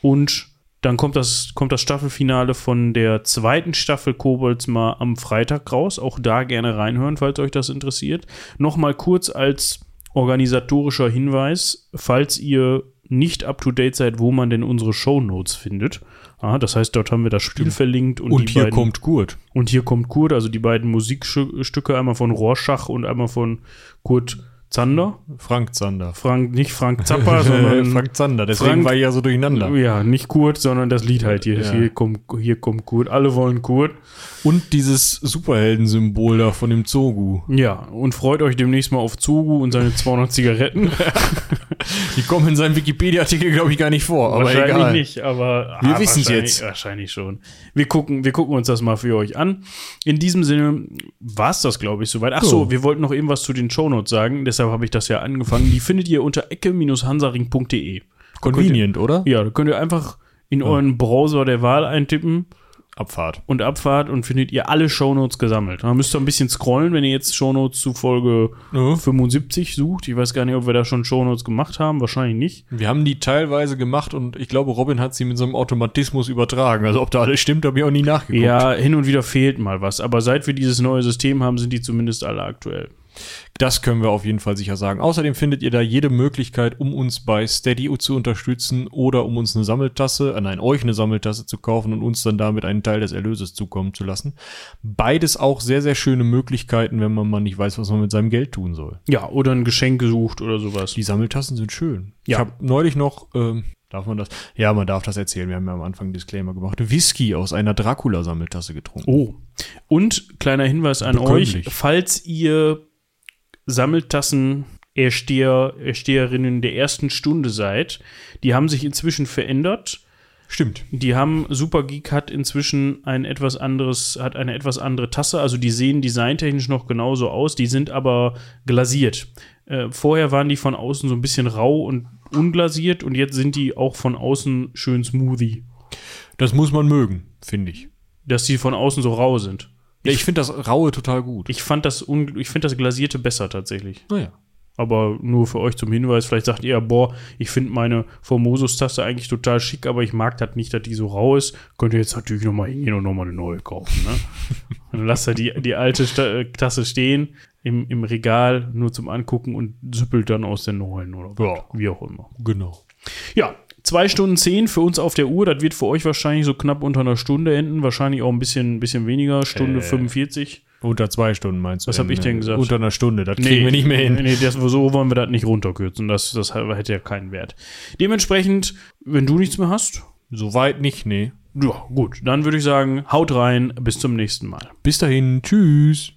und dann kommt das, kommt das Staffelfinale von der zweiten Staffel Kobolds mal am Freitag raus. Auch da gerne reinhören, falls euch das interessiert. Nochmal kurz als organisatorischer Hinweis, falls ihr nicht up to date seid, wo man denn unsere Shownotes findet. Ah, das heißt, dort haben wir das Spiel verlinkt und, Und die hier beiden, kommt Kurt. und hier kommt Kurt, also die beiden Musikstücke, einmal von Rorschach und einmal von Kurt Zander. Frank Zander. Frank, nicht Frank Zappa, sondern Frank Zander, deswegen Frank- war ich ja so durcheinander. ja, nicht Kurt, sondern das Lied halt hier. Ja. Hier, kommt, hier kommt Kurt. Alle wollen Kurt. Und dieses Superheldensymbol da von dem Zogu. Ja, und freut euch demnächst mal auf Zogu und seine 200 Zigaretten. Die kommen in seinem Wikipedia-Artikel, glaube ich, gar nicht vor. Aber wahrscheinlich egal. nicht, aber Wir ah, wissen's wahrscheinlich- jetzt. Wahrscheinlich schon. Wir gucken, wir gucken uns das mal für euch an. In diesem Sinne war's das, glaube ich, soweit. Ach so, wir wollten noch eben was zu den Shownotes sagen, deshalb habe ich das ja angefangen. Die findet ihr unter ecke-hansaring.de. Convenient, oder? Ja, da könnt ihr einfach in euren Browser der Wahl eintippen Abfahrt. und Abfahrt und findet ihr alle Shownotes gesammelt. Da müsst ihr ein bisschen scrollen, wenn ihr jetzt Shownotes zu Folge Ja. 75 sucht. Ich weiß gar nicht, ob wir da schon Shownotes gemacht haben. Wahrscheinlich nicht. Wir haben die teilweise gemacht und ich glaube, Robin hat sie mit so einem Automatismus übertragen. Also ob da alles stimmt, habe ich auch nie nachgeguckt. Ja, hin und wieder fehlt mal was. Aber seit wir dieses neue System haben, sind die zumindest alle aktuell. Das können wir auf jeden Fall sicher sagen. Außerdem findet ihr da jede Möglichkeit, um uns bei Steady zu unterstützen oder um uns eine Sammeltasse, äh nein, euch eine Sammeltasse zu kaufen und uns dann damit einen Teil des Erlöses zukommen zu lassen. Beides auch sehr, sehr schöne Möglichkeiten, wenn man mal nicht weiß, was man mit seinem Geld tun soll. Ja, oder ein Geschenk gesucht oder sowas. Die Sammeltassen sind schön. Ja. Ich habe neulich noch, ähm, darf man das? Ja, man darf das erzählen. Wir haben ja am Anfang einen Disclaimer gemacht. Whisky aus einer Dracula-Sammeltasse getrunken. Oh. Und kleiner Hinweis an euch, falls ihr Sammeltassen Ersteher, Ersteherinnen der ersten Stunde seid, die haben sich inzwischen verändert. Stimmt. Die haben Super Geek hat inzwischen ein etwas anderes, hat eine etwas andere Tasse. Also die sehen designtechnisch noch genauso aus, die sind aber glasiert. Äh, vorher waren die von außen so ein bisschen rau und unglasiert und jetzt sind die auch von außen schön smoothie. Das muss man mögen, finde ich. Dass die von außen so rau sind. Ja, ich finde das Raue total gut. Ich fand das, ich finde das glasierte besser tatsächlich. naja. Aber nur für euch zum Hinweis, vielleicht sagt ihr, boah, ich finde meine Formosus-Tasse eigentlich total schick, aber ich mag das nicht, dass die so rau ist. Könnt ihr jetzt natürlich nochmal hingehen und nochmal eine neue kaufen. Ne? Dann lasst ihr die, die alte Sta äh, Tasse stehen im, im Regal, nur zum Angucken und süppelt dann aus der neuen oder Ja. wie auch immer. Genau. Ja, 2 Stunden 10 für uns auf der Uhr. Das wird für euch wahrscheinlich so knapp unter einer Stunde enden. Wahrscheinlich auch ein bisschen, bisschen weniger. Stunde Äh, 45. Unter zwei Stunden meinst du? Was hab ich denn Äh, gesagt? Unter einer Stunde, das kriegen wir nicht mehr hin. Nee, das, so wollen wir das nicht runterkürzen. Das, das hätte ja keinen Wert. Dementsprechend, wenn du nichts mehr hast, Soweit nicht, nee. ja, gut. Dann würde ich sagen, haut rein. Bis zum nächsten Mal. Bis dahin, tschüss.